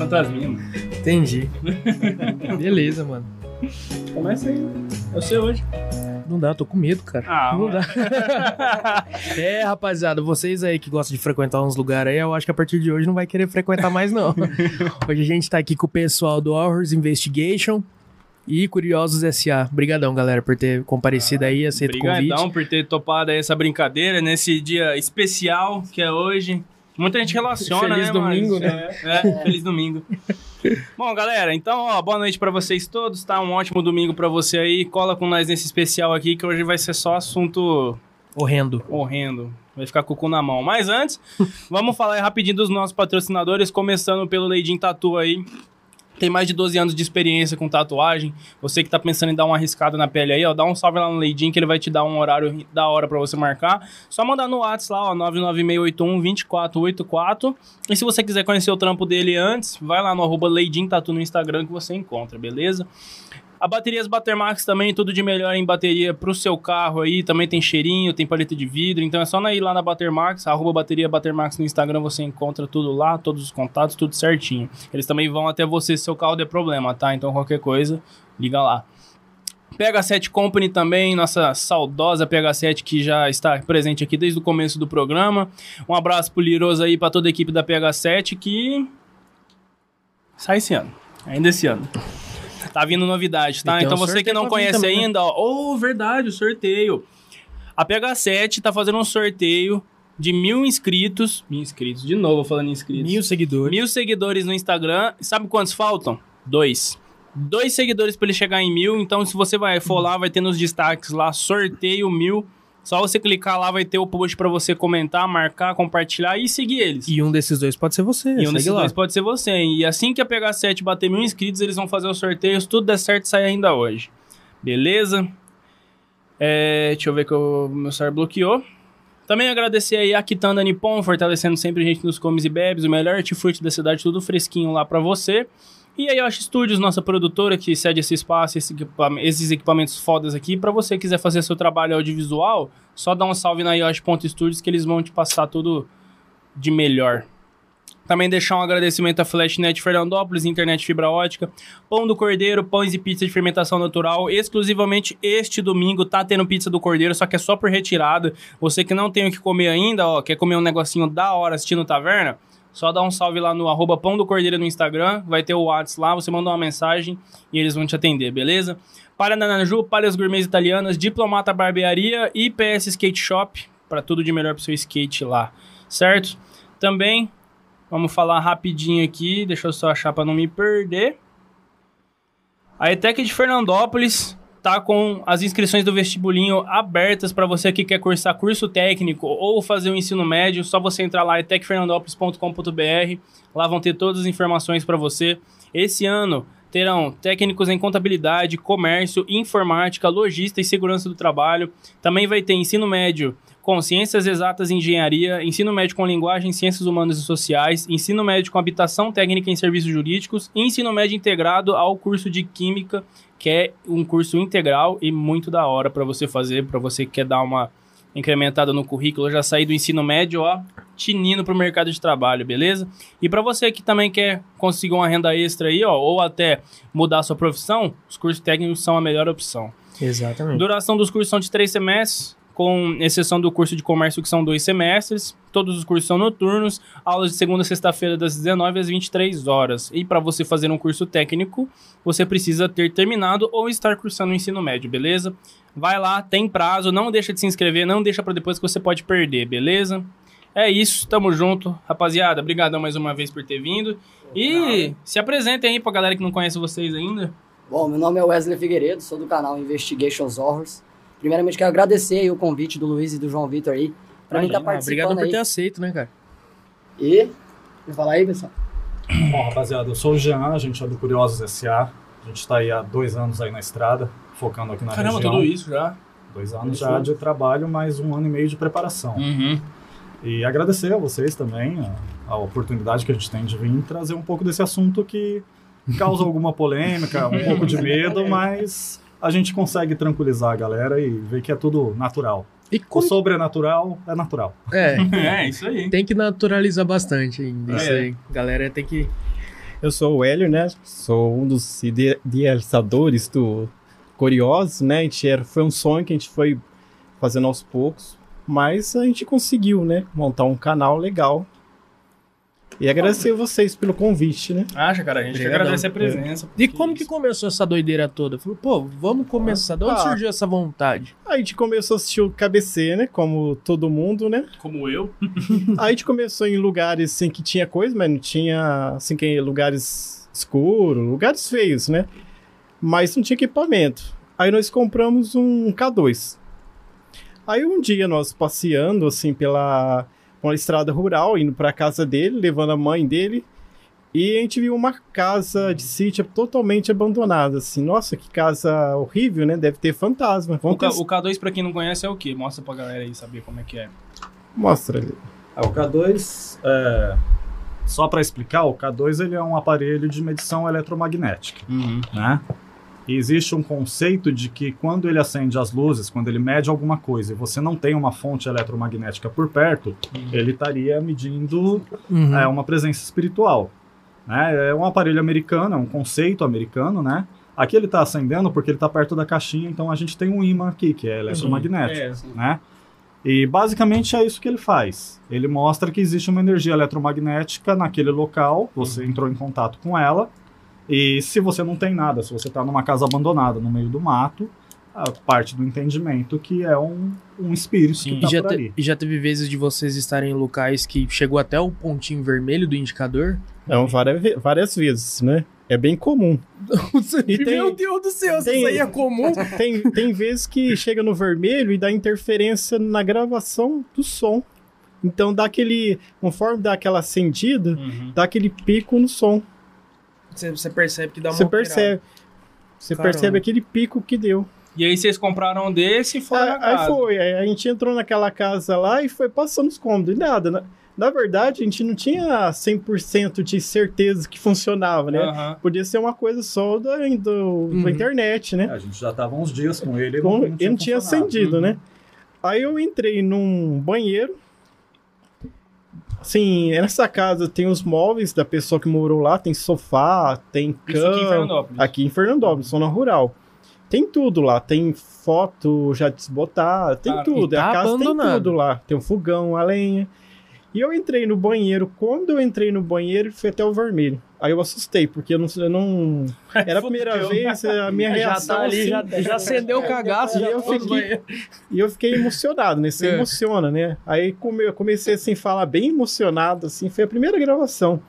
fantasminha, mano. Entendi. Beleza, mano. Começa aí. É o seu hoje. Não dá, eu tô com medo, cara. Ah, não mano. dá. é, rapaziada, vocês aí que gostam de frequentar uns lugares aí, eu acho que a partir de hoje não vai querer frequentar mais, não. hoje a gente tá aqui com o pessoal do Horrors Investigation e Curiosos S.A. Obrigadão, galera, por ter comparecido aí, aceito o convite. Obrigadão por ter topado aí essa brincadeira nesse dia especial que é hoje. Muita gente relaciona, Feliz né? domingo, mas- É, é, feliz domingo. Bom, galera, então, ó, boa noite pra vocês todos, tá? Um ótimo domingo pra você aí. Cola com nós nesse especial aqui, que hoje vai ser só assunto Horrendo. horrendo. Vai ficar com o cu na mão. Mas antes, vamos falar aí rapidinho dos nossos patrocinadores, começando pelo Leidin Tatu aí. Tem mais de 12 anos de experiência com tatuagem. Você que tá pensando em dar uma arriscada na pele aí, ó, dá um salve lá no Leidin que ele vai te dar um horário da hora pra você marcar. Só mandar no WhatsApp lá, ó, 99681-2484. E se você quiser conhecer o trampo dele antes, vai lá no arroba Leidin Tatu no Instagram que você encontra, beleza? A baterias Batermax também, tudo de melhor em bateria pro seu carro aí. Também tem cheirinho, tem paleta de vidro. Então é só ir lá na Batermax, arroba bateria Batermax no Instagram, você encontra tudo lá, todos os contatos, tudo certinho. Eles também vão até você se seu carro der problema, tá? Então qualquer coisa, liga lá. PH7 Company também, nossa saudosa PH7 que já está presente aqui desde o começo do programa. Um abraço pro Liroso aí, pra toda a equipe da PH7 que sai esse ano, ainda esse ano. Tá vindo novidade, tá? Então um você que não conhece também, né? ainda, ó, oh, verdade, o sorteio. A PH7 tá fazendo um sorteio de mil inscritos. Mil inscritos, de novo falando em inscritos. Mil seguidores. Mil seguidores no Instagram. Sabe quantos faltam? Dois. Dois seguidores para ele chegar em mil. Então, se você vai for lá, vai ter nos destaques lá, sorteio mil. Só você clicar lá, vai ter o post para você comentar, marcar, compartilhar e seguir eles. E um desses dois pode ser você. E um desses lá. dois pode ser você. E assim que a PH7 bater mil inscritos, eles vão fazer os sorteios. Tudo der certo, sai ainda hoje. Beleza? É, deixa eu ver que o meu celular bloqueou. Também agradecer aí a Kitanda Nippon, fortalecendo sempre a gente nos comes e bebes, o melhor hortifruti da cidade, tudo fresquinho lá pra você. E a Yoshi Studios, nossa produtora que cede esse espaço, esse equipam- esses equipamentos fodas aqui. Pra você quiser fazer seu trabalho audiovisual, só dá um salve na Yoshi.studios que eles vão te passar tudo de melhor. Também deixar um agradecimento à Flashnet Fernandópolis, internet fibra ótica, Pão do Cordeiro, pães e pizza de fermentação natural. Exclusivamente este domingo tá tendo pizza do Cordeiro, só que é só por retirada. Você que não tem o que comer ainda, ó, quer comer um negocinho da hora assistindo taverna, só dá um salve lá no arroba Pão do Cordeiro no Instagram, vai ter o WhatsApp lá, você manda uma mensagem e eles vão te atender, beleza? Palha Nanaju, Palhas Gourmets Italianas, Diplomata Barbearia e PS Skate Shop, para tudo de melhor pro seu skate lá, certo? Também Vamos falar rapidinho aqui, deixa eu só achar para não me perder. A ETEC de Fernandópolis tá com as inscrições do vestibulinho abertas para você que quer cursar curso técnico ou fazer o ensino médio, só você entrar lá etecfernandópolis.com.br. Lá vão ter todas as informações para você. Esse ano terão técnicos em contabilidade, comércio, informática, logística e segurança do trabalho. Também vai ter ensino médio com ciências exatas e engenharia, ensino médio com linguagem, ciências humanas e sociais, ensino médio com habitação técnica em serviços jurídicos e ensino médio integrado ao curso de química, que é um curso integral e muito da hora para você fazer, para você que quer dar uma incrementada no currículo, já sair do ensino médio, ó, tinindo pro mercado de trabalho, beleza? E para você que também quer conseguir uma renda extra aí, ó, ou até mudar a sua profissão, os cursos técnicos são a melhor opção. Exatamente. Duração dos cursos são de três semestres, com exceção do curso de comércio, que são dois semestres. Todos os cursos são noturnos, aulas de segunda a sexta-feira, das 19 às 23 horas. E para você fazer um curso técnico, você precisa ter terminado ou estar cursando o ensino médio, beleza? Vai lá, tem prazo, não deixa de se inscrever, não deixa para depois que você pode perder, beleza? É isso, tamo junto. Rapaziada, obrigadão mais uma vez por ter vindo. E se apresentem aí pra galera que não conhece vocês ainda. Bom, meu nome é Wesley Figueiredo, sou do canal Investigations Horrors. Primeiramente, quero agradecer aí o convite do Luiz e do João Vitor aí, pra mim estar Ah, participando Obrigado por aí. ter aceito, né, cara? E, vou falar aí, pessoal. Bom, rapaziada, eu sou o Jean, a gente é do Curiosos S.A. A gente está aí há dois anos aí na estrada, focando aqui na Caramba, região. tudo isso já. Dois anos Isso. já de trabalho, mais um ano e meio de preparação. Uhum. E agradecer a vocês também a, a oportunidade que a gente tem de vir trazer um pouco desse assunto que causa alguma polêmica, um pouco de medo, mas a gente consegue tranquilizar a galera e ver que é tudo natural. E O como... sobrenatural é natural. É, É, isso aí. tem que naturalizar bastante ainda. Isso É. aí. Galera tem que Eu sou o Hélio, né? Sou um dos ide- idealizadores do Curiosos, né? A gente era, foi um sonho que a gente foi fazendo aos poucos, mas a gente conseguiu, né? Montar um canal legal. E agradecer vocês pelo convite, né? Acha, cara, a gente que Obrigadão. agradece a presença. E como que isso- começou essa doideira toda? Falou, pô, vamos começar. De onde Ah. surgiu essa vontade? Aí a gente começou a assistir o KBC, né? Como todo mundo, né? Como eu. Aí a gente começou em lugares assim que tinha coisa, mas não tinha assim que lugares escuros, lugares feios, né? Mas não tinha equipamento. Aí nós compramos um K2. Aí um dia nós passeando assim pela uma estrada rural, indo para casa dele, levando a mãe dele, e a gente viu uma casa de sítio totalmente abandonada, assim. Nossa, que casa horrível, né? Deve ter fantasma. O, Vamos ter... o K2, pra quem não conhece, é o quê? Mostra pra galera aí saber como é que é. Mostra ali. Ah, o K2, é, só para explicar, o K2 ele é um aparelho de medição eletromagnética, né? E existe um conceito de que quando ele acende as luzes, quando ele mede alguma coisa e você não tem uma fonte eletromagnética por perto, ele estaria medindo Uhum. é, uma presença espiritual. Né? É um aparelho americano, é um conceito americano, né? Aqui ele está acendendo porque ele está perto da caixinha, então a gente tem um imã aqui, que é eletromagnético É, sim. né? E basicamente é isso que ele faz. Ele mostra que existe uma energia eletromagnética naquele local, você entrou em contato com ela, e se você não tem nada, se você está numa casa abandonada, no meio do mato, a parte do entendimento que é um, um espírito Sim. que E tá já, por ali. e já teve vezes de vocês estarem em locais que chegou até o pontinho vermelho do indicador? Não, várias, ve- várias vezes, né? É bem comum. E tem- Meu Deus do céu, tem- isso aí é comum. Tem, tem vezes que chega no vermelho e dá interferência na gravação do som. Então dá aquele. Conforme dá aquela acendida, Uhum. dá aquele pico no som. Você, percebe que dá uma Você percebe. Você percebe aquele pico que deu. E aí vocês compraram um desse e foram na Aí, aí casa. foi, aí a gente entrou naquela casa lá e foi passando os cômodos. E nada. Na, na verdade, a gente não tinha 100% de certeza que funcionava, né? Aham. Podia ser uma coisa só da, do, Uhum. da internet, né? É, a gente já estava uns dias com ele e Com- não, ele não tinha acendido, Uhum. né? Aí eu entrei num banheiro. Assim, nessa casa tem os móveis da pessoa que morou lá, tem sofá, tem Isso aqui em cama. Fernandópolis. Aqui em Fernandópolis, zona rural. Tem tudo lá, tem foto já desbotada, tem Cara, tudo. tá a casa abandonado. tem tudo lá. Tem um fogão, a lenha. E eu entrei no banheiro. Quando eu entrei no banheiro, foi até o vermelho. Aí eu assustei, porque eu não. Eu não... Era a primeira Fudeu. vez, a minha Já reação. tá ali, assim, já, já acendeu o cagaço. E já eu foi no fiquei- e eu fiquei emocionado, né? Você É. emociona, né? Aí come- eu comecei assim a falar bem emocionado, assim, foi a primeira gravação.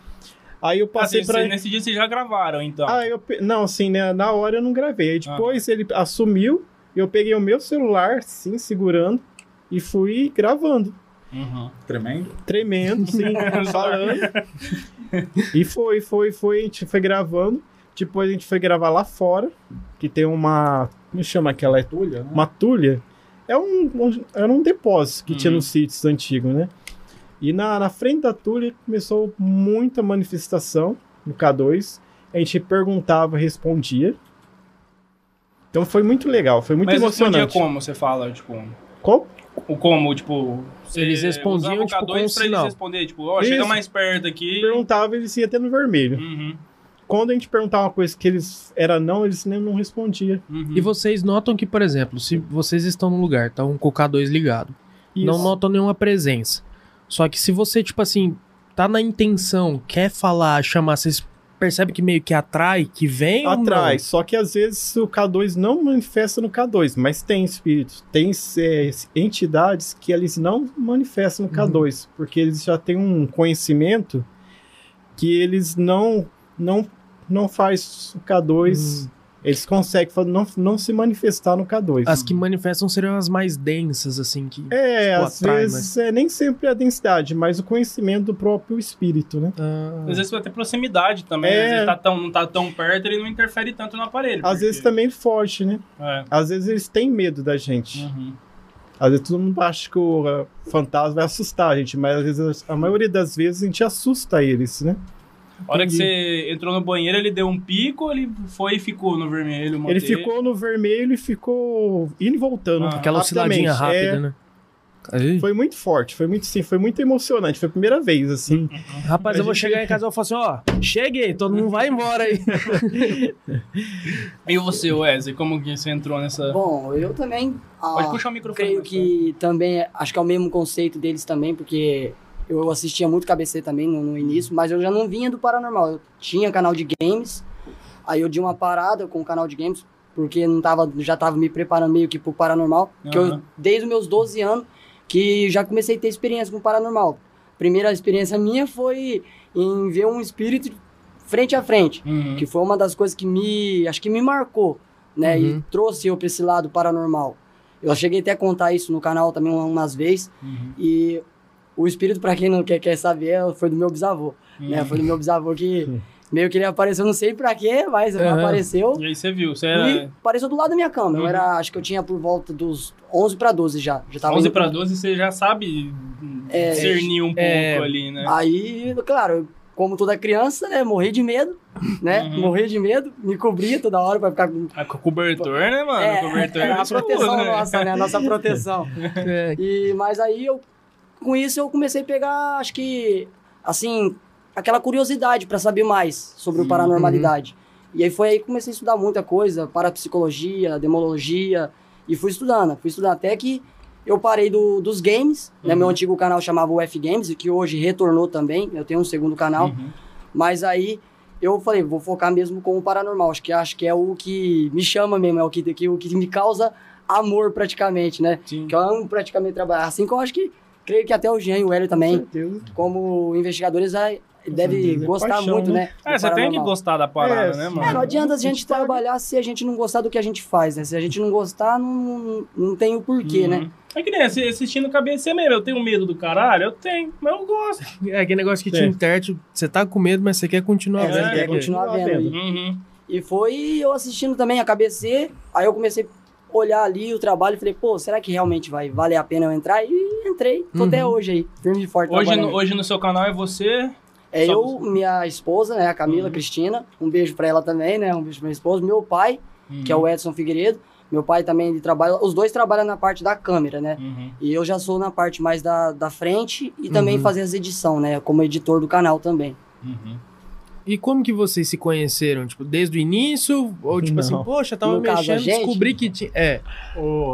Aí eu Ah, passei vocês- pra. Nesse dia vocês já gravaram, então. Ah, eu não, assim, né, na hora eu não gravei. Aí Ah. depois ele assumiu, eu peguei o meu celular, assim, segurando e fui gravando, Uhum. Tremendo. tremendo, assim, falando. E foi, foi, foi, a gente foi gravando. Depois a gente foi gravar lá fora, que tem uma, como chama aquela é Tulha, né? uma tulha. É um, um- era um depósito que tinha Uhum. nos sítios antigos, né? E na, na frente da tulha começou muita manifestação no K2. A gente perguntava, respondia. Então foi muito legal, foi muito Mas emocionante. como você fala, tipo... Como? O como, tipo... você Eles respondiam, tipo, K2 com um pra sinal. eles responder, tipo, ó, chega Isso. mais perto aqui. Perguntava, eles iam até no vermelho. Uhum, Quando a gente perguntava uma coisa que eles era não, eles nem não respondiam. uhum. E vocês notam que, por exemplo, se vocês estão num lugar, tá um com o K2 ligado, não Isso. notam nenhuma presença. Só que se você, tipo assim, tá na intenção, quer falar, chamar, vocês percebem que meio que atrai, que vem ou não? atrás. Só que às vezes o K2 não manifesta no K2, mas tem espíritos, tem é, entidades que eles não manifestam no K2, porque eles já têm um conhecimento que eles não não não faz o K2, eles conseguem não, não se manifestar no K2. As que manifestam seriam as mais densas, assim, que... é, tipo, às atrai, vezes é nem sempre a densidade, mas o conhecimento do próprio espírito, né? Ah, Às vezes vai ter proximidade também. É. Às vezes tá tão, não tá tão perto, ele não interfere tanto no aparelho. Às porque- vezes também foge, né? É. Às vezes eles têm medo da gente. Uhum. Às vezes todo mundo acha que o uh, fantasma vai assustar a gente, mas às vezes, a maioria das vezes a gente assusta eles, né? A hora que você entrou no banheiro, ele deu um pico, ele foi e ficou no vermelho. Ele manteve. ficou no vermelho e ficou indo e voltando. Ah. aquela osciladinha rapidamente. rápida, É, né? Aí. Foi muito forte, foi muito, sim, foi muito emocionante. Foi a primeira vez, assim. Rapaz, A eu vou gente- chegar em casa e vou falar assim, ó, cheguei, todo mundo vai embora aí. E você, Wesley, como que você entrou nessa... Bom, eu também. ah, Pode puxar o microfone. creio mais que também, é- acho que é o mesmo conceito deles também, porque eu assistia muito KBC também no, no início, mas eu já não vinha do paranormal. Eu tinha canal de games, aí eu dei uma parada com o canal de games, porque não tava, já tava me preparando meio que pro paranormal, que eu, desde os meus 12 anos, que já comecei a ter experiência com paranormal. Primeira experiência minha foi em ver um espírito frente a frente Uhum. que foi uma das coisas que me, acho que me marcou, né, Uhum. e trouxe eu para esse lado paranormal. Eu cheguei até a contar isso no canal também umas vezes, Uhum. e o espírito, para quem não quer, quer saber, foi do meu bisavô, né, Uhum. foi do meu bisavô que meio que ele apareceu, não sei pra quê, mas Uhum. apareceu, E aí você viu, você e era apareceu do lado da minha cama. Uhum. Eu era, acho que eu tinha por volta dos 11 para 12 já, já tava 11 indo- pra 12, você já sabe É, discernir um pouco é, ali, né? Aí, claro, como toda criança, né, morri de medo, né, Uhum. morri de medo, me cobria toda hora pra ficar com Ah, com cobertor, né, mano? É, cobertor era a escuro, proteção né? nossa, né? A nossa proteção. É, E, mas aí eu, com isso, eu comecei a pegar, acho que, assim, aquela curiosidade para saber mais sobre o paranormalidade. E aí foi aí que comecei a estudar muita coisa, parapsicologia, demologia, e fui estudando, fui estudando até que eu parei do, dos games, né? Uhum. Meu antigo canal chamava UF Games, que hoje retornou também, eu tenho um segundo canal, Uhum. mas aí eu falei, vou focar mesmo com o paranormal. Acho que acho que é o que me chama mesmo, é o que, que, o que me causa amor praticamente, né? Sim. Que eu amo praticamente trabalhar. Assim como eu acho que creio que até o Jean e o Hélio também, como investigadores, deve é gostar paixão, muito, né? né? É, você tem que gostar da parada, É, né, mano? É, não adianta a A gente trabalhar se a gente não gostar do que a gente faz, né? Se a gente não gostar, não, não tem o porquê, Uhum. né? É que nem assi- assistindo cabeça mesmo. Eu tenho medo do caralho? Eu tenho, mas eu gosto. é aquele negócio que te É. interte, você tá com medo, mas você quer continuar É, vendo. você é, quer É, continuar vendo. Uhum. E foi eu assistindo também a KBC, aí eu comecei a olhar ali o trabalho e falei, pô, será que realmente vai valer a pena eu entrar? E entrei, tô Uhum. até hoje aí, firme e forte Hoje, no, hoje no seu canal é você. É eu, você. minha esposa, né, a Camila Uhum. Cristina, um beijo pra ela também, né, um beijo pra minha esposa, meu pai, que é o Edson Figueiredo, meu pai também ele trabalha, os dois trabalham na parte da câmera, né, Uhum. e eu já sou na parte mais da, da frente e também Uhum. fazer as edições, né, como editor do canal também. Uhum. E como que vocês se conheceram? Tipo, desde o início? Ou tipo Não. assim, poxa, tava No caso, mexendo, gente? descobri que tinha. É,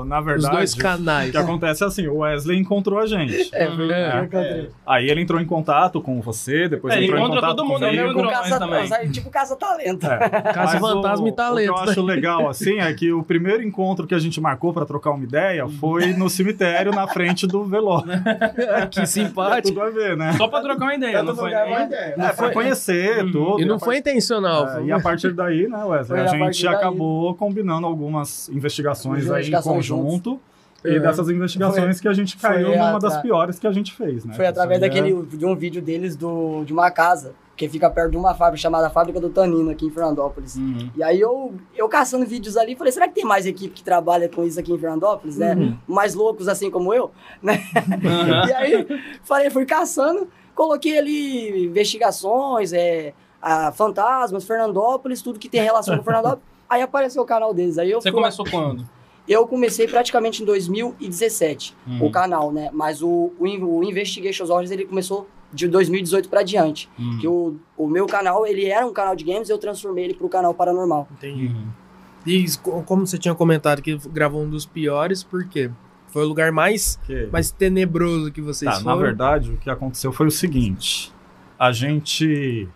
na os verdade, dois o canais. que acontece é assim, o Wesley encontrou a gente. É, Uhum. É. Aí ele entrou em contato com você, depois É, ele entrou em contato todo mundo, comigo. ele encontrou caça, também. sabe, tipo caça-talento. É. Caça Mas fantasma o, e talento. O que eu acho legal, assim, é que o primeiro encontro que a gente marcou pra trocar uma ideia foi no cemitério, na frente do velório. que simpático. Tudo a ver, né? Só pra trocar uma ideia, não foi? ideia. É, pra conhecer Uhum. tudo. E não a foi intencional. É, foi- e a partir daí, né, Wesley, Foi a a gente partir daí. acabou combinando algumas investigações aí em Investigações conjunto. Uhum. E dessas investigações que a gente foi caiu numa atra- das piores que a gente fez, né? Foi através Isso é- daquele, de um vídeo deles do, de uma casa, que fica perto de uma fábrica chamada Fábrica do Tanino, aqui em Fernandópolis. Uhum. E aí eu, eu caçando vídeos ali, falei, será que tem mais equipe que trabalha com isso aqui em Fernandópolis, né? Uhum. Mais loucos assim como eu, né? Uhum. E aí, falei, fui caçando, coloquei ali investigações, é, a fantasmas, Fernandópolis, tudo que tem relação com Fernandópolis. Aí apareceu o canal deles. Aí eu, Você fui começou quando? eu comecei praticamente em 2017, Uhum. o canal, né? Mas o, o, o Investigations Horrors, ele começou de 2018 pra diante. Uhum. Que o, o meu canal, ele era um canal de games, eu transformei ele pro canal paranormal. Entendi. Uhum. E como você tinha comentado que gravou um dos piores, por quê? Foi o lugar mais, Que- mais tenebroso que vocês Tá, na foram. verdade, o que aconteceu foi o seguinte: a gente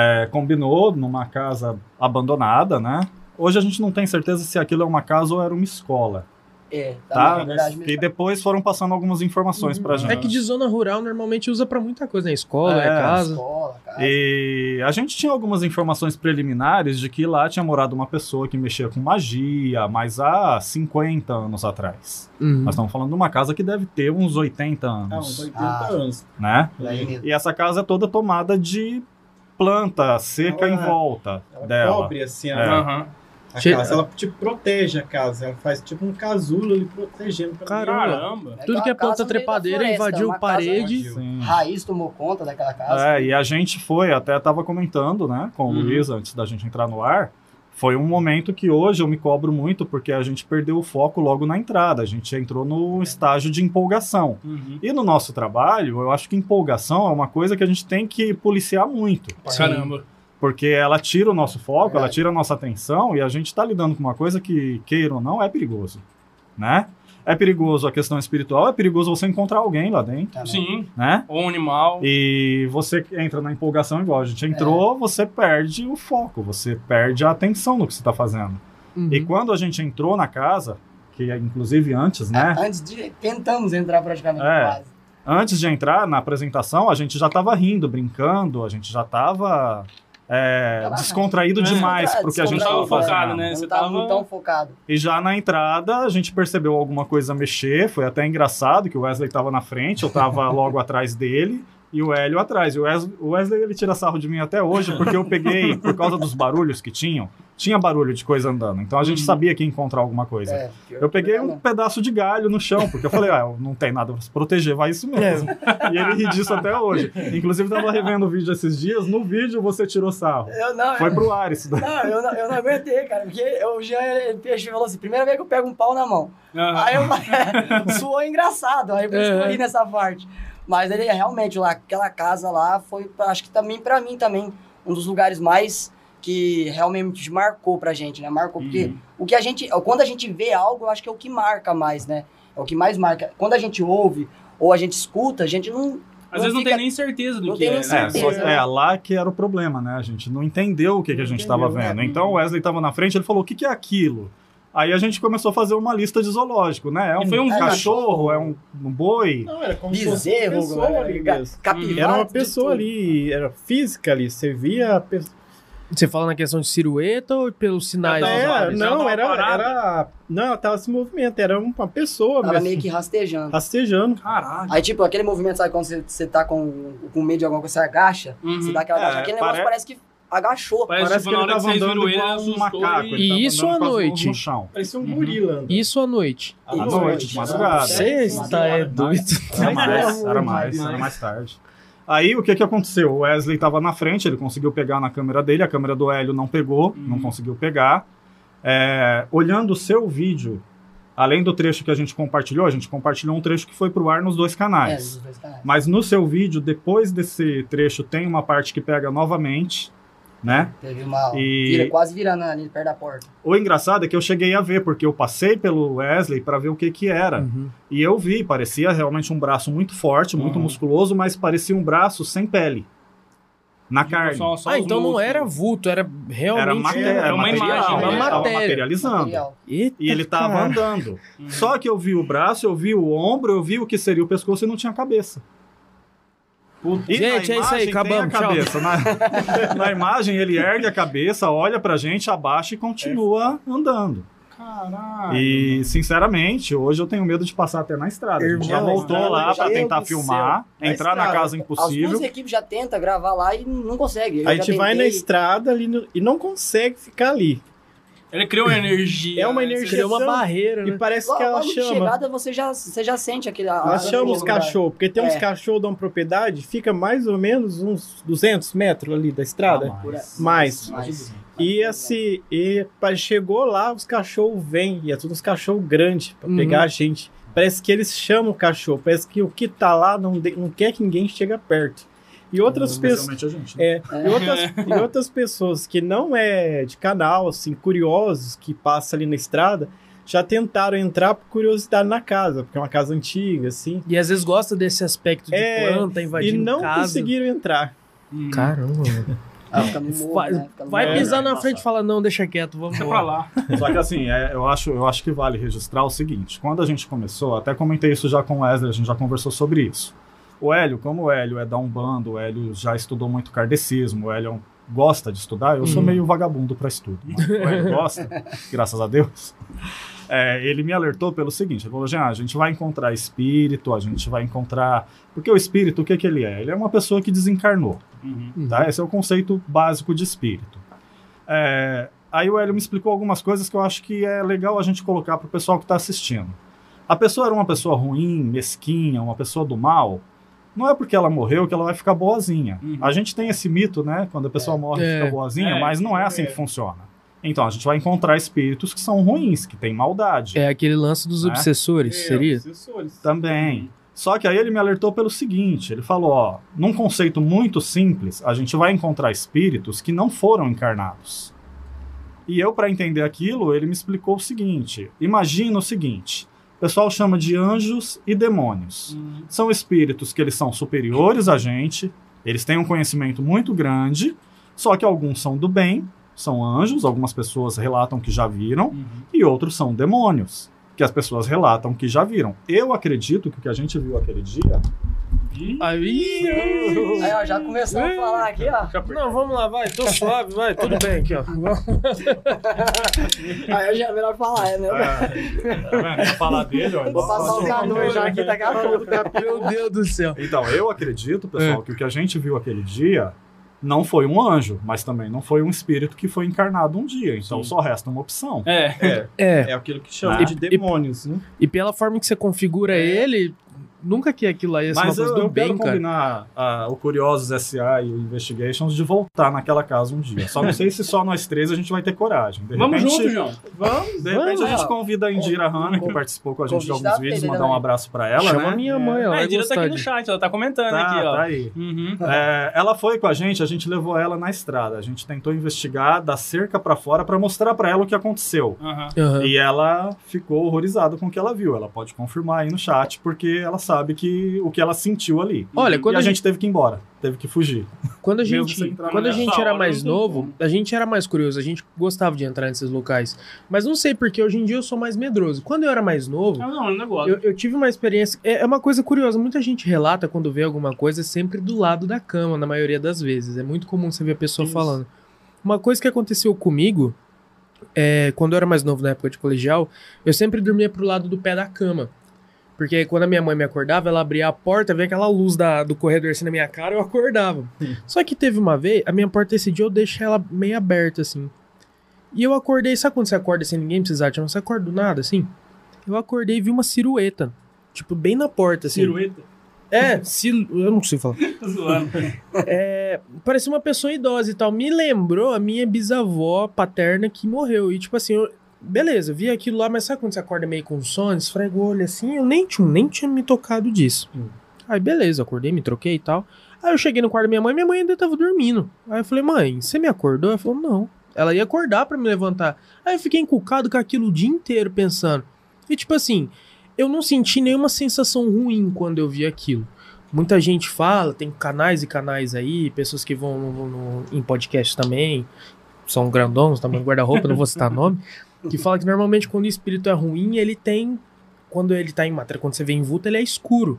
é, combinou numa casa abandonada, né? Hoje a gente não tem certeza se aquilo é uma casa ou era uma escola, É, tá? na verdade mesmo. E depois foram passando algumas informações pra gente. É que de zona rural normalmente usa pra muita coisa, né? Escola, é, É, casa. Escola, cara. E a gente tinha algumas informações preliminares de que lá tinha morado uma pessoa que mexia com magia, mas há 50 anos atrás. Uhum. Nós estamos falando de uma casa que deve ter uns 80 anos, Ah, uns 80 Ah. anos. né? E essa casa é toda tomada de planta seca Ela- em volta Ela dela. cobre assim a, É. A Che- casa. Ela tipo, protege a casa. Ela faz tipo um casulo ali protegendo. pra Caramba. Caramba. Tudo que é planta trepadeira, floresta, invadiu parede. Raiz tomou conta daquela casa. É, e a gente foi, até tava comentando, né, com o Uhum. Luiz antes da gente entrar no ar, foi um momento que hoje eu me cobro muito porque a gente perdeu o foco logo na entrada. A gente entrou no estágio de empolgação. Uhum. E no nosso trabalho, eu acho que empolgação é uma coisa que a gente tem que policiar muito. Caramba. Porque ela tira o nosso foco, ela Verdade. tira a nossa atenção e a gente está lidando com uma coisa que, queira ou não, é perigoso. Né? É perigoso a questão espiritual, é perigoso você encontrar alguém lá dentro, Tá, né? Sim. né? Ou um animal. E você entra na empolgação igual a gente entrou, você perde o foco, você perde a atenção no que você está fazendo. Uhum. E quando a gente entrou na casa, que é inclusive antes, né? Antes de. Tentamos entrar praticamente É. quase. Antes de entrar na apresentação, a gente já estava rindo, brincando, a gente já estava Tava- descontraído É. demais pro que a gente estava focado, fazendo. né? Você tava tava- tão focado. E já na entrada, a gente percebeu alguma coisa mexer, foi até engraçado que o Wesley estava na frente, eu estava logo atrás dele. E o Hélio atrás. E o Wesley, o Wesley, ele tira sarro de mim até hoje, porque eu peguei, por causa dos barulhos que tinham, tinha barulho de coisa andando. Então a gente Uhum. sabia que ia encontrar alguma coisa. É, pior Eu peguei um pedaço de galho no chão, porque eu falei, ah, não tem nada pra se proteger, vai isso mesmo. E ele ri disso até hoje. Inclusive, tava revendo o vídeo esses dias, no vídeo você tirou sarro. Eu não, Foi eu, pro ar isso daí. não, eu não, eu não aguentei, cara. Porque o Jean ele peixe falou assim: primeira vez que eu pego um pau na mão. Aí eu suou engraçado, aí eu Uhum. ri nessa parte. Mas ele realmente lá, aquela casa lá foi, acho que também pra mim também, um dos lugares mais que realmente marcou pra gente, né? Marcou, porque Uhum. o que a gente, quando a gente vê algo, eu acho que é o que marca mais, né? É o que mais marca. Quando a gente ouve ou a gente escuta, a gente não. Às vezes não fica- tem nem certeza do não que tem é. nem É, certeza. só, é, lá que era o problema, né? A gente não entendeu o que, que a gente estava entendeu, vendo. né? Então o Wesley tava na frente, ele falou: o que, que é aquilo? Aí a gente começou a fazer uma lista de zoológico, né? É um, foi um cachorro, é um, um boi. Não, era como se fosse uma Bezerro, pessoa né? ali capivara, Era uma pessoa ali, era física ali. Você via a pessoa. Você fala na questão de silhueta ou pelos sinais? Ela tava olhos? já não, era, era. Não, ela tava se movimento, era uma pessoa Tava mesmo. meio que rastejando. Rastejando. Caralho. Aí, tipo, aquele movimento, sabe, quando você, você tá com, com medo de alguma coisa, você agacha, Uhum. você dá aquela É, agacha, aquele negócio pare- parece que agachou. Parece, Parece tipo, que na ele hora que tava andando ele, igual um assustou macaco. e- E isso à noite? No chão. Parecia um gorila andando. Isso à noite. À noite, de madrugada. Você está é doido. Era mais. era mais tarde. Aí o que que aconteceu? O Wesley estava na frente, ele conseguiu pegar na câmera dele, a câmera do Hélio não pegou, não conseguiu pegar. É, olhando o seu vídeo, além do trecho que a gente compartilhou, a gente compartilhou um trecho que foi pro ar nos dois É, canais. dos dois canais. Mas no seu vídeo, depois desse trecho, tem uma parte que pega novamente, né? Teve uma. E- Vira, quase virando ali perto da porta. O engraçado é que eu cheguei a ver, porque eu passei pelo Wesley para ver o que que era. Uhum. E eu vi, parecia realmente um braço muito forte, muito Uhum. musculoso, mas parecia um braço sem pele. Na Tipo, carne. só- só Ah, então não músculos. era vulto, era realmente... Era, maté é era uma material, imagem, matéria. materializando. Material. Eita, E ele tava cara. andando. Uhum. Só que eu vi o braço, eu vi o ombro, eu vi o que seria o pescoço e não tinha cabeça. E Gente, na é isso aí, a acabamos, tchau. cabeça. Na, na imagem ele ergue a cabeça, olha pra gente, abaixa e continua andando. Caralho. E, sinceramente, hoje eu tenho medo de passar até na estrada. a gente já Irmão, voltou lá pra meu tentar filmar, Na entrar na estrada. casa As impossível. duas equipes já tentam gravar lá e não consegue. Eu A gente vai na estrada ali no- e não consegue ficar ali. Ele criou uma energia. É uma né? energia. Criou uma Chama- barreira, E né? parece Logo, que ela logo de chama. chegada você já, você já sente aquele. a- Nós a- chamamos os cachorros, porque tem uns É. cachorros de uma propriedade, fica mais ou menos uns 200 metros ali da estrada. Ah, aí. Mais. Mais. E assim, e chegou lá, os cachorros vêm, e é tudo uns cachorros grandes pra Uhum. pegar a gente. Parece que eles chamam o cachorro, parece que o que tá lá não, de- não quer que ninguém chegue perto. E outras pessoas. Gente. né? É, e, outras, e outras pessoas que não é de canal, assim, curiosos, que passam ali na estrada, já tentaram entrar por curiosidade na casa, porque é uma casa antiga, assim, E às vezes gosta desse aspecto de É, planta e invadindo não casa. conseguiram entrar. Uhum. Caramba. Ah, morro, Vai, né? Vai pisar É, na passa. frente e fala, não, deixa quieto, vamos Deixa pra lá. Só que assim, é, eu, acho, eu acho que vale registrar o seguinte: quando a gente começou, até comentei isso já com o Wesley, a gente já conversou sobre isso. O Hélio, como o Hélio é da Umbanda, o Hélio já estudou muito kardecismo, o Hélio gosta de estudar, eu sou Uhum. meio vagabundo para estudo. Mas o Hélio gosta, graças a Deus. É, ele me alertou pelo seguinte: ele falou, Jean, a gente vai encontrar espírito, a gente vai encontrar. Porque o espírito, o que, que ele é? Ele é uma pessoa que desencarnou. Uhum. Tá? Esse é o conceito básico de espírito. É, aí o Hélio me explicou algumas coisas que eu acho que é legal a gente colocar para o pessoal que está assistindo. A pessoa era uma pessoa ruim, mesquinha, uma pessoa do mal. Não é porque ela morreu que ela vai ficar boazinha. Uhum. A gente tem esse mito, né? Quando a pessoa morre É. fica boazinha, É, mas não é assim é. que funciona. Então a gente vai encontrar espíritos que são ruins, que têm maldade. É aquele lance dos É. obsessores, seria? obsessores. Também. Só que aí ele me alertou pelo seguinte: ele falou, ó, num conceito muito simples, a gente vai encontrar espíritos que não foram encarnados. E eu, para entender aquilo, ele me explicou o seguinte: imagina o seguinte. O pessoal chama de anjos e demônios. São espíritos que eles são superiores a gente, eles têm um conhecimento muito grande, só que alguns são do bem, são anjos, algumas pessoas relatam que já viram, e outros são demônios, que as pessoas relatam que já viram. Eu acredito que o que a gente viu aquele dia. Aí, Aí, ó, já começou a falar aqui, ó. Não, vamos lá, vai, tô suave, vai, tudo bem aqui, ó. Aí já é melhor falar, é, né? Tá vendo? falar dele, ó. Vou passar o cano já aqui, daqui a pouco. Meu Deus do céu. Então, eu acredito, pessoal, que o que a gente viu aquele dia não foi um anjo, mas também não foi um espírito que foi encarnado um dia. Então Sim. só resta uma opção. É. É, É, é aquilo que chama Ah. de demônios, né? e pela forma que você configura ele, nunca que aquilo aí ia ser uma Mas coisa eu, do eu bem, quero cara. combinar ah, o Curiosos SA e o Investigations de voltar naquela casa um dia. Só não sei se só nós três a gente vai ter coragem. De Vamos repente, junto, João. Vamos, De repente Vamos. a gente convida a Indira Hanna, que participou com a gente de alguns vídeos, mandar um abraço pra ela, Chama né? minha mãe, ela É, a Indira tá aqui no chat, ela tá comentando Tá, aqui, ó. tá aí. Uhum. É, ela foi com a gente, a gente levou ela na estrada. A gente tentou investigar da cerca pra fora pra mostrar pra ela o que aconteceu. Aham. Aham. E ela ficou horrorizada com o que ela viu. Ela pode confirmar aí no chat, porque ela sabe que o que ela sentiu ali. Olha, e quando a a gente teve que ir embora, teve que fugir. Quando a gente, quando a gente era mais novo, a gente era mais curioso, a gente gostava de entrar nesses locais. Mas não sei porque hoje em dia eu sou mais medroso. Quando eu era mais novo, Não, não, é negócio. eu, eu tive uma experiência. É é uma coisa curiosa, muita gente relata quando vê alguma coisa sempre do lado da cama, na maioria das vezes. É muito comum você ver a pessoa Isso. falando. Uma coisa que aconteceu comigo, é, quando eu era mais novo na época de colegial, eu sempre dormia pro lado do pé da cama. Porque quando a minha mãe me acordava, ela abria a porta, via aquela luz da, do corredor assim na minha cara, eu acordava. Só que teve uma vez, a minha porta esse dia eu deixei ela meio aberta assim. E eu acordei, sabe quando você acorda sem ninguém precisar te Você acorda do nada assim? Eu acordei e vi uma silhueta. Tipo, bem na porta, assim. Cirueta. É, sil... eu não sei falar. É, parecia uma pessoa idosa e tal. Me lembrou a minha bisavó paterna que morreu. E tipo assim, eu... beleza, vi aquilo lá, mas sabe quando você acorda meio com sono, esfrega o olho assim? Eu nem tinha, nem tinha me tocado disso. Aí beleza, acordei, me troquei e tal. Aí eu cheguei no quarto da minha mãe, minha mãe ainda tava dormindo. Aí eu falei, mãe, você me acordou? Ela falou, não. Ela ia acordar pra me levantar. Aí eu fiquei encucado com aquilo o dia inteiro pensando. E tipo assim, eu não senti nenhuma sensação ruim quando eu vi aquilo. Muita gente fala, tem canais e canais aí, pessoas que vão no- no- em podcast também, são grandões, tamanho guarda-roupa, não vou citar nome, que fala que normalmente quando o espírito é ruim, ele tem, quando ele tá em matéria, quando você vê em vulto, ele é escuro.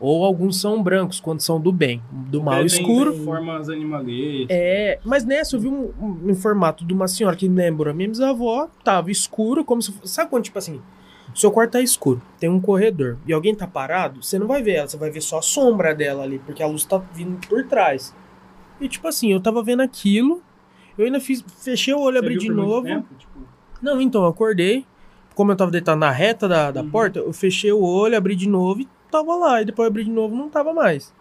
Ou alguns são brancos, quando são do bem, do mal Tem escuro. Formas animalescas. É, mas nessa eu vi um, um, um formato de uma senhora que me lembrou a minha bisavó, tava escuro, como se fosse. Sabe quando, tipo assim, seu quarto tá escuro, tem um corredor e alguém tá parado, você não vai ver ela, você vai ver só a sombra dela ali, porque a luz tá vindo por trás. E tipo assim, eu tava vendo aquilo, eu ainda fiz, fechei o olho, Você abri de novo. tempo? Tipo, Não, então, eu acordei. Como eu tava deitado na reta da, da Uhum. porta, eu fechei o olho, abri de novo e tava lá. E depois eu abri de novo não tava mais.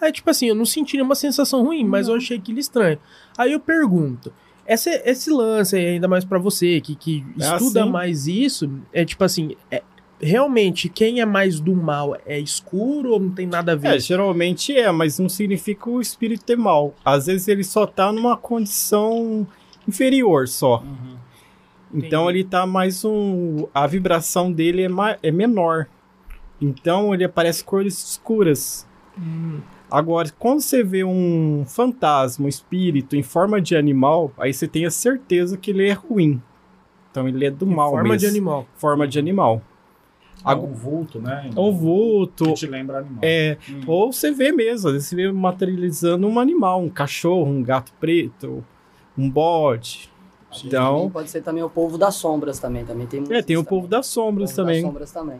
Aí, tipo assim, eu não senti nenhuma sensação ruim, mas eu achei aquilo estranho. Aí eu pergunto. Esse, esse lance aí, ainda mais pra você, que, que É estuda assim. mais isso, é tipo assim, é- realmente, quem é mais do mal é escuro ou não tem nada a ver? É, geralmente é, mas não significa o espírito ter mal. Às vezes ele só tá numa condição inferior só. uhum. Então Entendi. ele tá mais um. A vibração dele é, ma- é menor. Então ele aparece cores escuras. Hum, Agora, quando você vê um fantasma, um espírito em forma de animal, aí você tem a certeza que ele é ruim. Então ele é do em mal forma mesmo. de animal. Forma de animal. Ah, o vulto, né? O vulto. Que te lembra animal. É, Hum. ou você vê mesmo, às vezes você vê materializando um animal, um cachorro, um gato preto, um bode. Então, Pode ser também o povo das sombras também. também tem é, tem o povo das das sombras também. sombras também.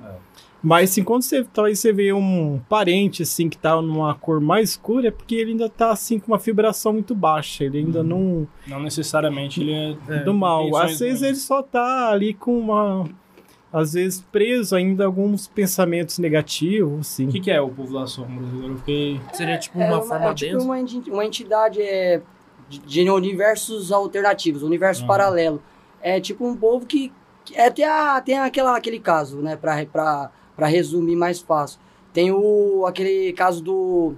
Mas assim, quando você, talvez você vê um parente assim que tá numa cor mais escura, é porque ele ainda tá assim com uma vibração muito baixa, ele ainda não Não necessariamente ele é. É, do mal. Às vezes ele só tá ali com uma às vezes preso ainda a alguns pensamentos negativos, assim. O que, que é o povo das sombras? Eu fiquei. Seria tipo É uma uma- forma é tipo densa. uma entidade é, de, universos alternativos, universo Uhum. paralelo. É tipo um povo que, que é, tem, a, tem aquela, aquele caso, né, pra resumir mais fácil. Tem o, aquele caso do,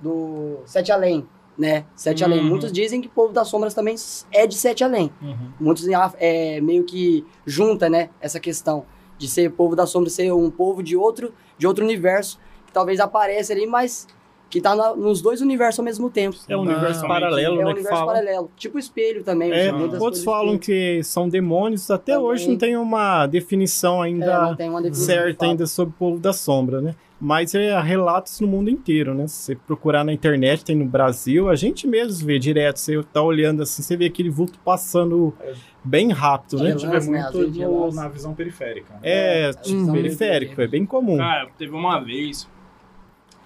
do Sete Além, né? Sete Além. Uhum. Muitos dizem que o povo das sombras também é de Sete Além. Uhum. Muitos é, meio que junta, né, essa questão de ser povo da sombra, ser um povo de outro, de outro universo, que talvez apareça ali, mas que tá na- nos dois universos ao mesmo tempo. É um universo Ah, paralelo, é um né? Que universo fala. paralelo. Tipo espelho também. É, outros falam espelho. que são demônios, até Também. hoje não tem uma definição É, ainda tem uma definição de certa fato. ainda sobre o povo da sombra, né? Mas é relatos no mundo inteiro, né? Se você procurar na internet, tem no Brasil, a gente mesmo vê direto, você tá olhando assim, você vê aquele vulto passando bem rápido, né? É, A gente vê Relance, né? Muito de no- na visão periférica. né? É, É, tipo, visão periférico, é bem comum. Cara, teve uma vez.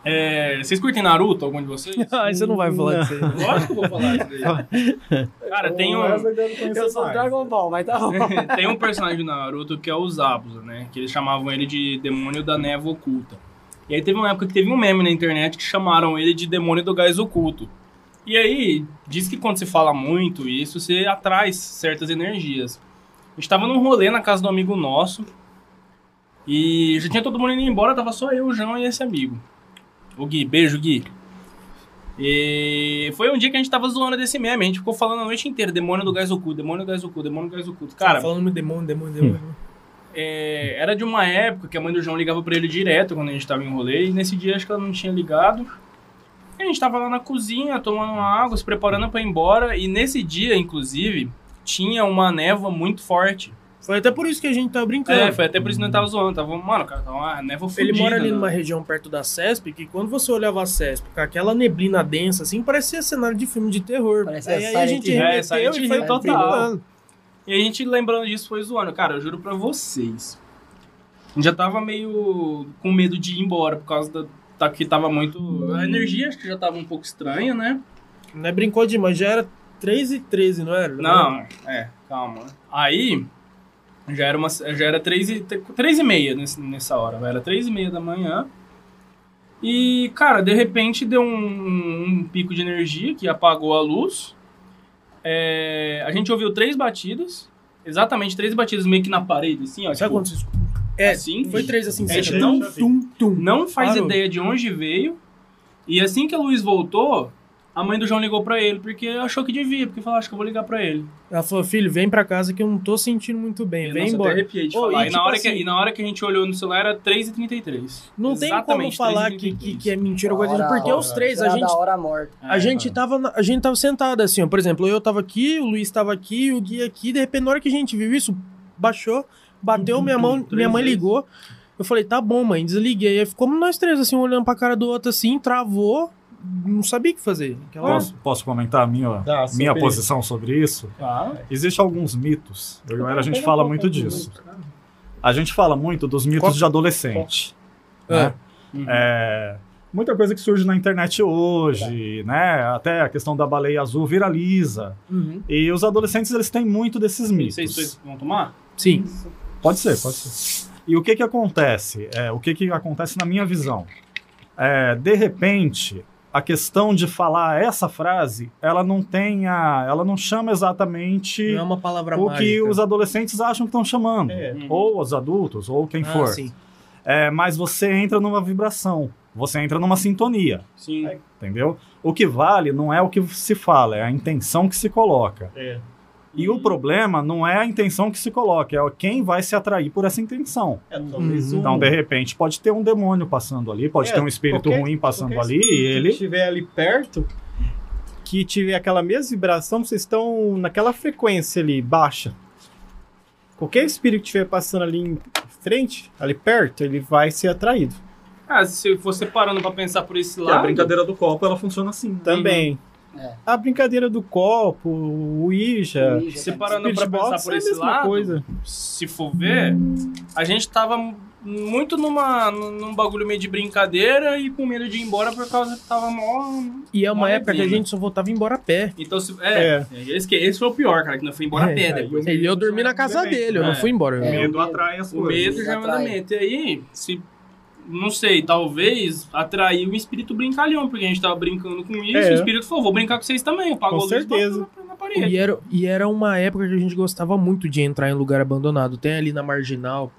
É, vocês curtem Naruto, algum de vocês? Ah, você não vai falar disso aí. Lógico que eu vou falar isso daí. Cara, tem um, Eu sou mais. Dragon Ball, mas tá bom. tem um personagem do Naruto que é o Zabuza, né? Que eles chamavam ele de demônio da névoa oculta. E aí teve uma época que teve um meme na internet que chamaram ele de demônio do gás oculto. E aí, diz que quando se fala muito isso, você atrai certas energias. A gente tava num rolê na casa do amigo nosso. E já tinha todo mundo indo embora, tava só eu, o João e esse amigo. O Gui, beijo, Gui. E foi um dia que a gente tava zoando desse meme. A gente ficou falando a noite inteira: demônio do gás oculto, demônio do gás oculto, demônio do gás oculto. Cara, falando demônio, demônio, demônio. é, era de uma época que a mãe do João ligava pra ele direto quando a gente tava em rolê. E nesse dia acho que ela não tinha ligado. E a gente tava lá na cozinha, tomando uma água, se preparando pra ir embora. E nesse dia, inclusive, tinha uma névoa muito forte. Foi até por isso que a gente tá brincando. É, foi até por isso que nós tava zoando. Tava, mano, cara, tava uma névoa Ele fudida. mora ali né? numa região perto da CESP, que quando você olhava a CESP com aquela neblina densa, assim, parecia cenário de filme de terror. Parece aí, a aí a gente. É, remeteu Silent e foi total. E a gente, lembrando disso, foi zoando. Cara, eu juro pra vocês. A gente já tava meio com medo de ir embora, por causa da, da que tava muito... A energia acho que já tava um pouco estranha, né? Não é brincou demais, já era 3 e 13, não era? Não, é, calma. Aí, já era, uma, já era 3 e, 3 e meia nessa hora. Era 3 e meia da manhã. E, cara, de repente deu um, um pico de energia que apagou a luz. É, a gente ouviu três batidas. Exatamente, três batidas meio que na parede, assim, ó. Sabe tipo, quando você escuta? É, assim? foi três assim, É, não- tum, tum. Não faz Parou. ideia de onde veio. E assim que a luz voltou, a mãe do João ligou pra ele, porque achou que devia, porque falou, acho que eu vou ligar pra ele. Ela falou, filho, vem pra casa que eu não tô sentindo muito bem, Eu, vem nossa, embora. até de Ô, falar. e E, na tipo hora assim- que, e na hora que a gente olhou no celular era 3h33. Não tem como falar que, 3h33. que, que é mentira ou coisa assim, Hora- porque os três, a Era gente da hora morta. A gente tava, na- a gente tava sentado assim, ó. Por exemplo, eu tava aqui, o Luiz tava aqui, o Gui aqui. De repente, na hora que a gente viu isso, baixou, bateu, Tum, minha tum, mão, minha mãe ligou. Eu falei, tá bom, mãe, desliguei. Aí ficamos nós três, assim, olhando pra cara do outro, assim, travou, não sabia o que fazer. Aquela... Posso, posso comentar a minha, Ah, minha posição sobre isso? Ah, Existem alguns mitos. Eu e a gente fala muito disso. A gente fala muito dos mitos de adolescente. né? Uhum. É, muita coisa que surge na internet hoje, né? Até a questão da baleia azul viraliza. Uhum. E os adolescentes, eles têm muito desses mitos. Vocês dois vão tomar? Sim. Pode ser, pode ser. E o que que acontece? É, o que que acontece na minha visão? É, de repente, a questão de falar essa frase, ela não tem a, ela não chama exatamente Não é uma palavra o mágica. que os adolescentes acham que estão chamando. É. Uhum. Ou os adultos, ou quem Ah, for. sim. É, mas você entra numa vibração, você entra numa sintonia, Sim. entendeu? O que vale não é o que se fala, é a intenção que se coloca. É. E o problema não é a intenção que se coloca, é quem vai se atrair por essa intenção. É, talvez Uhum. um- Então, de repente, pode ter um demônio passando ali, pode É, ter um espírito qualquer- ruim passando ali, e ele. que estiver ali perto, que tiver aquela mesma vibração, vocês estão naquela frequência ali, baixa. Qualquer espírito que estiver passando ali em frente, ali perto, ele vai ser atraído. Ah, se você parando pra pensar por esse Que lado... a brincadeira do copo, ela funciona assim. Também. É. A brincadeira do copo, o Ouija, Ouija, Se cara. parando pra pensar Box por é a esse lado, coisa. se for ver, a gente tava muito numa, num bagulho meio de brincadeira e com medo de ir embora por causa que tava mó... E é uma época que a gente só voltava embora a pé. Então, se, é, esse, que- esse foi o pior, cara, que nós foi embora a É, pé cara, depois. Ele eu dormi na casa dele, eu não né? fui embora. O É. medo o medo. atrai as O coisas. medo já é elemento. E aí, se não sei, talvez atraiu um espírito brincalhão, porque a gente tava brincando com isso, É. e o espírito falou, vou brincar com vocês também. Apagou Com a luz e certeza. na, na parede. E era, e era uma época que a gente gostava muito de entrar em lugar abandonado. Tem ali na Marginal,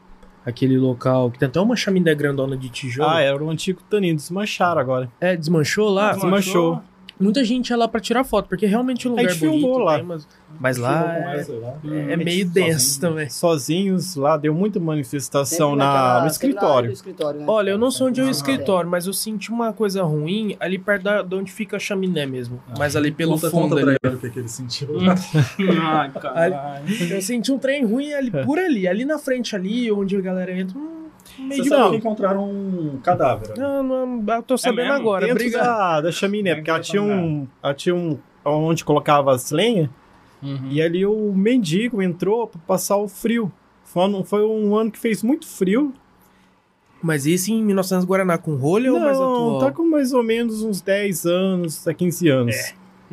aquele local que tem até uma chaminé grandona de tijolo. Ah, era o antigo Tanino, desmancharam agora. É, desmanchou lá. Desmanchou. Muita gente ia lá pra tirar foto, porque realmente é um A lugar gente filmou bonito. lá. tem umas- Mas lá é, Conversa lá. é meio denso também. Sozinhos lá, deu muita manifestação na, naquela- no na escritório. escritório, né? Olha, eu não sei onde é o Ah. escritório, mas eu senti uma coisa ruim ali perto da, de onde fica a chaminé mesmo. Ah. mas ali pelo conta, fundo conta pra ali. ele o que, que ele sentiu. Ai, caralho. Eu senti um trem ruim ali por ali. Ali na frente ali, onde a galera entra. hum, meio Você de sabe que encontraram um cadáver. ali. Não, não, eu tô sabendo mesmo? agora. Dentro Obrigado. da, da chaminé, porque ela tinha um, ela tinha um. onde colocava as lenhas, Uhum. e ali o mendigo entrou pra passar o frio. Foi um, foi um ano que fez muito frio. Mas isso em 1900 Guaraná com rolha ou mais atual? Não, tá com mais ou menos uns 10 anos, a 15 anos.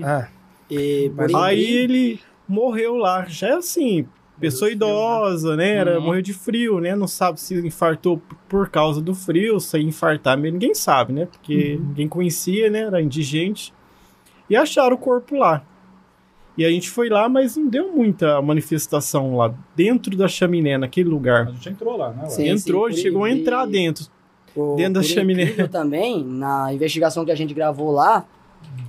Ah, E aí, ele morreu lá. Já é assim, pessoa né? idosa, né? Era, Uhum. Morreu de frio, né? Não sabe se infartou por causa do frio, se ia infartar, mas ninguém sabe, né? Porque ninguém conhecia, né? Era indigente. E acharam o corpo lá. E a gente foi lá, mas não deu muita manifestação lá dentro da chaminé, naquele lugar. A gente entrou lá, né? ué? Sim. Entrou, por- chegou a e- entrar dentro. por, dentro da chaminé. também, na investigação que a gente gravou lá,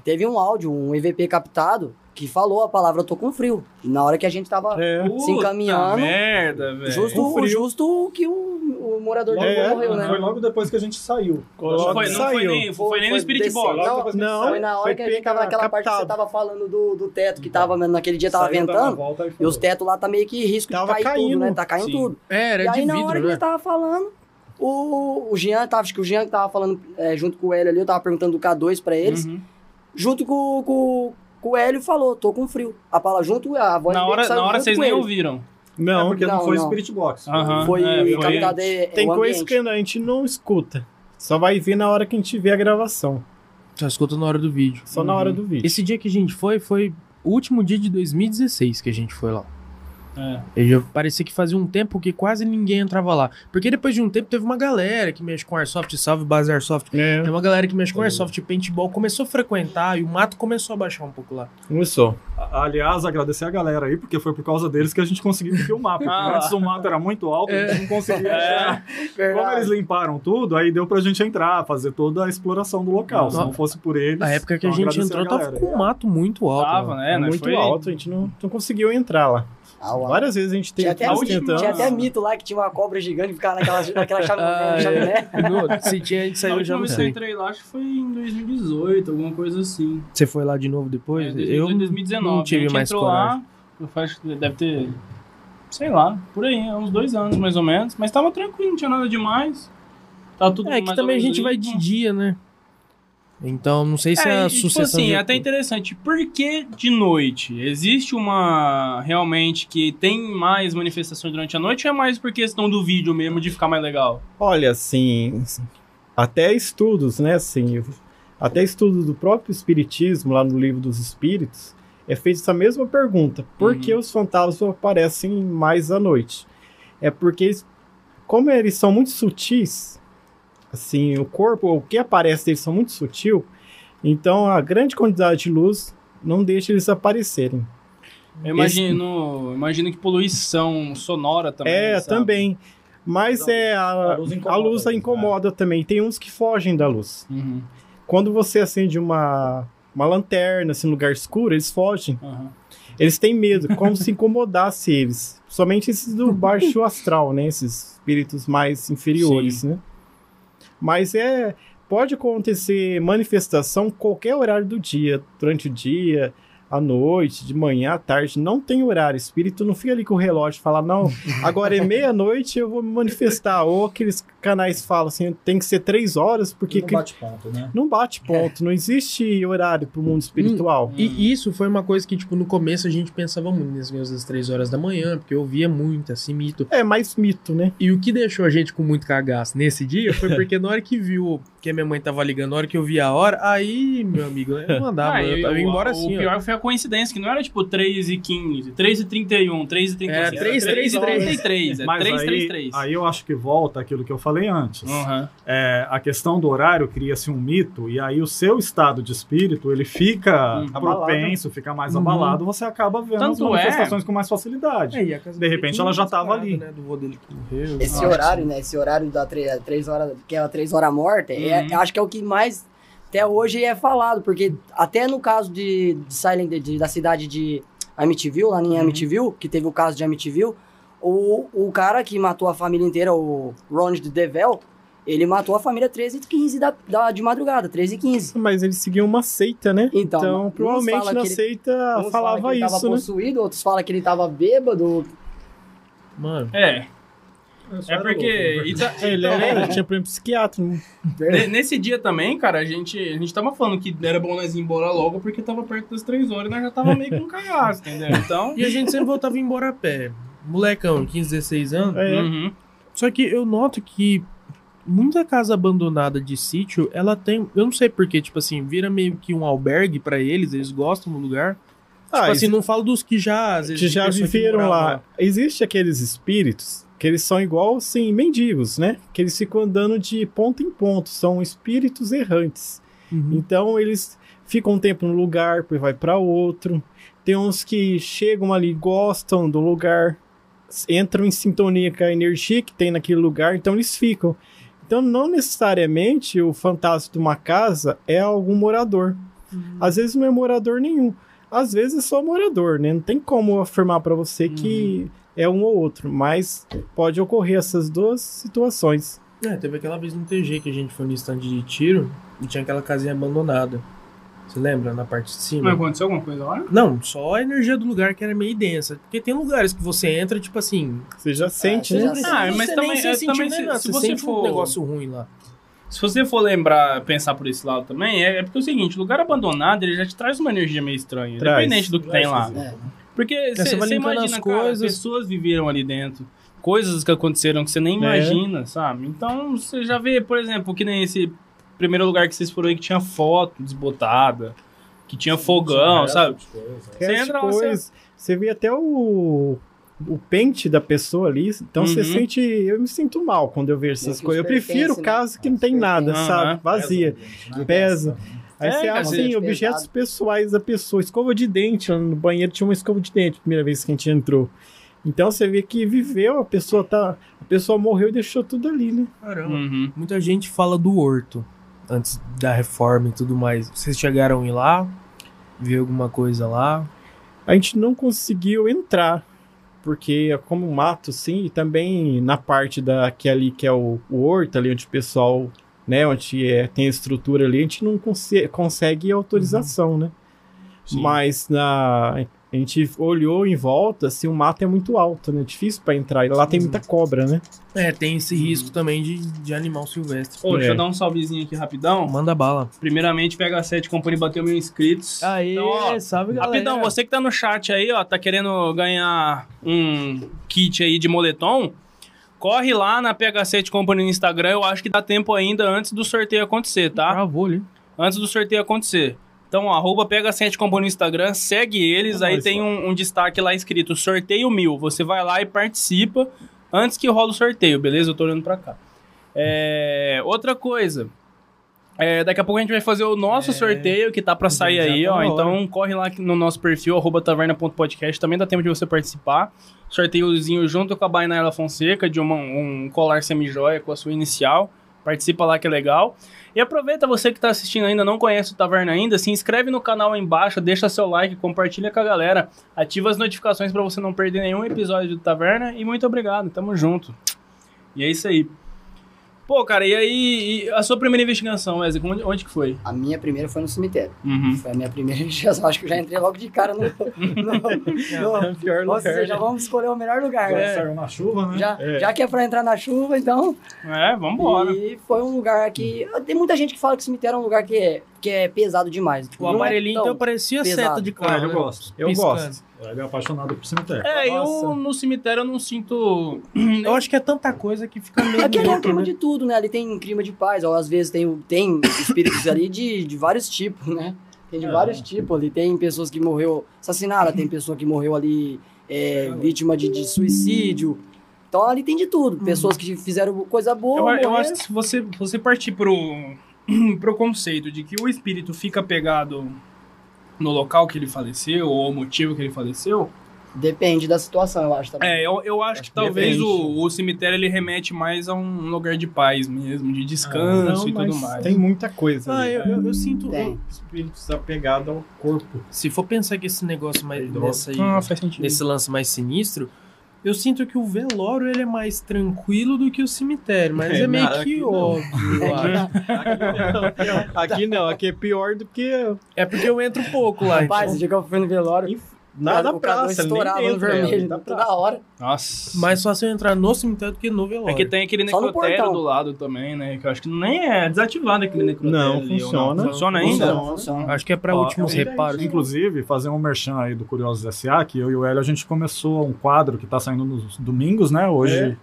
teve um áudio, um EVP captado, que falou a palavra tô com frio. Na hora que a gente tava É. se encaminhando, Puta merda, velho. justo, justo que o, o morador de É, morreu, né? Foi logo depois que a gente saiu. Não foi, não foi Saiu. nem, foi, nem no Spirit. Box. Não, Não, Foi na hora foi que a gente tava naquela parte que você captado. tava falando do, do teto, que tava, naquele dia tava Saiu, ventando, e foi. os tetos lá tá meio que risco Tava de cair tudo, caindo. né? Tá caindo Sim. tudo. é, era e aí, de na hora vidro, que né? ele tava falando, o, o Jean, tava, acho que o Jean que tava falando é, junto com o Hélio ali, eu tava perguntando do K2 pra eles, Uhum. junto com, com, com o Hélio falou, tô com frio. A palavra junto, a voz Na hora, na hora vocês nem ouviram. É Não, porque não, Não, foi não. Spirit Box. Foi É, foi- captado é, tem o coisa que a gente não escuta. Só vai ver na hora que a gente vê a gravação. Só escuta na hora do vídeo. Só na hora do vídeo. Esse dia que a gente foi, foi o último dia de 2016 que a gente foi lá. É. E já parecia que fazia um tempo que quase ninguém entrava lá. Porque depois de um tempo teve uma galera que mexe com Airsoft, salve base Airsoft. É, Tem uma galera que mexe com Airsoft e paintball, começou a frequentar e o mato começou a baixar um pouco lá. começou. A- Aliás, agradecer a galera aí, porque foi por causa deles que a gente conseguiu filmar. Porque Ah. antes o mato era muito alto, a gente não conseguia achar. Como Verdade. eles limparam tudo, aí deu pra gente entrar, fazer toda a exploração do local. Se Nossa. não fosse por eles. Na época que a então gente agradecer entrou, tava galera. com um mato muito alto. Tava, né? É né? muito Foi- alto, a gente não, não conseguiu entrar lá. Ah. Várias vezes a gente Tinha tentou até, a tentando. tinha até mito lá que tinha uma cobra gigante que ficava naquela, naquela chave, Ah, é. chaminé. No- se tinha, a gente saiu já última não vez que eu entrei lá, acho que foi em 2018, alguma coisa assim. Você foi lá de novo depois? É, eu 2019. não tive a gente mais entrou coragem. lá, eu acho que deve ter, sei lá, por aí, uns dois anos mais ou menos. Mas tava tranquilo, não tinha nada demais. Tá tudo É que também a gente vai de dia, né? Então, não sei se É, a e, tipo sucessão assim, de... é até interessante. Por que de noite? Existe uma realmente que tem mais manifestações durante a noite ou é mais por questão do vídeo mesmo de ficar mais legal? Olha, assim, até estudos, né, assim, até estudos do próprio espiritismo, lá no livro dos espíritos, é feita essa mesma pergunta. Por Uhum. que os fantasmas aparecem mais à noite? É porque, eles- como eles são muito sutis, assim, o corpo, o que aparece deles são muito sutil, então a grande quantidade de luz não deixa eles aparecerem. Eu imagino, imagino que poluição sonora também. é, sabe? também. Mas Então, é a, a luz a incomoda, luz né? incomoda também. Tem uns que fogem da luz. Uhum, Quando você acende uma, uma lanterna assim, em lugar escuro, eles fogem. uhum. Eles têm medo, como se incomodasse eles. Somente esses do baixo astral, né? Esses espíritos mais inferiores, né? Mas é. Pode acontecer manifestação qualquer horário do dia, durante o dia, à noite, de manhã, à tarde, não tem horário. Espírito não fica ali com o relógio e fala, não, agora é meia-noite eu vou me manifestar. Ou aqueles canais falam assim, tem que ser três horas, porque Não que- bate ponto, né? não bate ponto, não existe horário pro mundo espiritual. E isso foi uma coisa que, tipo, no começo a gente pensava muito nas minhas das três horas da manhã, porque eu via muito esse mito. É mais mito, né? E o que deixou a gente com muito cagaço nesse dia foi porque na hora que viu porque minha mãe tava ligando na hora que eu vi a hora, aí, meu amigo, eu não andava, Ah, eu tava indo embora o, assim, O pior ó. foi a coincidência, que não era tipo 3 e 15, 3 e 31, 3 e 35. Era 3, 3 e 3. 33, é Mas 3, aí, 3, 3. aí eu acho que volta aquilo que eu falei antes. Aham. É, a questão do horário cria-se um mito e aí o seu estado de espírito ele fica Hum. propenso, fica mais Uhum. abalado, você acaba vendo Tanto as manifestações é- com mais facilidade. É, a De repente ela já tava ali. Né, do vô dele que morreu. Esse que horário, sim. né? Esse horário da 3 horas, que é a 3 horas morta, é, Uhum. eu acho que é o que mais até hoje é falado, porque até no caso de, de Silent de- da cidade de Amityville, lá em Amityville, que teve o caso de Amityville, o, o cara que matou a família inteira, o Ron de Devel, ele matou a família 13 e 15 da, da- de madrugada, 13 e 15. Mas eles seguiam uma seita, né? Então, Então, provavelmente na ele- seita falava que ele isso, tava né? possuído, outros falam que ele tava bêbado. Mano, É, é porque. e tá- Ele então, era, tinha problema psiquiátrico. né? ne- nesse dia também, cara, a gente, a gente tava falando que era bom nós ir embora logo porque tava perto das 3 horas e nós já tava meio com um cagaço, entendeu? Então. e a gente sempre voltava embora a pé. Molecão, 15, 16 anos. É. Uhum. Só que eu noto que muita casa abandonada de sítio, ela tem. Eu não sei porquê, tipo assim, vira meio que um albergue pra eles, eles gostam do lugar. Ah, tipo assim, não falo dos que já. Às vezes, que já viveram morava lá. Existe aqueles espíritos que eles são igual, assim, mendigos, né? Que eles ficam andando de ponto em ponto. São espíritos errantes. Uhum. Então eles ficam um tempo no lugar, depois vai para outro. Tem uns que chegam ali, gostam do lugar, entram em sintonia com a energia que tem naquele lugar, então eles ficam. Então não necessariamente o fantasma de uma casa é algum morador. Às vezes não é morador nenhum. Às vezes é só morador, né? Não tem como afirmar para você que é um ou outro, mas pode ocorrer essas duas situações. É, teve aquela vez no TG que a gente foi no stand de tiro e tinha aquela casinha abandonada. Você lembra? Na parte de cima? Mas aconteceu alguma coisa lá? Não, só a energia do lugar que era meio densa. Porque tem lugares que você entra, tipo assim. Você já sente, você né? já sente. Ah, você mas nem também- se é, também se- se você você sente for- um negócio ruim lá. Se você for lembrar, pensar por esse lado também, é, é porque é o seguinte, lugar abandonado, ele já te traz uma energia meio estranha, Traz. independente do que tem lá. É. Porque você você imagina, as cara, coisas. pessoas viveram ali dentro, coisas que aconteceram que você nem É. imagina, sabe? Então, você já vê, por exemplo, que nem esse primeiro lugar que vocês foram aí que tinha foto desbotada, que tinha fogão, sabe? Você Resto entra lá, coisa, você vê até o, o pente da pessoa ali, então você Uhum. sente, eu me sinto mal quando eu vejo essas coisas. Eu prefiro né? casa que não tem nada, Aham. sabe? Vazia, pesa. Aí É, você acha assim, objetos pesado. pessoais da pessoa, escova de dente, lá no banheiro tinha uma escova de dente, primeira vez que a gente entrou. Então você vê que viveu, a pessoa tá, a pessoa morreu e deixou tudo ali, né? Caramba. Uhum. Muita gente fala do horto antes da reforma e tudo mais. Vocês chegaram a ir lá? Ver alguma coisa lá? a gente não conseguiu entrar, porque é como mato, sim, e também na parte da que ali que é o, o horto, ali onde o pessoal, né, onde é, tem a estrutura ali, a gente não conse- consegue autorização, né? Sim. Mas na a gente olhou em volta, assim, o mato é muito alto, né? Difícil pra entrar. E lá tem muita cobra, né? É, tem esse risco também de, de animal silvestre. Ô, deixa É. eu dar um salvezinho aqui rapidão. Manda bala. Primeiramente, pega 7 Company bateu mil inscritos. Aê, Então, ó, salve galera. Rapidão, você que tá no chat aí, ó, tá querendo ganhar um kit aí de moletom, corre lá na PH7 Company no Instagram, eu acho que dá tempo ainda antes do sorteio acontecer, tá? Travou ali. Antes do sorteio acontecer. Então, arroba PH7 Company no Instagram, segue eles, É aí tem um, um destaque lá escrito sorteio mil. Você vai lá e participa antes que rola o sorteio, beleza? Eu tô olhando pra cá. É, outra coisa. É, daqui a pouco a gente vai fazer o nosso É, sorteio que tá pra sair aí, tá ó. Então corre lá no nosso perfil, arroba taverna.podcast. Também dá tempo de você participar. Sorteiozinho junto com a Bainela Fonseca de uma- um colar semi-joia com a sua inicial. Participa lá que é legal. E aproveita você que tá assistindo ainda, não conhece o Taverna ainda, se inscreve no canal aí embaixo, deixa seu like, compartilha com a galera, ativa as notificações pra você não perder nenhum episódio do Taverna e muito obrigado, tamo junto. E é isso aí. Pô, cara, e aí, e a sua primeira investigação, Wesley, onde, onde que foi? A minha primeira foi no cemitério. Uhum. Foi a minha primeira investigação. Acho que eu já entrei logo de cara no. no, no Pior Ou lugar, seja, né? vamos escolher o melhor lugar. né? Saiu na chuva, né? Já, É. já que é pra entrar na chuva, então. É, vambora. E foi um lugar que. Tem muita gente que fala que o cemitério é um lugar que porque é pesado demais. O Não é amarelinho, tão- então, parecia pesado. seta de Ah, carro. eu né? gosto. Eu Piscando. gosto. Ele é apaixonado por cemitério. É, Nossa. eu no cemitério eu não sinto. Eu acho que é tanta coisa que fica meio É que ali é um clima né? de tudo, né? Ali tem clima de paz, ou às vezes tem, tem espíritos ali de, de vários tipos, né? Tem de É. vários tipos ali. Tem pessoas que morreu assassinada, tem pessoa que morreu ali é, vítima de, de suicídio. Então ali tem de tudo. Pessoas que fizeram coisa boa. Eu, eu acho que se você, você partir pro, pro conceito de que o espírito fica pegado no local que ele faleceu, ou o motivo que ele faleceu, Depende da situação, eu acho. Também. é, eu, eu acho, que que talvez o, o cemitério ele remete mais a um lugar de paz mesmo, de descanso Não, e tudo mais. Tem muita coisa Ah, ali. eu, eu, eu sinto. Tem. Espíritos apegados ao corpo. Se for pensar que esse negócio mais. Nessa aí, Ah, faz sentido. nesse lance mais sinistro, eu sinto que o velório ele é mais tranquilo do que o cemitério, mas é, É, meio nada, que aqui não. óbvio. eu acho. Aqui não, aqui é pior do que É porque eu entro pouco lá. Rapaz, então. o dia que eu fui no velório, nada cara praça, nem estourava no dentro vermelho toda hora. Nossa. Mais fácil eu entrar no cemitério do que no velório. É que tem aquele Só necrotério do lado também, né? Que eu acho que nem é desativado aquele necrotério. Não, ali, funciona. Funciona ainda? Funciona. Funciona. Acho que é pra Ó, últimos eu- reparos. Inclusive, fazer um merchan aí do Curiosos S.A., que eu e o Hélio, a gente começou um quadro que tá saindo nos domingos, né? Hoje, É.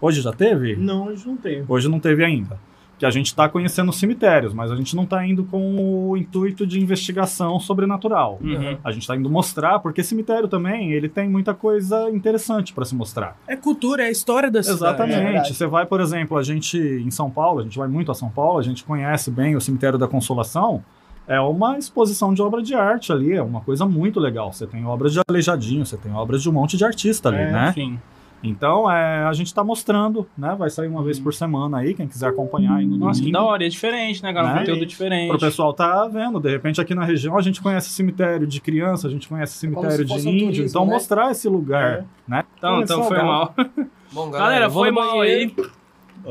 hoje já teve? Não, hoje não tem. Hoje não teve ainda. Que a gente está conhecendo os cemitérios, mas a gente não está indo com o intuito de investigação sobrenatural. Uhum. A gente está indo mostrar, porque cemitério também, ele tem muita coisa interessante para se mostrar. É cultura, é a história da cidade. É Exatamente. verdade. Você vai, por exemplo, a gente em São Paulo, a gente vai muito a São Paulo, a gente conhece bem o cemitério da Consolação. É uma exposição de obra de arte ali, é uma coisa muito legal. Você tem obras de Aleijadinho, você tem obras de um monte de artista ali, É, né? Sim. Então, é, a gente está mostrando, né? Vai sair uma vez por semana aí, quem quiser acompanhar aí no Nossa, que domingo. da hora. É diferente, né? Um Né? conteúdo diferente. Pro pessoal tá vendo, de repente aqui na região a gente conhece cemitério de criança, a gente conhece cemitério de um índio, turismo, então né? mostrar esse lugar, né? Então, É então foi mal. Bom, Galera, vou foi mal aí.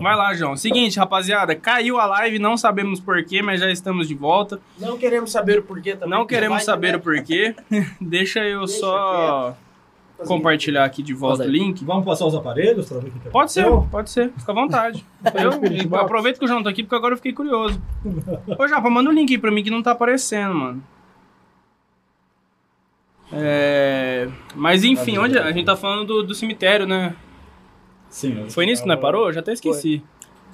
Vai lá, João. Seguinte, rapaziada, caiu a live, não sabemos porquê, mas já estamos de volta. Não queremos saber o porquê também. Não queremos Vai, saber né? o porquê. Deixa eu Deixa só compartilhar aqui de volta o link. Vamos passar os aparelhos para ver o que que Pode ser, pode ser. Fica à vontade. Eu aproveito que o João tá aqui, porque agora eu fiquei curioso. Ô, Japa, manda o link aí pra mim que não tá aparecendo, mano. É... Mas enfim, onde a gente tá falando do, do cemitério, né? Sim. Foi nisso que nós parou? Eu já até esqueci.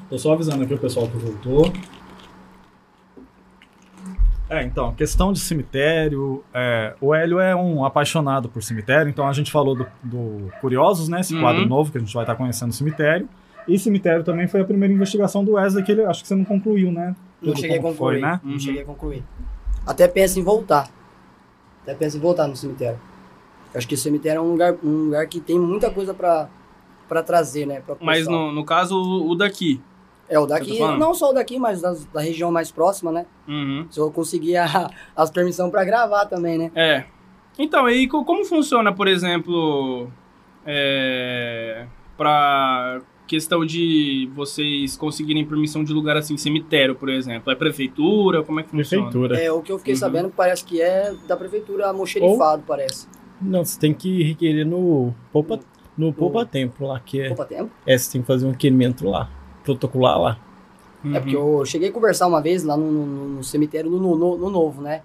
Tô só avisando aqui o pessoal que voltou. É, então, questão de cemitério. é, o Hélio é um apaixonado por cemitério, então a gente falou do, do Curiosos, né? Esse Uhum. quadro novo que a gente vai estar conhecendo o cemitério. E cemitério também foi a primeira investigação do Wesley, que ele acho que você não concluiu, né? Não cheguei a concluir. Foi, né? Uhum. Não cheguei a concluir. Até penso em voltar. Até penso em voltar no cemitério. Eu acho que o cemitério é um lugar, um lugar que tem muita coisa pra, pra trazer, né? Pra Mas no, no caso, o daqui. É, o daqui, tá não só o daqui, mas das- da região mais próxima, né? Uhum. Se eu conseguir a- as permissões pra gravar também, né? É. Então, aí co- como funciona, por exemplo, é, pra questão de vocês conseguirem permissão de lugar assim, cemitério, por exemplo? É prefeitura? Como é que funciona? Prefeitura. É, o que eu fiquei Uhum. sabendo parece que é da prefeitura almoxerifado, parece. Não, você tem que requerer no Poupa, no Poupa Tempo lá, que é, Opa, tempo. é, você tem que fazer um requerimento lá, protocolar lá. Uhum. É porque eu cheguei a conversar uma vez lá no, no- no cemitério no, no- no Novo, né?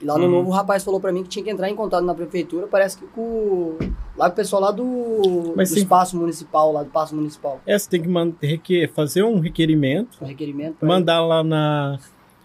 E lá no Uhum. Novo o rapaz falou pra mim que tinha que entrar em contato na prefeitura, parece que com lá o pessoal lá do, Mas do sim. espaço municipal, lá do espaço municipal. É, você tem que fazer um requerimento, Um requerimento. mandar lá na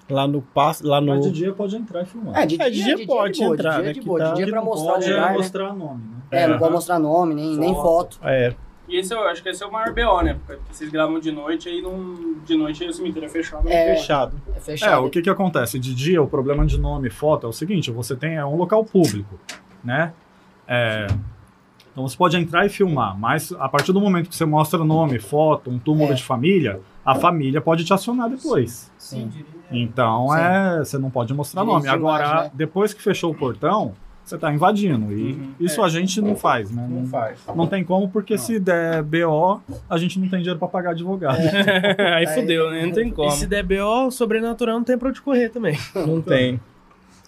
lá no passo, lá Mas de no dia pode entrar e filmar. É, de dia, É, de dia de pode de boa, entrar, de dia, né, de que boa, tá- de dia que pra não mostrar o pode lugar, é né? mostrar nome, né? É, não Aham. pode mostrar nome, nem, nem foto. é, E esse eu acho que esse é o maior BO, né? Porque vocês gravam de noite aí não, de noite aí o cemitério é fechado. É, fechado. é É, fechado. o que que acontece? De dia, o problema de nome e foto é o seguinte, você tem é um local público, né? É, então você pode entrar e filmar, mas a partir do momento que você mostra nome, foto, um túmulo É. de família, a família pode te acionar depois. Sim. Então Sim. é, você não pode mostrar Direito nome. Agora, imagem, né? depois que fechou o portão, você tá invadindo. E Uhum. isso a gente não faz, né? Não, faz. não tem como, porque se der BO, a gente não tem dinheiro pra pagar advogado. aí fudeu, né? Não tem como. E se der BO, sobrenatural não tem pra onde correr também. Não tem.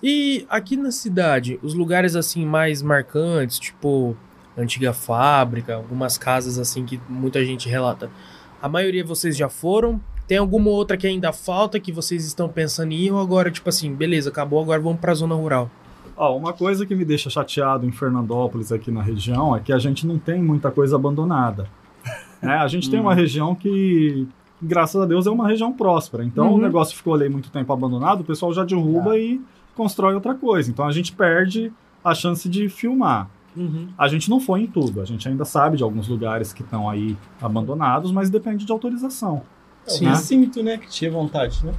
E aqui na cidade, os lugares assim mais marcantes, tipo antiga fábrica, algumas casas assim que muita gente relata. A maioria vocês já foram Tem alguma outra que ainda falta que vocês estão pensando em ir ou agora, tipo assim, beleza, acabou, agora vamos pra zona rural? Ó, uma coisa que me deixa chateado em Fernandópolis, aqui na região, é que a gente não tem muita coisa abandonada. Né? A gente tem uma região que, graças a Deus, é uma região próspera. Então, Uhum. o negócio ficou ali muito tempo abandonado, o pessoal já derruba e constrói outra coisa. Então, a gente perde a chance de filmar. Uhum. A gente não foi em tudo. A gente ainda sabe de alguns lugares que estão aí abandonados, mas depende de autorização. Sim. O recinto, né? Que tinha vontade, né?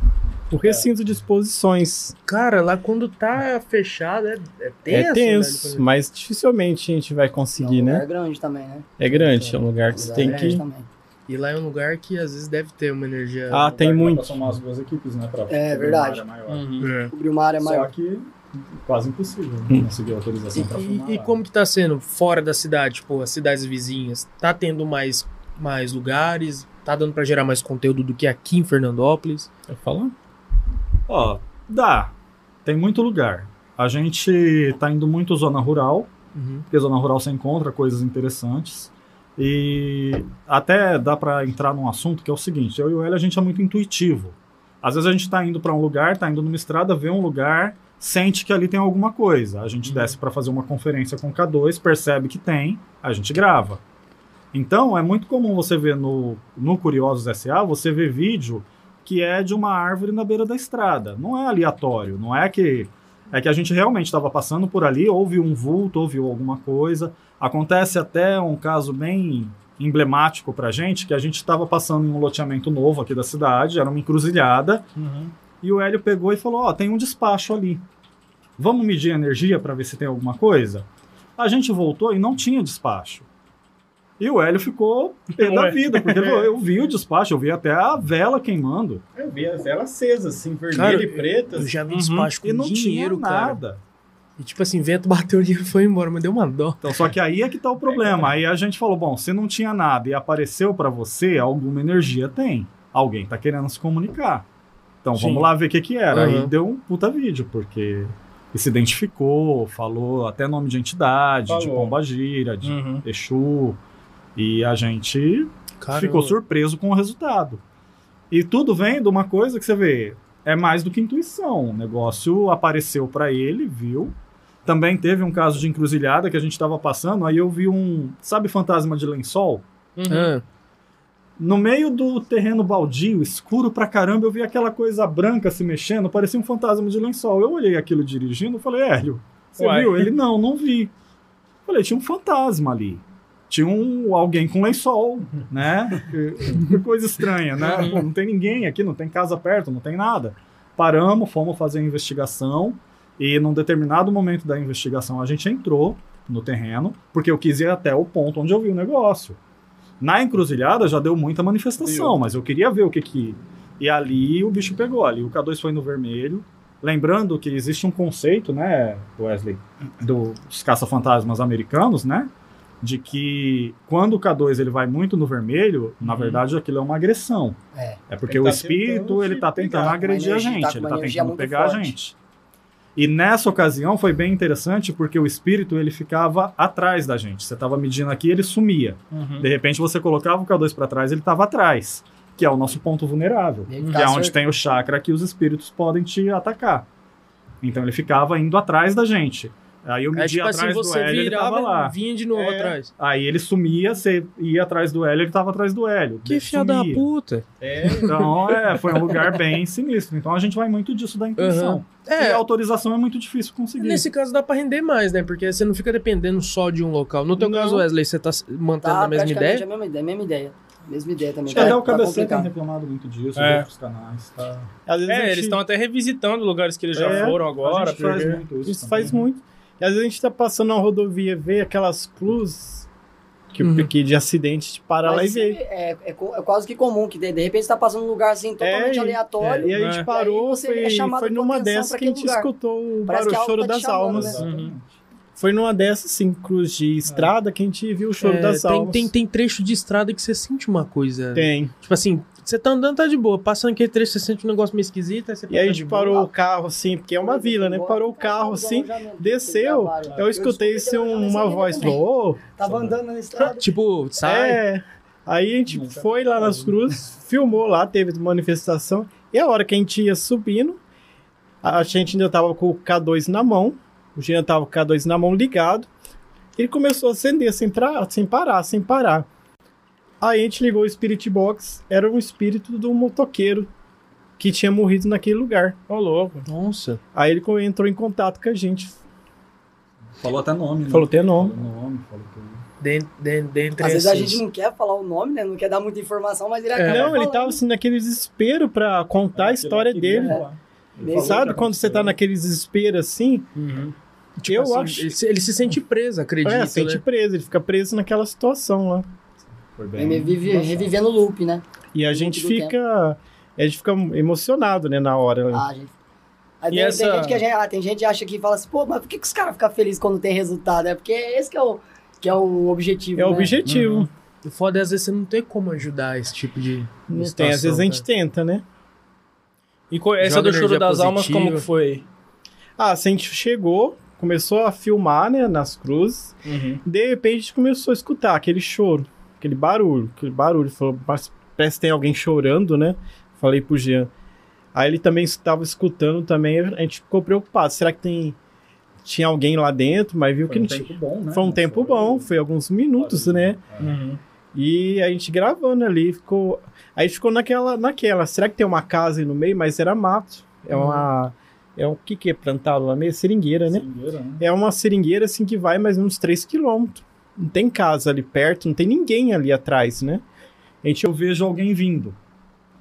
O recinto de exposições Cara, lá quando tá fechado é, é tenso. é tenso, velho. mas dificilmente a gente vai É conseguir, um lugar né? grande também, né? É grande, é um lugar que Um você tem grande que. também. E lá é um lugar que às vezes deve ter uma energia. Ah, tem muito. somar as duas equipes, né? pra É, cobrir verdade. uma área maior. Uhum. É. Cobrir uma área Só maior. que quase impossível né? conseguir autorização E, para e- filmar. e como que tá sendo fora da cidade, tipo, as cidades vizinhas? Tá tendo mais, mais lugares? Tá dando pra gerar mais conteúdo do que aqui em Fernandópolis? Vai falar? Ó, dá. Tem muito lugar. A gente tá indo muito zona rural, Uhum. porque zona rural você encontra coisas interessantes. E até dá para entrar num assunto que é o seguinte: eu e o Hélio a gente é muito intuitivo. Às vezes a gente tá indo para um lugar, tá indo numa estrada, vê um lugar, sente que ali tem alguma coisa. A gente desce para fazer uma conferência com o K2, percebe que tem, a gente grava. Então é muito comum você ver no, no Curiosos SA, você vê vídeo que é de uma árvore na beira da estrada. Não é aleatório, não é que é que a gente realmente estava passando por ali, ouviu um vulto, ouviu alguma coisa. Acontece até um caso bem emblemático pra gente, que a gente estava passando em um loteamento novo aqui da cidade, era uma encruzilhada, Uhum. e o Hélio pegou e falou: Ó, tem um despacho ali. Vamos medir a energia para ver se tem alguma coisa? A gente voltou e não tinha despacho. E o Hélio ficou pé da vida, porque ele eu vi o despacho, eu vi até a vela queimando. Eu vi as velas acesas, assim, vermelha Cara, e pretas. Eu já vi Uhum. despacho com E não dinheiro, tinha cara. nada. E tipo assim, vento bateu o e foi embora, mas deu uma dó. Então, só que aí é que tá o problema. Aí a gente falou, bom, se não tinha nada e apareceu para você, alguma energia tem. Alguém tá querendo se comunicar. Então, Sim. vamos lá ver o que que era. Aí Uhum. deu um puta vídeo, porque ele se identificou, falou até nome de entidade, de Falou. pombagira, de Uhum. Exu. E a gente Cara, ficou surpreso com o resultado. E tudo vem de uma coisa que você vê, é mais do que intuição. O negócio apareceu para ele, viu? Também teve um caso de encruzilhada que a gente estava passando, aí eu vi um, sabe fantasma de lençol? Uhum. Ah, No meio do terreno baldio, escuro pra caramba, eu vi aquela coisa branca se mexendo, parecia um fantasma de lençol. Eu olhei aquilo dirigindo e falei, Hélio, você Uai. viu? Ele, não, não vi. Falei, tinha um fantasma ali. Tinha um, alguém com lençol, né? Coisa estranha, né? Pô, não tem ninguém aqui, não tem casa perto, não tem nada. Paramos, fomos fazer a investigação e num determinado momento da investigação a gente entrou no terreno, porque eu quis ir até o ponto onde eu vi o negócio. Na encruzilhada já deu muita manifestação, mas eu queria ver o que que. E ali o bicho pegou, ali o K2 foi no vermelho. Lembrando que existe um conceito, né, Wesley, dos caça-fantasmas americanos, né? De que quando o K2 ele vai muito no vermelho, na Uhum. verdade aquilo é uma agressão. É. É porque Ele o tá espírito ele te tá tentando pegar, agredir uma a energia- gente, tá ele tá energia tentando pegar a forte. gente. E nessa ocasião foi bem interessante porque o espírito ele ficava atrás da gente. Você estava medindo aqui, ele sumia. Uhum. De repente você colocava o K2 para trás, ele estava atrás, que é o nosso ponto vulnerável, Ele que ficava é onde tem o chakra que os espíritos podem te atacar. Então ele ficava indo atrás da gente. Aí eu é media tipo assim, atrás do você Hélio, ele tava virava lá. e vinha de novo É. atrás. Aí ele sumia, você ia atrás do Hélio, ele tava atrás do Hélio. Que filha da puta. É, Então, é, foi um lugar bem sinistro. Então a gente vai muito disso da intuição. E É, a autorização é muito difícil conseguir. nesse caso dá pra render mais, né? Porque você não fica dependendo só de um local. No teu Não. caso, Wesley, você tá mantendo Tá a mesma ideia? a mesma ideia, mesma ideia. Mesma ideia também. Até tá, o tá KBC tem reclamado muito disso, É. outros canais. Tá... às vezes a É, gente- eles estão até revisitando lugares que eles já É, foram a agora. gente faz muito isso. Isso também. faz muito. E às vezes a gente tá passando na rodovia, vê aquelas cruzes que, Uhum. que de acidente, de parar lá e Mas vê. é, é, co- é quase que comum, que de, de repente você tá passando num lugar assim totalmente É, aleatório. E a gente É. parou, E aí você foi, é foi numa dessas que a gente lugar. escutou o barulho, algo choro tá te das chamando, almas. né? Exatamente. Foi numa dessas, assim, cruz de estrada, que a gente viu o choro É, das tem, almas. tem, tem trecho de estrada que você sente uma coisa. Tem. Tipo assim, você tá andando, tá de boa. Passando aquele trecho, você sente um negócio meio esquisito. Aí você E aí a gente de parou boa. o carro, assim, porque é uma vila, né? Parou o carro, assim, desceu. Eu escutei assim, uma voz, falou, ô, Tava andando na estrada. Tipo, sai. é... Aí a gente foi lá nas cruzes, filmou lá, teve manifestação. E a hora que a gente ia subindo, a gente ainda tava com o K2 na mão. O Jean tava com o K2 na mão ligado. Ele começou a acender sem, pra, sem parar, sem parar. Aí a gente ligou o Spirit Box, era um espírito do motoqueiro que tinha morrido naquele lugar. Ô, louco. Nossa. Aí ele entrou em contato com a gente. Falou até nome, né? Falou até nome. Falou nome, falou tudo. Den- den- Dentre Às vezes a gente não quer falar o nome, né? Não quer dar muita informação, mas ele É. acaba Não, ele falando. tava assim naquele desespero pra contar a história dele. Ele Sabe quando você tá naquele desespero assim? Uhum. eu Assim, acho. Ele se, ele se sente preso, acredito. É, sente né? preso, ele fica preso naquela situação lá. Foi Ele bem. vive, revivendo o loop, né? E a gente fica. A gente fica emocionado, né, na hora. Ah, gente. Aí E tem, essa- tem gente que a gente, ah, tem gente que acha que fala assim, pô, mas por que, que os caras ficam felizes quando tem resultado? É porque esse que é o, que é o objetivo. É o né? objetivo. O foda é às vezes você não tem como ajudar esse tipo de. Não situação, tem, às vezes a gente cara. tenta, né? E co- essa Joga do Choro das Almas, como positiva. que foi? Ah, assim, a gente chegou, começou a filmar, né, nas cruzes. De repente a gente começou a escutar aquele choro, aquele barulho, aquele barulho. Falou, "Mas parece que tem alguém chorando, né? Falei pro Jean. Aí ele também estava escutando também, a gente ficou preocupado. Será que tem tinha alguém lá dentro, mas viu Foi que um não tinha. tempo bom, né? Foi um Não tempo bom, foi alguns minutos, né? Uhum. E a gente gravando ali, ficou. Aí ficou naquela, naquela. Será que tem uma casa aí no meio? Mas era mato. É uma. É o que que é plantado lá meio? Seringueira, né? Seringueira, né? É uma seringueira assim que vai mais uns 3 quilômetros. Não tem casa ali perto, não tem ninguém ali atrás, né? A gente Eu vejo alguém vindo.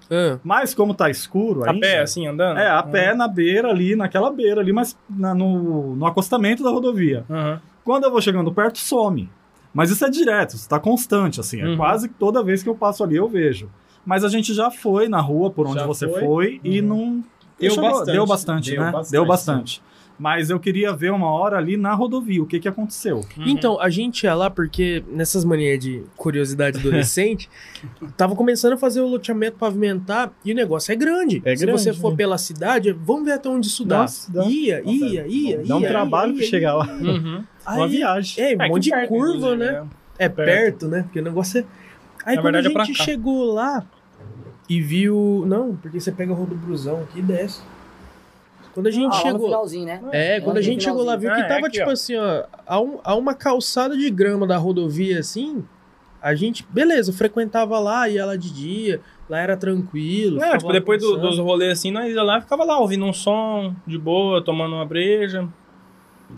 Ah, Mas como tá escuro A ainda... pé, assim, andando? É, a pé na beira ali, naquela beira ali, mas na- no, no acostamento da rodovia. Uhum. Quando eu vou chegando perto, some. Mas isso é direto, isso tá constante, assim. É Uhum. quase que toda vez que eu passo ali eu vejo. Mas a gente já foi na rua por onde Já você foi? foi, e Uhum. não. Deu chegou- bastante. Deu bastante, Deu né? bastante, Deu bastante. Mas eu queria ver uma hora ali na rodovia, o que que aconteceu. Uhum. Então, a gente ia lá porque, nessas manias de curiosidade adolescente, tava começando a fazer o loteamento pavimentar e o negócio é grande. É Se grande, você for né? pela cidade, vamos ver até onde isso dá. Nossa, dá. Ia, Nossa, ia, ia, Dá um ia, trabalho ia, pra ia, chegar lá. Uhum. Aí- Uma viagem. É, um É, monte de perto, curva, inclusive, né? É perto, né? Porque o negócio é. Aí Na quando verdade, é a gente cá. chegou lá e viu. Não, porque você pega o rodobruzão aqui e desce. Quando a gente Ah, chegou. finalzinho, né? É, quando a gente chegou lá, viu que. Ah, é tava aqui, tipo ó. assim, ó, a, um- a uma calçada de grama da rodovia, assim. A gente, beleza, frequentava lá, ia lá de dia, lá era tranquilo. É, tipo, depois do- dos rolês assim, nós ia lá e ficava lá ouvindo um som de boa, tomando uma breja.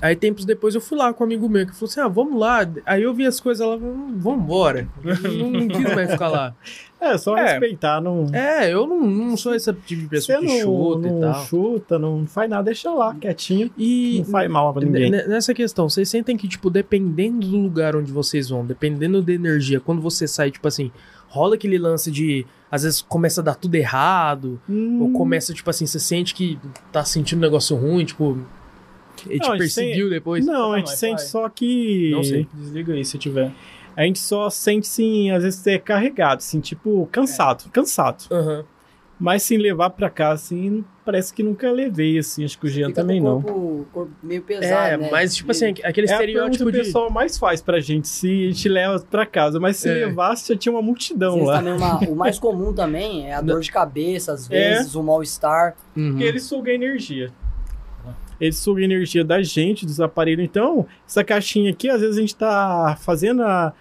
Aí tempos depois eu fui lá com um amigo meu que falou assim: ah, vamos lá. Aí eu vi as coisas lá, "Hum, vamos embora. não, não quis mais ficar lá. É, só É. respeitar, não. É, eu não, não sou esse tipo de pessoa Você que não, chuta não e tal. chuta, não faz nada, deixa lá, quietinho. E Não faz mal pra ninguém. Nessa questão, vocês sentem que, tipo, dependendo do lugar onde vocês vão, dependendo da energia, quando você sai, tipo assim, rola aquele lance de. Às vezes começa a dar tudo errado, Hum, ou começa, tipo assim, você sente que tá sentindo um negócio ruim, tipo. Ele Não, te a gente perseguiu depois. Não, a gente sente vai. só que. Não sei. Desliga aí se tiver. A gente só sente, sim, às vezes é carregado, assim, tipo, cansado, cansado. Aham. Mas sem levar pra cá, assim, parece que nunca levei, assim, acho que o Jean Fica também com o não. corpo, corpo meio pesado, É, né? mas, tipo assim, aquele É estereótipo que o de. pessoal mais faz pra gente, se a gente leva pra casa. Mas se É. levasse, já tinha uma multidão lá. uma- o mais comum também é a dor de cabeça, às É. vezes, o mal-estar. Uhum. Porque ele suga energia. Ele suga energia da gente, dos aparelhos. Então, essa caixinha aqui, às vezes a gente tá fazendo a.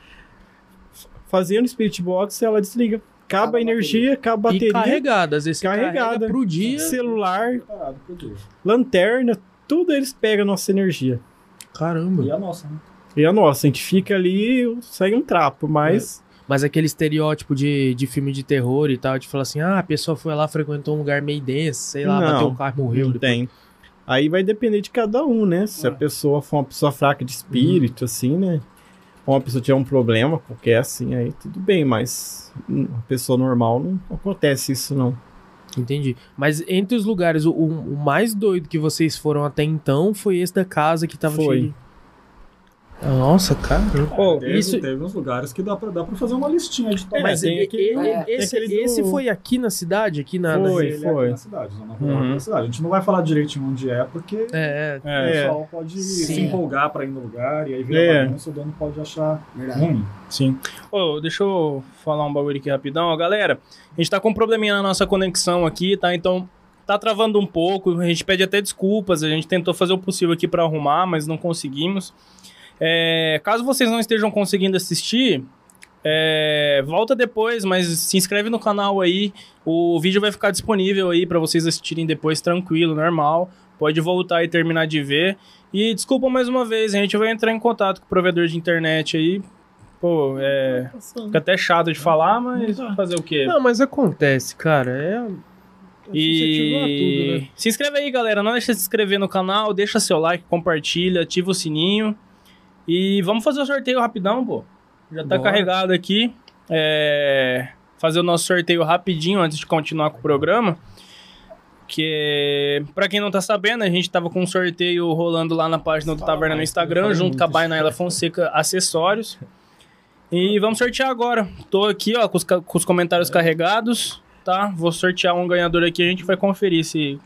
Fazendo Spirit Box, ela desliga. Acaba Acaba a energia, acaba a E bateria, carregada, às vezes Carregada. carrega pro dia. celular, pro dia. lanterna, tudo eles pegam a nossa energia. Caramba. E a nossa, né? E a nossa, a gente fica ali, sai um trapo, mas. Mas aquele estereótipo de, de filme de terror e tal, de falar assim, ah, a pessoa foi lá, frequentou um lugar meio denso, sei lá, Não, bateu um carro e morreu. Não depois. tem. Aí vai depender de cada um, né? Se a É. pessoa for uma pessoa fraca de espírito, assim, né? Ou uma pessoa tiver um problema qualquer, assim, aí tudo bem, mas uma pessoa normal não acontece isso, não. Entendi. Mas entre os lugares, o, o mais doido que vocês foram até então foi esse da casa que tava Foi. cheio Nossa, cara. Pô, Teve, isso- teve uns lugares que dá pra, dá pra fazer uma listinha de todos. Mas tem é, esse, aquele do- esse foi aqui na cidade? Aqui na. na- Foi. Ele é aqui na cidade, zona rural Uhum. da cidade. A gente não vai falar direitinho onde é, porque É, é. o É, pessoal pode se Sim. empolgar pra ir no lugar e aí vira É. bagunça, o dono pode achar Verdade. ruim. Sim. Ô, deixa eu falar um bagulho aqui rapidão. Galera, a gente tá com um probleminha na nossa conexão aqui, tá? Então tá travando um pouco. A gente pede até desculpas. A gente tentou fazer o possível aqui pra arrumar, mas não conseguimos. É, caso vocês não estejam conseguindo assistir, é, volta depois, mas se inscreve no canal aí. O vídeo vai ficar disponível aí pra vocês assistirem depois, tranquilo, normal. Pode voltar e terminar de ver. E desculpa mais uma vez, a gente vai entrar em contato com o provedor de internet aí. Pô, é. Fica até chato de falar, mas fazer o quê? Não, mas acontece, cara. É. a tudo, E né? se inscreve aí, galera. Não deixa de se inscrever no canal, deixa seu like, compartilha, ativa o sininho. E vamos fazer o sorteio rapidão, pô. Já tá Bora. carregado aqui. É, Fazer o nosso sorteio rapidinho antes de continuar com o programa. Que, pra quem não tá sabendo, a gente tava com um sorteio rolando lá na página do Taverna no Instagram, junto com a Bainaila Fonseca Acessórios. E vamos sortear agora. Tô aqui, ó, com os, com os comentários carregados, tá? Vou sortear um ganhador aqui, a gente vai conferir se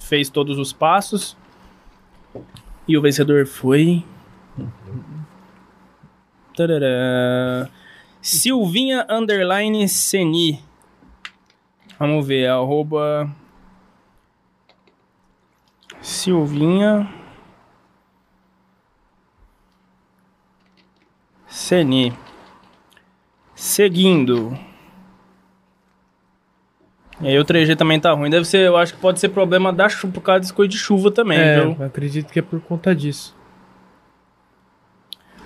fez todos os passos. E o vencedor foi. Tarará. Silvinha Underline Seni. Vamos ver, arroba. Silvinha. Seni. Seguindo. E aí o 3G também tá ruim. Deve ser, eu acho que pode ser problema da chuva, por causa das coisas de chuva também, É, viu? eu acredito que é por conta disso.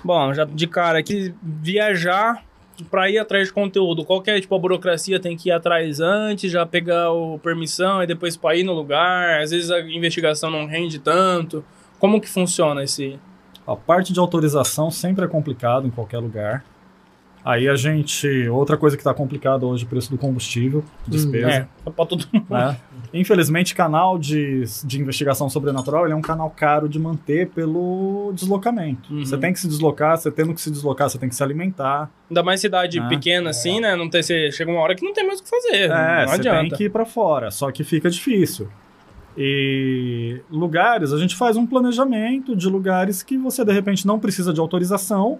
Bom, já de cara aqui, viajar pra ir atrás de conteúdo. Qualquer, tipo, a burocracia tem que ir atrás antes, já pegar o permissão e depois pra ir no lugar. Às vezes a investigação não rende tanto. Como que funciona esse... A parte de autorização sempre é complicado em qualquer lugar. Aí a gente. Outra coisa que está complicada hoje é o preço do combustível, despesa. É, pra todo mundo. né? Infelizmente, canal de, de investigação sobrenatural ele é um canal caro de manter pelo deslocamento. Uhum. Você tem que se deslocar, você tendo que se deslocar, você tem que se alimentar. Ainda mais cidade Ah, pequena assim, né? Não tem, você, chega uma hora que não tem mais o que fazer. É, não você adianta. tem que ir para fora, só que fica difícil. E lugares, a gente faz um planejamento de lugares que você de repente não precisa de autorização,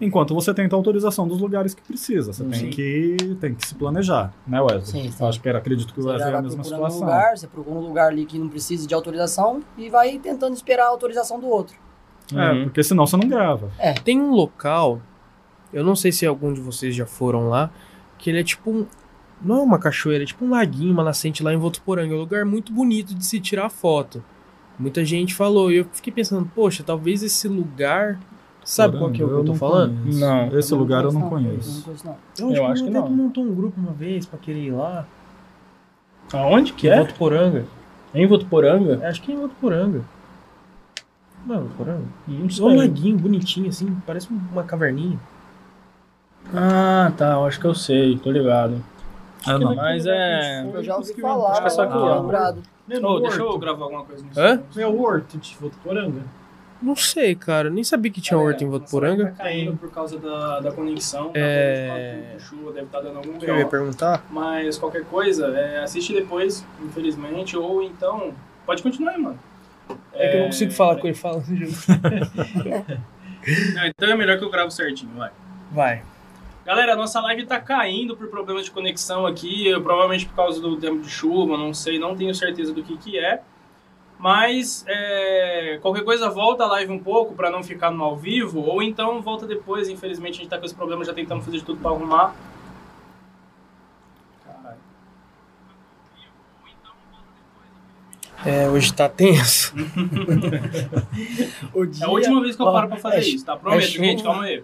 enquanto você tenta a autorização dos lugares que precisa. Você Sim. tem que, tem que se planejar, né, Wesley? Sim, sim. Eu Acho que era, acredito que o Você Wesley é a mesma procurando um situação. lugar, você procura um lugar ali que não precisa de autorização e vai tentando esperar a autorização do outro. É, Uhum. porque senão você não grava. Tem um local, eu não sei se algum de vocês já foram lá, que ele é tipo um. Não é uma cachoeira, é tipo um laguinho, uma nascente lá em Votuporanga. É um lugar muito bonito de se tirar foto. Muita gente falou, e eu fiquei pensando, poxa, talvez esse lugar. Sabe qual que é o que eu tô não falando? conheço. Não. Esse lugar eu não Eu não conheço. conheço, não. Eu acho que até não. montou um grupo uma vez pra querer ir lá. Aonde que Em é? Votuporanga. Em Votuporanga? Acho que é em Votuporanga. Não é Votuporanga? Não É um laguinho bonitinho assim, parece uma caverninha. Ah, tá. Eu acho que eu sei. Tô ligado. É, não. Mas é... Eu já ouvi falar, Acho que é só aqui, não ó. deixa eu gravar alguma coisa nisso. Hã? É o Horto de Votuporanga. Não sei, cara. Nem sabia que tinha horto em Votuporanga. Tá caindo por causa da, da conexão. tá É. com chuva, deve estar dando algum que eu ia perguntar? Mas qualquer coisa, é, assiste depois, infelizmente. Ou então... Pode continuar aí, mano. É que eu não consigo falar com ele. Não, então é melhor que eu gravo certinho, vai. Vai. Galera, a nossa live tá caindo por problemas de conexão aqui, eu- provavelmente por causa do tempo de chuva, não sei, não tenho certeza do que que é. Mas é, qualquer coisa volta a live um pouco para não ficar no ao vivo, ou então volta depois, infelizmente a gente tá com esse problema, já tentamos fazer de tudo para arrumar. Caralho. É, hoje tá tenso. o É dia... a última vez que eu Ó, paro pra fazer é isso, tá? Prometo, chuva. gente, calma aí.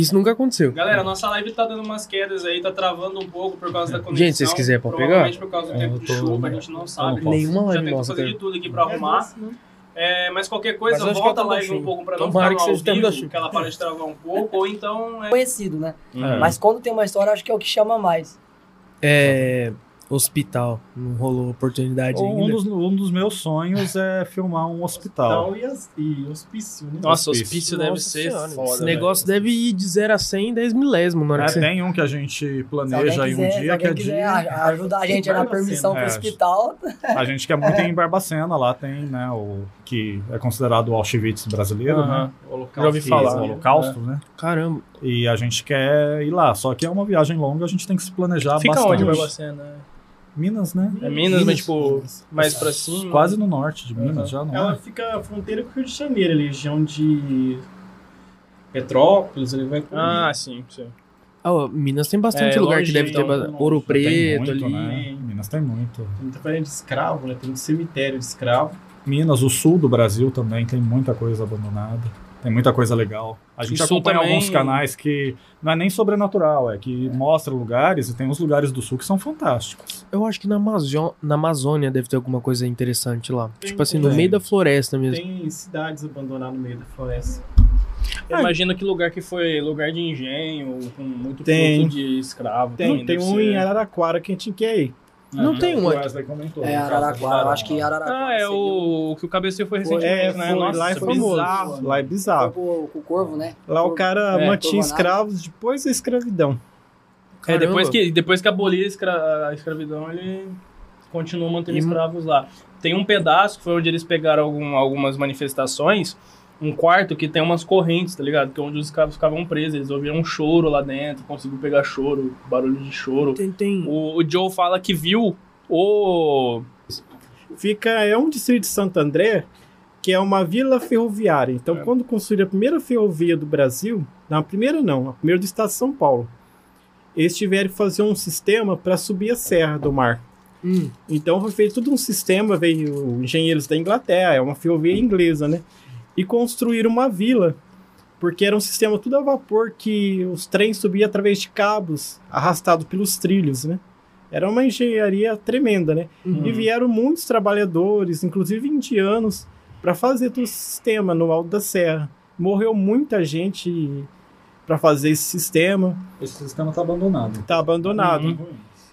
Isso nunca aconteceu. Galera, nossa live tá dando umas quedas aí, tá travando um pouco por causa da conexão. Gente, se vocês quiserem, pode pegar? Provavelmente por causa do É, tempo de chuva, a gente não sabe. Nenhuma Já live tentou nossa, fazer de tudo aqui pra arrumar. É, mas qualquer coisa, Mas acho volta que a é live um pouco pra não Tomara ficar que no ao seja o tempo da vivo, chuva. que ela para de travar um pouco, ou então... É... Conhecido, né? É. Mas quando tem uma história, acho que é o que chama mais. É... Hospital. Não rolou oportunidade Um ainda. dos, um dos meus sonhos é filmar um hospital. Tal e, e hospício, né? Nossa, Hospício. hospício deve Nossa ser Senhora, foda. Esse velho. negócio deve ir de 0 a 100 em 10 milésimo na hora É, que você... tem um que a gente planeja aí um dia, que é quiser de. a- ajudar a gente na Barbacena. permissão pro É. hospital, A gente quer muito em Barbacena, lá tem, né, o que é considerado o Auschwitz brasileiro, né? Holocausto. Já ouvi falar. o Holocausto, né? Caramba. E a gente quer ir lá. Só que é uma viagem longa, a gente tem que se planejar Fica bastante. onde, Barbacena? Minas, né? É Minas, mas tipo, mais pra cima. Quase no norte de Minas, Aham. já não Ela é? fica a fronteira com o Rio de Janeiro, ali, região de Petrópolis, ele vai por Ah, sim, sim. Ah, Minas tem bastante É, lugar longe, que deve ter então. Ouro Preto muito, ali. né? Minas tem muito. Tem muita farinha de escravo, né? Tem um cemitério de escravo. Minas, o sul do Brasil também tem muita coisa abandonada. Tem muita coisa legal. A gente acompanha também- alguns canais que não é nem sobrenatural, é que mostra lugares e tem os lugares do sul que são fantásticos. Eu acho que na, Amazô- na Amazônia deve ter alguma coisa interessante lá. Tem, tipo assim, no tem. meio da floresta mesmo. Tem cidades abandonadas no meio da floresta. Eu imagino que lugar que foi lugar de engenho, com muito Tem. fruto de escravo. Tem, tem um ser. em Araraquara que a gente quer ir. Não tem um aqui. Wesley comentou. é Araraquara. Eu acho que Araraquara. Ah, é o, o que o cabeceio foi recentemente, É, né? foi, Nossa, lá é foi famoso. bizarro. Lá é bizarro. com, com o Corvo, né? Lá o cara É, mantinha escravos depois da escravidão. É, depois Caramba. que, depois que abolir a, escra- a escravidão, ele continuou mantendo escravos lá. Tem um pedaço que foi onde eles pegaram algum- algumas manifestações, um quarto que tem umas correntes, tá ligado? Que é onde os escravos ficavam presos. Eles ouviam um choro lá dentro, conseguiu pegar choro, barulho de choro. Tem, tem... O, o Joe fala que viu o. Fica, é um distrito de Santo André, que é uma vila ferroviária. Então, É. quando construíram a primeira ferrovia do Brasil, não, a primeira não, a primeira do estado de São Paulo, eles tiveram que fazer um sistema para subir a serra do mar. Hum, Então foi feito todo um sistema, veio engenheiros da Inglaterra, é uma ferrovia inglesa, né? E construíram uma vila, porque era um sistema tudo a vapor que os trens subiam através de cabos arrastados pelos trilhos, né? Era uma engenharia tremenda, né? uhum. E vieram muitos trabalhadores, inclusive indianos, para fazer todo esse sistema no Alto da Serra. Morreu muita gente para fazer esse sistema. Esse sistema está abandonado. Tá abandonado,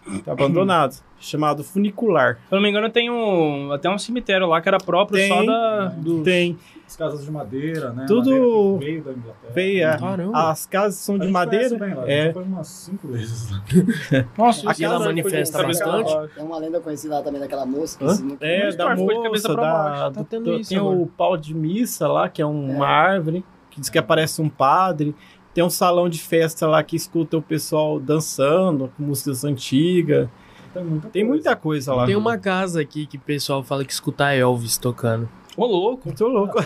Uhum. tá abandonado, chamado funicular. Se eu não me engano, tem um, até um cemitério lá que era próprio Tem. só da. Do... Tem As casas de madeira, né? Tudo Madeira que veio da Inglaterra. veio, é. Caramba. As casas são A de gente madeira. bem lá, a é. gente foi umas cinco vezes. Nossa, A ela casa manifesta foi- bastante. Tem uma lenda conhecida lá também daquela moça. que Hã? esse nunca- É, da cabeça moça, da, baixo. Tá do- isso tem agora. o pau de missa lá, que é uma árvore, que diz que aparece um padre. Tem um salão de festa lá que escuta o pessoal dançando, com músicas antigas. Tem muita Tem muita coisa lá. Tem uma casa aqui que o pessoal fala que escuta Elvis tocando. Ô, louco. Muito louco.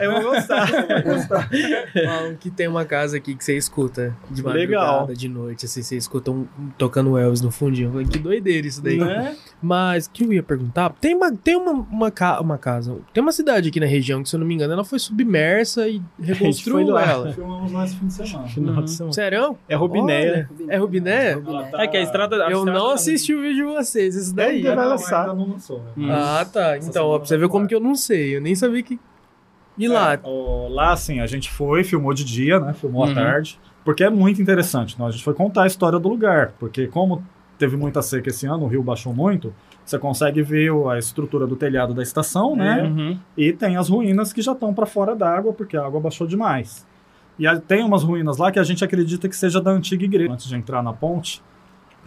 Eu vou gostar. Falam que tem uma casa aqui que você escuta de madrugada, Legal. de noite, assim, você escuta um, um tocando Elvis no fundinho. Eu falei, que doideira isso daí. Né? Mas, o que eu ia perguntar? Tem, uma, tem uma, uma, ca- uma casa, tem uma cidade aqui na região que, se eu não me engano, ela foi submersa e reconstruiu foi lá. ela. Filmamos mais fim de semana. Final de semana. Sério? É Rubinéia. É Rubiné? Rubiné. É que a estrada. a Eu estrada não tá assisti o vídeo de vocês, isso daí. Ainda vai Não, lançar. ainda não lançou, né? Ah, tá. Então, ó, pra você ver como que eu não sei. Eu nem sabia que. E lá? É, o- lá, assim, a gente foi, filmou de dia, né? Filmou Uhum. à tarde. Porque é muito interessante. Né? A gente foi contar a história do lugar. Porque como teve muita seca esse ano, o rio baixou muito, você consegue ver a estrutura do telhado da estação, né? Uhum. E tem as ruínas que já estão para fora d'água, porque a água baixou demais. E a- tem umas ruínas lá que a gente acredita que seja da antiga igreja. Antes de entrar na ponte,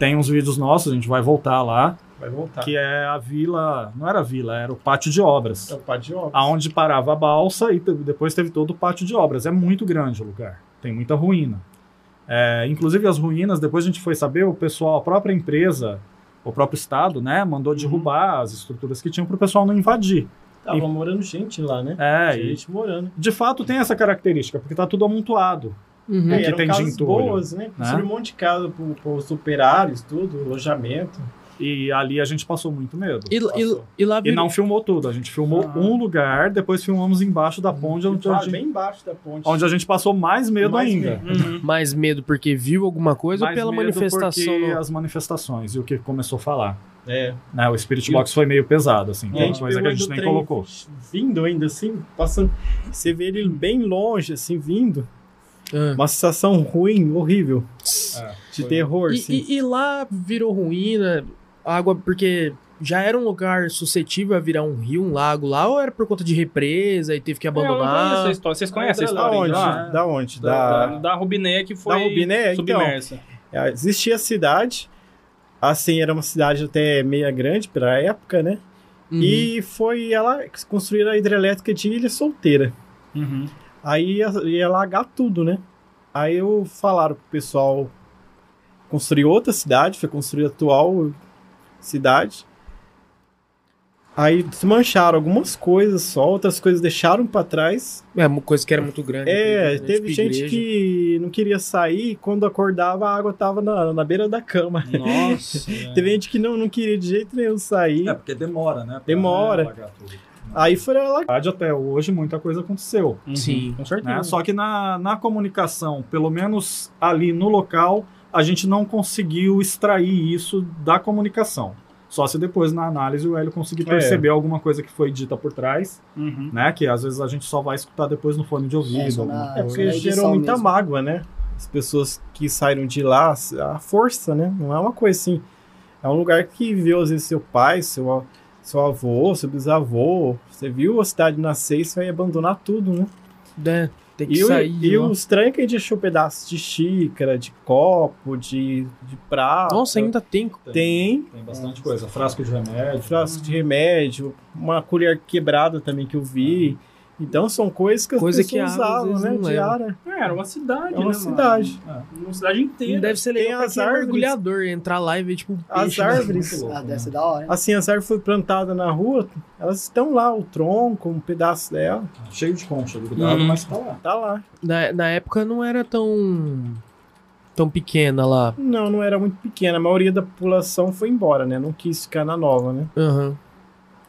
tem uns vídeos nossos, a gente vai voltar lá, Vai voltar. que é a vila, não era a vila, era o pátio de obras. É o pátio de obras. Aonde parava a balsa e depois teve todo o pátio de obras. É muito grande o lugar, tem muita ruína. É, inclusive as ruínas, depois a gente foi saber, o pessoal, a própria empresa, o próprio estado, né, mandou derrubar as estruturas que tinham para o pessoal não invadir. Tava morando gente lá, né? É, Tinha e gente morando. de fato tem essa característica, porque tá tudo amontoado. Uhum. É, É, que eram tem de casas entulho, boas, né? Construíram um monte de casa pro, pros operários, tudo, alojamento. E ali a gente passou muito medo. E, e, Passou. e lá E virou- não filmou tudo, a gente filmou Ah. um lugar, depois filmamos embaixo da ponte, onde, Ah, a gente- bem embaixo da ponte. onde a gente passou mais medo Mais ainda. medo. Uhum. mais medo porque viu alguma coisa Mais ou pela medo manifestação? porque no- as manifestações e o que começou a falar. É. Né, o Spirit Box foi meio pesado, assim. E Tem coisa que a gente nem colocou. Vindo ainda assim, passando. Você vê ele bem longe, assim, vindo. Ah. Uma sensação ruim, horrível. De Foi- terror, E, assim. e- e lá virou ruína. a água, porque já era um lugar suscetível a virar um rio, um lago lá, ou era por conta de represa e teve que É, eu abandonar? a história. Vocês conhecem a Da história? onde? de lá? Da onde? Da, Da, da Rubiné que foi Da Rubiné? Então. submersa. É, Existia a cidade, assim, era uma cidade até meia grande pra época, né? Uhum. E foi ela que construíram a hidrelétrica de Ilha Solteira. Uhum. Aí ia, ia alagar tudo, né? Aí eu falaram pro pessoal construir outra cidade, foi construir a atual cidade. Aí desmancharam algumas coisas só, outras coisas deixaram pra trás. É, uma coisa que era muito grande. É, né? teve Tipo gente igreja. que não queria sair, quando acordava a água tava na, na beira da cama. Nossa. Teve gente que não, não queria de jeito nenhum sair. É, porque demora, né? Demora. Aí foi ela. Na verdade, até hoje, muita coisa aconteceu. Uhum, Sim. Com certeza. né? Só que na, na comunicação, pelo menos ali no local, a gente não conseguiu extrair isso da comunicação. Só se depois na análise o Hélio conseguir É. perceber alguma coisa que foi dita por trás, Uhum. né? Que às vezes a gente só vai escutar depois no fone de ouvido. É, na- É porque gerou muita mesmo. mágoa, né? As pessoas que saíram de lá, a força, né? Não é uma coisa assim. É um lugar que viu, às vezes, seu pai, seu, a- seu avô, seu bisavô. Você viu a cidade nascer e você vai abandonar tudo, né? É, tem que E, o- sair. e de o estranho é que a gente achou pedaços de xícara, de copo, de, de prato. Nossa, ainda tem. Tem Tem bastante coisa. Frasco de remédio. frasco de remédio, uma colher quebrada também que eu vi. Então são coisas que as Coisa que a pessoas às usavam, né? não. Diária. É, era uma cidade, É uma né, cidade. Mano? Uma cidade inteira. Deve ser Tem legal pra as é árvores. mergulhador, entrar lá e ver, tipo, um As peixe, né? árvores. Louco, Ah, deve ser da hora. Assim, as árvores foram plantadas na rua, elas estão lá, o tronco, um pedaço dela, Cheio de concha, grudado, Uhum. mas tá lá. tá lá. Na, na época não era tão. tão pequena lá. Não, não era muito pequena, a maioria da população foi embora, né? Não quis ficar na nova, né? Aham.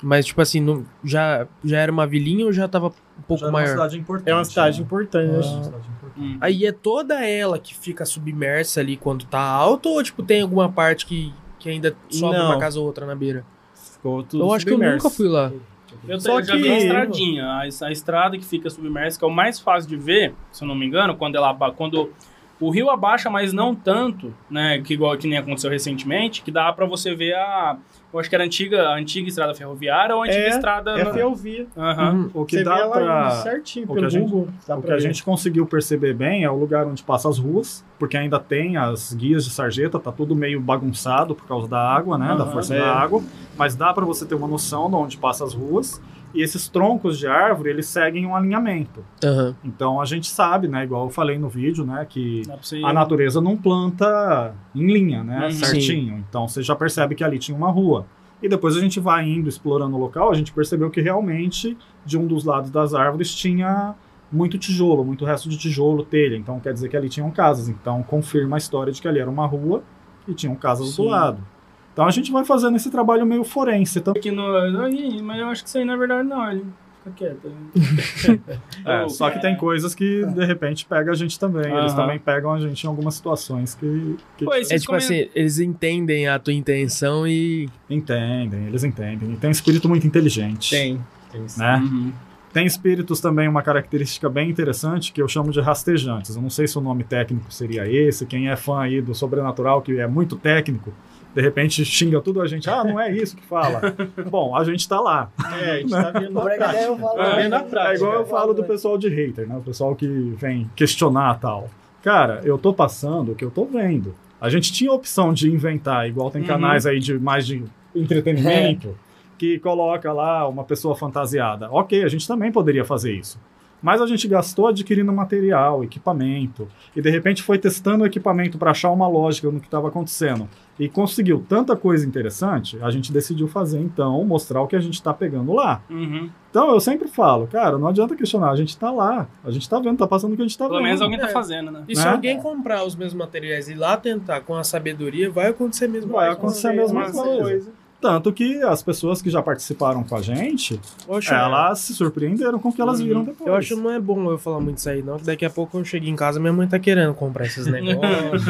Mas, tipo assim, não, já, já era uma vilinha ou já tava um pouco Já era uma maior? cidade importante. É uma cidade né? importante. É uma cidade importante. Hum. Aí é toda ela que fica submersa ali quando tá alto ou, tipo, tem alguma parte que, que ainda sobe Não. uma casa ou outra na beira? Ficou tudo eu acho que eu nunca fui lá. Eu, Só eu já vi que- a estradinha, a, a estrada que fica submersa, que é o mais fácil de ver, se eu não me engano, quando ela quando o rio abaixa, mas não tanto, né, que igual que nem aconteceu recentemente, que dá pra você ver a, eu acho que era a antiga, a antiga estrada ferroviária ou a antiga É, estrada É na- ferrovia. Uhum. O que Você dá pra... certinho o que a gente- Google. O que a gente conseguiu perceber bem é o lugar onde passa as ruas, porque ainda tem as guias de sarjeta, tá tudo meio bagunçado por causa da água, né, da Aham, força é. da água, mas dá para você ter uma noção de onde passa as ruas, e esses troncos de árvore, eles seguem um alinhamento. Aham. Então a gente sabe, né, igual eu falei no vídeo, né, que a natureza não planta em linha, né, Uhum. certinho. Então você já percebe que ali tinha uma rua. E depois a gente vai indo, explorando o local, a gente percebeu que realmente de um dos lados das árvores tinha muito tijolo, muito resto de tijolo, telha. Então quer dizer que ali tinham casas. Então confirma a história de que ali era uma rua e tinham casas Sim. do lado. Então a gente vai fazendo esse trabalho meio forense. Então, aqui no, mas eu acho que isso aí na verdade não, ele fica quieto. é, Oh, só que tem coisas que de repente pega a gente também. Eles Aham. também pegam a gente em algumas situações que, que Pô, É tipo assim, eles entendem a tua intenção e. entendem, eles entendem. E tem um espírito muito inteligente. Tem. Tem sim. Né? Uhum. Tem espíritos também, uma característica bem interessante que eu chamo de rastejantes. Eu não sei se o nome técnico seria esse. Quem é fã aí do sobrenatural, que é muito técnico, de repente xinga tudo a gente. Ah, não é isso que fala. Bom, a gente tá lá. É, a gente tá vendo na prática. falo. Tá vendo na É igual eu falo do pessoal de hater, né? O pessoal que vem questionar tal. Cara, eu tô passando o que eu tô vendo. A gente tinha a opção de inventar, igual tem Uhum. canais aí de mais de entretenimento, que coloca lá uma pessoa fantasiada. Ok, a gente também poderia fazer isso. Mas a gente gastou adquirindo material, equipamento, e de repente foi testando o equipamento para achar uma lógica no que estava acontecendo. E conseguiu tanta coisa interessante, a gente decidiu fazer então, mostrar o que a gente está pegando lá. Uhum. Então eu sempre falo, cara, não adianta questionar, a gente tá lá, a gente tá vendo, tá passando o que a gente tá Pelo vendo. menos alguém tá É. fazendo, né? E se Né? alguém comprar os mesmos materiais e ir lá tentar com a sabedoria, vai acontecer a mesma Vai coisa. acontecer a mesma Mesma coisa. Tanto que as pessoas que já participaram com a gente, elas se surpreenderam com o que elas Uhum. viram depois. eu acho que não é bom eu falar muito isso aí, não. Que daqui a pouco eu chego em casa minha mãe tá querendo comprar esses negócios.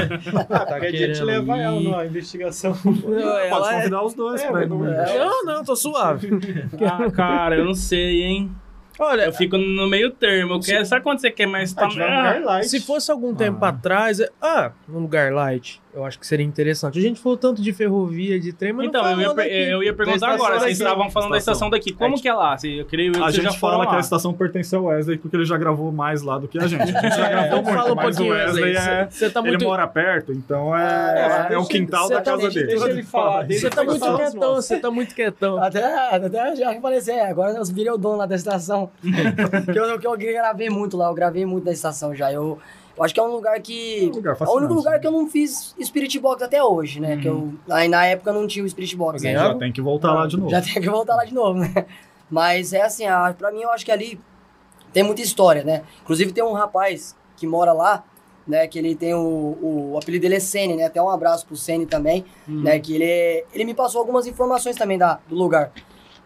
tá Qualquer dia a gente querendo leva ela numa investigação. Não, Pode ela é- convidar os dois É, pra ir mas no- não é. Não, não, tô suave. Ah, cara, eu não sei, hein? Olha, Eu fico no meio termo. Eu quero, sabe quando você quer mais A gente vai no lugar light. se fosse algum tempo Ah. atrás, é- ah, num lugar light. Eu acho que seria interessante. A gente falou tanto de ferrovia, de trem, mas Então, não eu ia, daqui. eu ia perguntar agora, vocês estavam falando da estação daqui. Como que é lá? Você- Eu creio eu A que gente já fala que lá. a estação pertence ao Wesley porque ele já gravou mais lá do que a gente. A gente já É, gravou então fala muito, um mas o Wesley Wesley. é... Você tá Ele muito... mora perto, então Ah, é, é o quintal da tá- casa deixa- dele. deixa ele falar, Você tá muito quietão, você tá muito quietão. Até, até já falei assim, é, agora eu virei o dono lá da estação. que, eu, que eu gravei muito lá, eu gravei muito da estação já. Eu, eu acho que é um lugar que. É um lugar É o único lugar né? que eu não fiz Spirit Box até hoje, né? Que eu, aí na época eu não tinha o Spirit Box. Alguém né? Já tem que voltar lá de novo. Já tem que voltar lá de novo, né? Mas é assim, a, pra mim eu acho que ali tem muita história, né? Inclusive tem um rapaz que mora lá, né? Que ele tem o, o, o apelido dele é Sene, né? Até um abraço pro Sene também, Uhum. né? Que ele, é- ele me passou algumas informações também da, do lugar.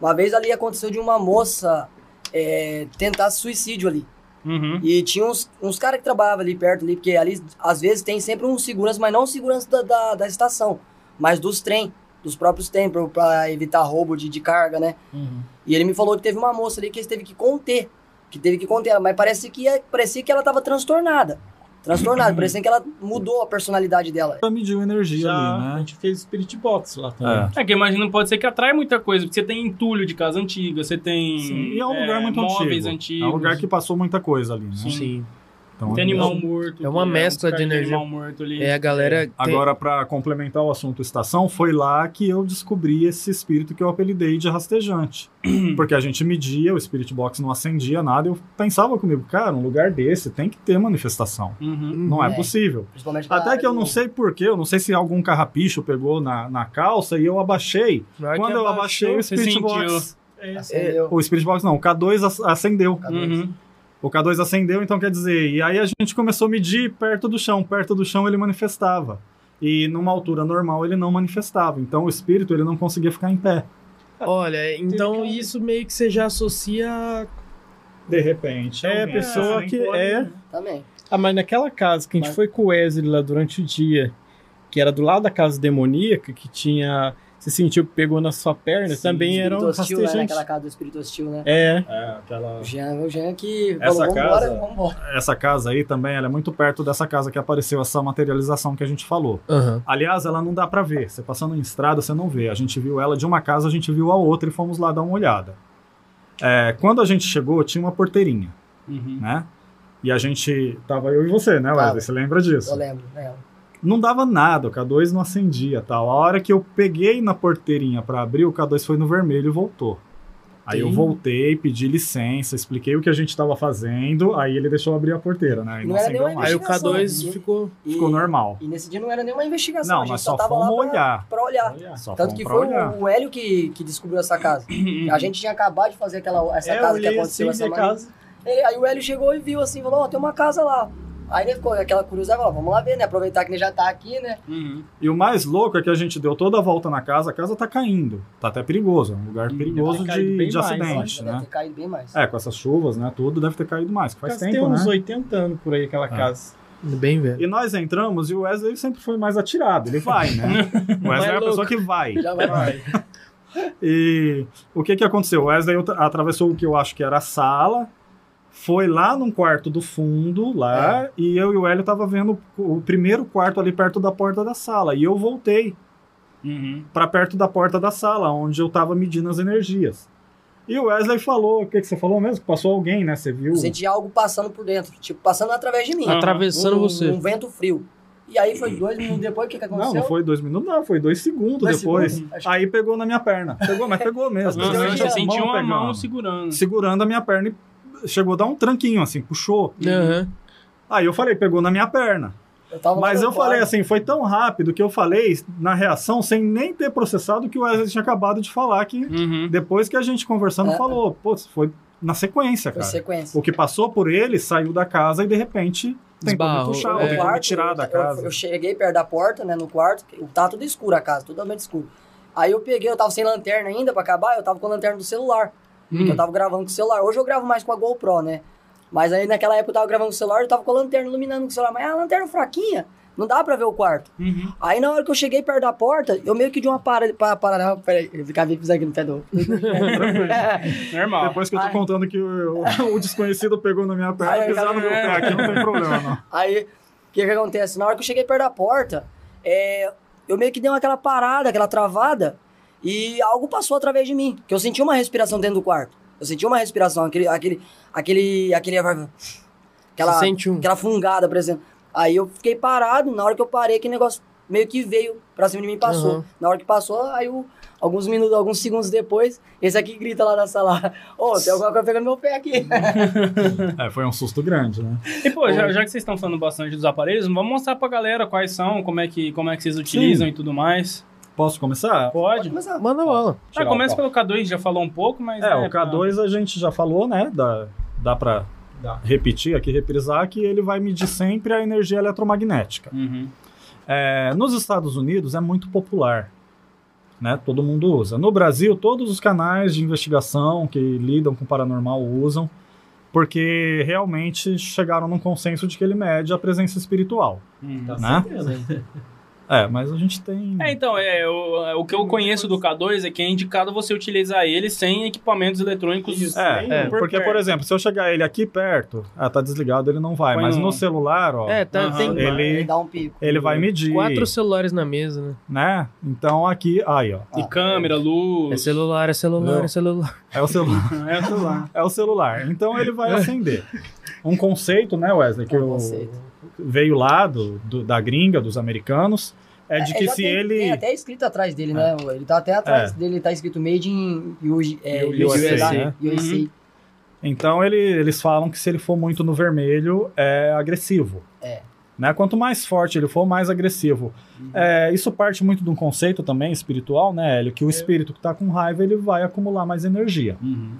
Uma vez ali aconteceu de uma moça é, tentar suicídio ali. Uhum. E tinha uns, uns caras que trabalhavam ali perto ali, porque ali às vezes tem sempre um segurança, mas não segurança da, da, da estação, mas dos trem, dos próprios trem, pra, pra evitar roubo de, de carga, né? Uhum. E ele me falou que teve uma moça ali que eles teve que conter, que teve que conter ela, mas parece que, parecia que ela tava transtornada. Transtornada, parecia que ela mudou a personalidade dela. Já mediu energia Já ali, a né? gente fez Spirit Box lá também. É. É que imagina, pode ser que atrai muita coisa, porque você tem entulho de casa antiga, você tem Sim, e é um lugar muito móveis antigo. antigos. É um lugar que passou muita coisa ali, né? Sim. Então, Tem animal morto. É uma mescla uns de energia. animal morto ali. É, a galera... tem- Agora, para complementar o assunto estação, foi lá que eu descobri esse espírito que eu apelidei de rastejante. Porque a gente media, o Spirit Box não acendia nada, eu pensava comigo, cara, um lugar desse tem que ter manifestação. Uhum. Não é, É. possível. Até que eu não sei porquê, eu não sei se algum carrapicho pegou na, na calça e eu abaixei. Que Quando eu abaixei o Spirit. Box. Acendeu. O Spirit Box não, o K2 ac- acendeu. Uhum. O K2 acendeu, então quer dizer, e aí a gente começou a medir perto do chão, perto do chão ele manifestava. E numa altura normal ele não manifestava. Então o espírito ele não conseguia ficar em pé. Olha, então isso meio que você já associa... De repente. É, alguém- pessoa nem que é- Também. Ah, mas naquela casa que a gente Mas- foi com o Wesley lá durante o dia, que era do lado da casa demoníaca, que tinha. Você sentiu que pegou na sua perna, Sim, também era um espírito hostil, né? Naquela casa do espírito hostil, né? É, É, aquela... O Jean, o Jean que Essa falou, casa- vambora. Essa casa aí também ela é muito perto dessa casa que apareceu essa materialização que a gente falou. Aham. Aliás, ela não dá pra ver. Você passando em estrada, você não vê. A gente viu ela de uma casa, a gente viu a outra e fomos lá dar uma olhada. É, quando a gente chegou, tinha uma porteirinha, Uhum. né? E a gente. Tava eu e você, né, Wesley? Tava. Você lembra disso? Eu lembro, lembro. Não dava nada, o K2 não acendia tal. A hora que eu peguei na porteirinha pra abrir, o K2 foi no vermelho e voltou. Aí eu Sim. voltei, pedi licença, expliquei o que a gente estava fazendo, aí ele deixou abrir a porteira, né? E Não não, era nenhuma mais. Aí o Investigação, K2 né? ficou... E, Ficou normal. E nesse dia não era nenhuma investigação, a Não, gente nós só, só tava fomos lá pra, olhar. pra olhar. Só Tanto que foi olhar. o, Hélio que, que descobriu essa casa. A gente tinha acabado de fazer aquela, essa é, eu casa que aconteceu assim, essa manhã. casa. Aí o Hélio chegou e viu assim, falou, ó, tem uma casa lá. Aí ele ficou aquela curiosidade, falou, vamos lá ver, né? Aproveitar que ele já tá aqui, né? Uhum. E o mais louco é que a gente deu toda a volta na casa, a casa tá caindo. Tá até perigoso, é um lugar Hum, perigoso deve de, de mais, acidente, Deve né? ter caído bem mais. É, com essas chuvas, né? Tudo deve ter caído mais, faz tempo, tem uns né? 80 anos por aí, aquela casa. Bem velho. E nós entramos e o Wesley sempre foi mais atirado, ele vai, né? O Wesley é a louco. pessoa que vai. Já vai. E o que que aconteceu? O Wesley atravessou o que eu acho que era a sala, foi lá num quarto do fundo, lá, e eu e o Hélio tava vendo o primeiro quarto ali perto da porta da sala. E eu voltei Uhum. para perto da porta da sala, onde eu tava medindo as energias. E o Wesley falou, o que, que você falou mesmo? Que passou alguém, né? Você viu? Eu senti algo passando por dentro, tipo, passando através de mim. Ah, Atravessando um, você. Um vento frio. E aí foi dois minutos depois, o que, que aconteceu? Não, não foi dois minutos, não, foi dois segundos Dois depois. segundos? Que- Aí pegou na minha perna. Pegou, mas pegou mesmo. Mas Uhum. eu sentiu uma pegando. mão segurando. Segurando a minha perna e chegou a dar um tranquinho, assim, puxou. Aham. Aí eu falei, pegou na minha perna. Eu Mas eu falei assim, foi tão rápido que eu falei na reação sem nem ter processado o que o Wesley tinha acabado de falar que Uhum. depois que a gente conversando É. falou, pô, foi na sequência, Foi cara. sequência. O que passou por ele saiu da casa e de repente tentou me puxar, é. ou tentou me tirar da casa. Eu, eu cheguei perto da porta, né, no quarto, tá tudo escuro a casa, totalmente escuro. Aí eu peguei, eu tava sem lanterna ainda pra acabar, eu tava com a lanterna do celular. Hum. Eu tava gravando com o celular. Hoje eu gravo mais com a GoPro, né? Mas aí naquela época eu tava gravando com o celular, eu tava com a lanterna iluminando com o celular. Mas a lanterna fraquinha, não dá pra ver o quarto. Uhum. Aí na hora que eu cheguei perto da porta, eu meio que de uma parada. Para, para, não, peraí, de pisar aqui no pé do. Normal. Depois que eu tô Ai. contando que o, o desconhecido pegou na minha perna, Ai, pisar no meu pé aqui, não tem problema, não. Aí, o que que acontece? Na hora que eu cheguei perto da porta, é, eu meio que dei uma aquela parada, aquela travada, e algo passou através de mim. Que eu senti uma respiração dentro do quarto. Eu senti uma respiração, aquele. aquele. aquele. aquele aquela, um- aquela fungada, por exemplo. Aí eu fiquei parado, na hora que eu parei, aquele negócio meio que veio pra cima de mim e passou. Uhum. Na hora que passou, aí o- alguns minutos, alguns segundos depois, esse aqui grita lá da sala: Ô, tem alguma coisa pegando meu pé aqui. É, foi um susto grande, né? E, pô, já, já que vocês estão falando bastante dos aparelhos, vamos mostrar pra galera quais são, como é que, como é que vocês utilizam e tudo mais. Posso começar? Pode? Mas, ah, Manda bola. Ah, o começa pelo K2, já falou um pouco, mas... É, né, o K2 a gente já falou, né? Dá, dá pra Dá. repetir aqui, reprisar, que ele vai medir sempre a energia eletromagnética. Uhum. É, nos Estados Unidos é muito popular. Né? Todo mundo usa. No Brasil, todos os canais de investigação que lidam com paranormal usam, porque realmente chegaram num consenso de que ele mede a presença espiritual. Tá Né? certeza. É, mas a gente tem. É, então, é, o, é, o que eu conheço do K2 é que é indicado você utilizar ele sem equipamentos eletrônicos. Isso. É, É, porque, perto. por exemplo, se eu chegar ele aqui perto, ah, tá desligado, ele não vai. Põe mas no- no celular, ó, É, tá, tem Ele- ele dá um pico. ele vai medir. quatro celulares na mesa, né? né? Então aqui, aí, ó. E câmera, luz. É celular, é celular, Não. é celular. É o celular. É o celular. é o celular. Então ele vai acender. Um conceito, né, Wesley, que É um eu- conceito. Veio lá do, do- da gringa, dos americanos, é de que já se tem, ele. Tem até escrito atrás dele, né? Ele tá até atrás dele, tá escrito Made in US, é, USA, né? USA. Então ele- eles falam que se ele for muito no vermelho, é agressivo. É. Né? Quanto mais forte ele for, mais agressivo. É, isso parte muito de um conceito também espiritual, né, Hélio? Que o espírito que está com raiva, ele vai acumular mais energia. Uhum.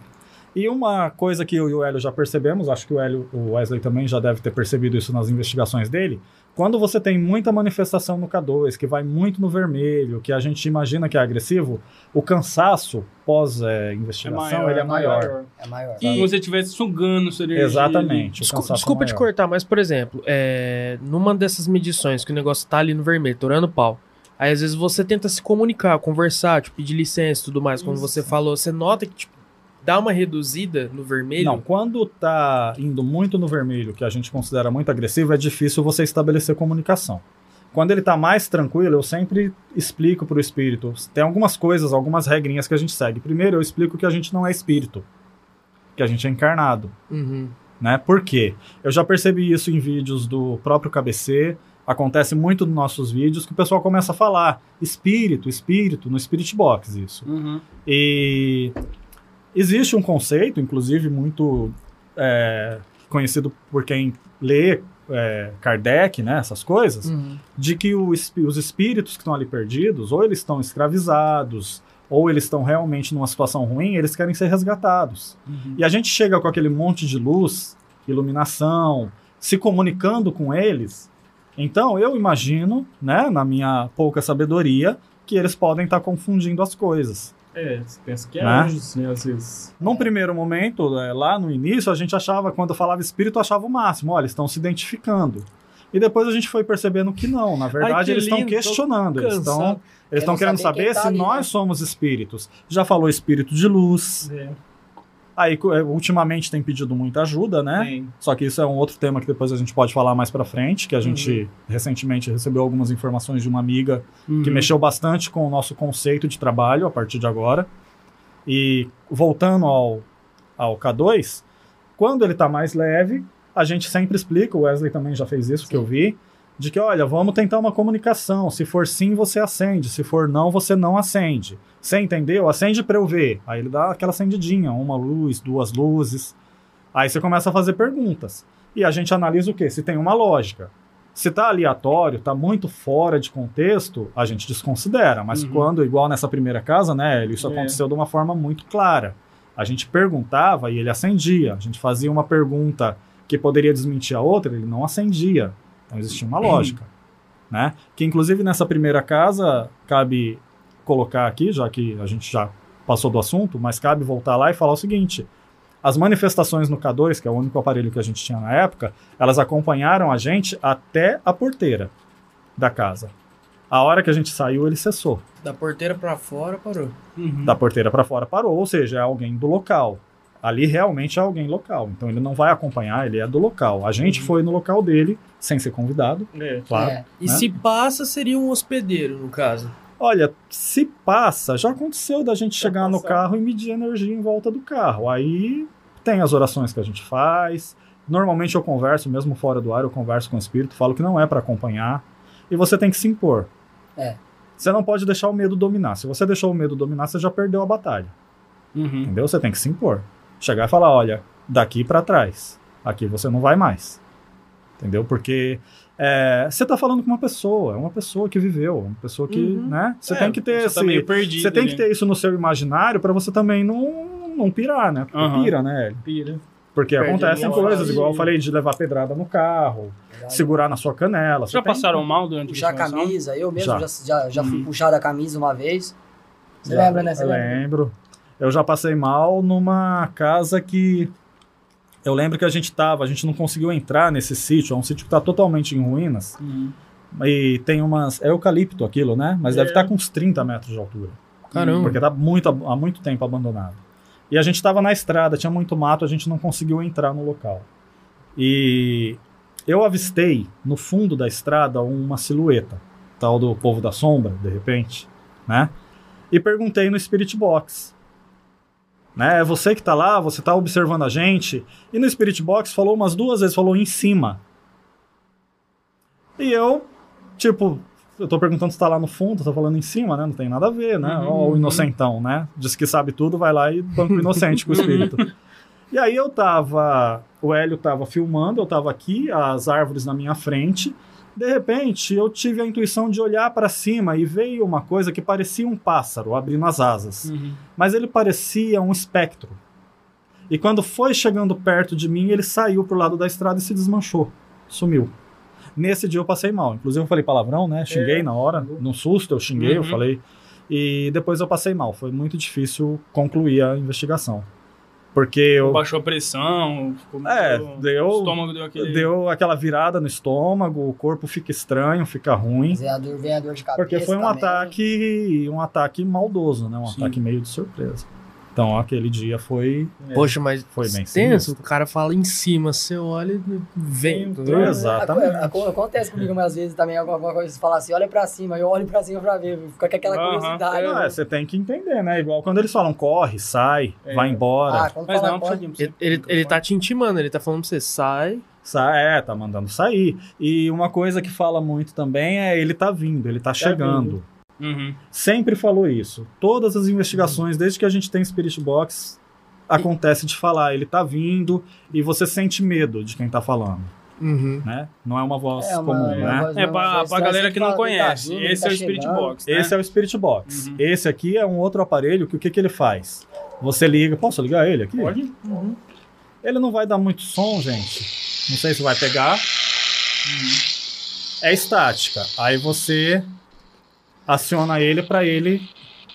E uma coisa que eu e o Hélio já percebemos, acho que o, Hélio, o Wesley também já deve ter percebido isso nas investigações dele, quando você tem muita manifestação no K2, que vai muito no vermelho, que a gente imagina que é agressivo, o cansaço pós-investigação É maior, ele é é maior. É maior. Como se você estivesse sugando sua energia. Exatamente. o Desculpa, cansaço desculpa te cortar, mas, por exemplo, é, numa dessas medições que o negócio tá ali no vermelho, torando pau. Aí às vezes você tenta se comunicar, conversar, tipo, pedir licença e tudo mais. Como você falou, você nota que, tipo, dá uma reduzida no vermelho. Não, quando tá indo muito no vermelho, que a gente considera muito agressivo, é difícil você estabelecer comunicação. Quando ele tá mais tranquilo, eu sempre explico pro espírito. Tem algumas coisas, algumas regrinhas que a gente segue. Primeiro, eu explico que a gente não é espírito, que a gente é encarnado. Uhum. né? Por quê? Eu já percebi isso em vídeos do próprio KBC, acontece muito nos nossos vídeos, que o pessoal começa a falar espírito, espírito, no Spirit Box isso. Uhum. E existe um conceito, inclusive muito é, conhecido por quem lê é, Kardec, né, essas coisas, Uhum. de que o os espíritos que estão ali perdidos, ou eles estão escravizados, ou eles estão realmente numa situação ruim, eles querem ser resgatados. Uhum. E a gente chega com aquele monte de luz, iluminação, se comunicando com eles. Então eu imagino, né, na minha pouca sabedoria, que eles podem estar confundindo as coisas. É, você pensa que é Né? anjos, né? Às vezes. Num primeiro momento, é, lá no início, a gente achava, quando falava espírito, achava o máximo. Olha, eles estão se identificando. E depois a gente foi percebendo que não. Na verdade, que eles estão questionando. Eles estão eles estão Querendo saber saber tá se ali, nós né? somos espíritos. Já falou espírito de luz. É, Aí, é, ultimamente, tem pedido muita ajuda, né? tem. Só que isso é um outro tema que depois a gente pode falar mais pra frente, que a gente Uhum. recentemente recebeu algumas informações de uma amiga que Uhum. mexeu bastante com o nosso conceito de trabalho a partir de agora. E voltando ao, ao K2, quando ele está mais leve, a gente sempre explica, o Wesley também já fez isso, que eu vi, de que, olha, vamos tentar uma comunicação. Se for sim, você acende. Se for não, você não acende. Você entendeu? Acende para eu ver. Aí ele dá aquela acendidinha, uma luz, duas luzes. Aí você começa a fazer perguntas. E a gente analisa o quê? Se tem uma lógica. Se tá aleatório, tá muito fora de contexto, a gente desconsidera. Mas Uhum. quando, igual nessa primeira casa, né, isso É. aconteceu de uma forma muito clara. A gente perguntava e ele acendia. A gente fazia uma pergunta que poderia desmentir a outra, ele não acendia. Então existia uma lógica. Né? Que inclusive nessa primeira casa, cabe colocar aqui, já que a gente já passou do assunto, mas cabe voltar lá e falar o seguinte: as manifestações no K2, que é o único aparelho que a gente tinha na época, elas acompanharam a gente até a porteira da casa. A hora que a gente saiu, ele cessou. Da porteira pra fora, parou. Uhum. Da porteira para fora parou, ou seja, é alguém do local. Ali realmente é alguém local, então ele não vai acompanhar, ele é do local. A gente Uhum. foi no local dele, sem ser convidado, É. claro. É. E né? se passa, seria um hospedeiro, no caso. Olha, se passa, já aconteceu da gente Já chegar no carro e medir energia em volta do carro. Aí tem as orações que a gente faz. Normalmente eu converso, mesmo fora do ar, eu converso com o espírito, falo que não é para acompanhar. E você tem que se impor. É. Você não pode deixar o medo dominar. Se você deixou o medo dominar, você já perdeu a batalha. Uhum. Entendeu? Você tem que se impor. Chegar e falar, olha, daqui para trás. Aqui você não vai mais. Entendeu? Porque é, você tá falando com uma pessoa, é uma pessoa que viveu, uma pessoa que, Uhum. né? Você É, tem que ter você esse, tá perdido você tem ali. que ter isso no seu imaginário para você também não, não pirar, né? Porque Aham. pira, né? Pira. Porque Perde acontecem a coisas, igual eu falei, de levar pedrada no carro, Verdade. segurar na sua canela. Já Você tem- passaram mal durante Puxar a gravação? camisa, eu mesmo Já. já, já, já fui Uhum. puxar a camisa uma vez. Você lembra, né? Você eu lembra? lembro. Eu já passei mal numa casa que. Eu lembro que a gente tava, a gente não conseguiu entrar nesse sítio, é um sítio que tá totalmente em ruínas. Uhum. E tem umas. É eucalipto aquilo, né? Mas deve É. estar com uns 30 metros de altura. Caramba. Porque tá muito, há muito tempo abandonado. E a gente estava na estrada, tinha muito mato, a gente não conseguiu entrar no local. E eu avistei no fundo da estrada uma silhueta, tal do povo da sombra, de repente, né? E perguntei no Spirit Box. Né? É você que tá lá, você tá observando a gente. E no Spirit Box falou umas duas vezes, falou em cima. E eu, tipo, eu tô perguntando se tá lá no fundo, tá falando em cima, né? Não tem nada a ver, né? Uhum, Ó, o uhum. inocentão, né? Diz que sabe tudo, vai lá e banca o inocente com o espírito. E aí eu tava. O Hélio tava filmando, eu tava aqui, as árvores na minha frente. De repente, eu tive a intuição de olhar para cima e veio uma coisa que parecia um pássaro abrindo as asas. Uhum. Mas ele parecia um espectro. E quando foi chegando perto de mim, ele saiu pro lado da estrada e se desmanchou. Sumiu. Nesse dia eu passei mal. Inclusive eu falei palavrão, né? Xinguei É. na hora. Num susto eu xinguei, eu Uhum. falei. E depois eu passei mal. Foi muito difícil concluir a investigação. Porque eu. Baixou a pressão, ficou É, meio- deu- o estômago deu aquele... Deu aquela virada no estômago, o corpo fica estranho, fica ruim. Vem a dor, vem a dor de cabeça. Porque foi um também. ataque, um ataque maldoso, né? Um Sim. ataque meio de surpresa. Então aquele dia foi, Poxa, mas foi bem tenso. O cara fala em cima, você olha e vem. Exatamente. Ac- ac- Acontece comigo umas vezes também, alguma coisa, você fala assim, olha pra cima, eu olho pra cima pra ver, fica com aquela curiosidade. Não, é, você tem que entender, né? Igual quando eles falam corre, sai, É. vai embora. Ah, quando Mas não, pode- precisa de Ele, ele, ele tá te intimando, ele tá falando pra você, sai. Sai, é, tá mandando sair. E uma coisa que fala muito também é ele tá vindo, ele tá chegando. Uhum. Sempre falou isso. Todas as investigações, desde que a gente tem Spirit Box, acontece de falar, ele tá vindo e você sente medo de quem tá falando, Uhum. né? Não é uma voz É, uma- comum, uma né? voz- É, pra, pra galera que não ele tá conhece, vindo, esse tá é o Spirit chegando. Box, né? Esse é o Spirit Box. Uhum. Esse aqui é um outro aparelho que o que, que ele faz? Você liga. Posso ligar ele aqui? Pode? Ele não vai dar muito som, gente. Não sei se vai pegar. É estática. Aí você aciona ele para ele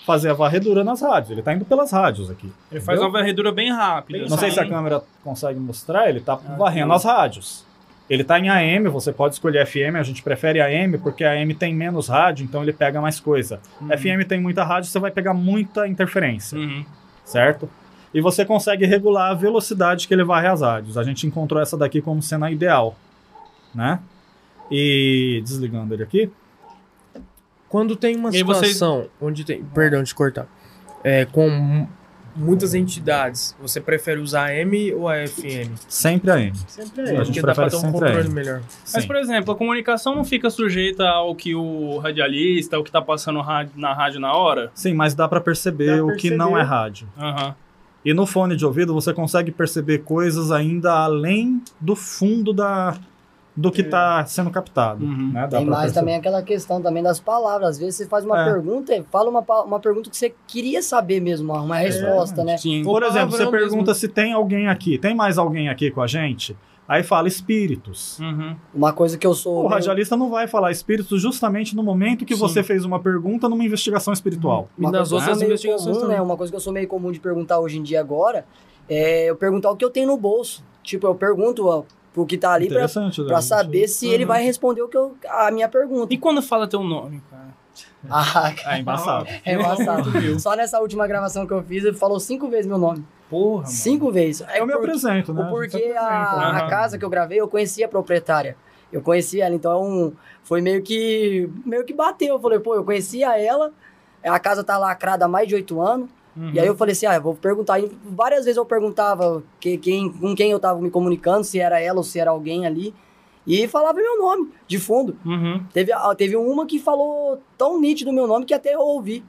fazer a varredura nas rádios. Ele tá indo pelas rádios aqui. Ele faz entendeu? uma varredura bem rápida. Não sei se a assim. câmera consegue mostrar, ele tá Ah, varrendo as rádios. Ele tá em AM, você pode escolher FM, a gente prefere AM porque a AM tem menos rádio, então ele pega mais coisa. Uhum. FM tem muita rádio, você vai pegar muita interferência, Uhum. certo? E você consegue regular a velocidade que ele varre as rádios. A gente encontrou essa daqui como sendo a ideal, né? E desligando ele aqui, Quando tem uma E situação onde tem. Perdão de cortar. É, com mu- muitas entidades, você prefere usar a M ou a FM? sempre AM. Sempre A é. gente Porque dá pra prefere ter um sempre controle melhor. Mas, Sim. por exemplo, a comunicação não fica sujeita ao que o radialista, o que tá passando na rádio na hora? Sim, mas dá para perceber Dá o que não é perceber. rádio. Aham. E no fone de ouvido você consegue perceber coisas ainda além do fundo da, do que está sendo captado. Uhum. Né? Tem mais também aquela questão também das palavras. Às vezes você faz uma É. pergunta e fala uma, uma pergunta que você queria saber mesmo, uma, uma resposta, né? Sim. Por exemplo, você pergunta se tem alguém aqui, tem mais alguém aqui com a gente? Aí fala espíritos. Uhum. Uma coisa que eu sou. O radialista não vai falar espíritos justamente no momento que Sim. você fez uma pergunta numa investigação espiritual. E Uma nas coisa outras investigações comum, também. né? Uma coisa que eu sou meio comum de perguntar hoje em dia agora é eu perguntar o que eu tenho no bolso. Tipo, eu pergunto ó, pro que tá ali pra, pra né? saber se ele Uhum. vai responder o que eu, a minha pergunta. E quando fala teu nome, cara? Ah, É embaçado. é embaçado. Só nessa última gravação que eu fiz, ele falou cinco vezes meu nome. Porra, mano. Cinco vezes. É Eu me porque- apresento, né? O A a, casa que eu gravei, eu conhecia a proprietária. Eu conhecia ela, então foi meio que meio que bateu. Eu falei, pô, eu conhecia ela, a casa tá lacrada há mais de oito anos. Uhum. E aí eu falei assim, ah, eu vou perguntar. E várias vezes eu perguntava que, quem, com quem eu tava me comunicando, se era ela ou se era alguém ali. E falava meu nome, de fundo. Uhum. Teve, ah, teve uma que falou tão nítido o meu nome que até eu ouvi.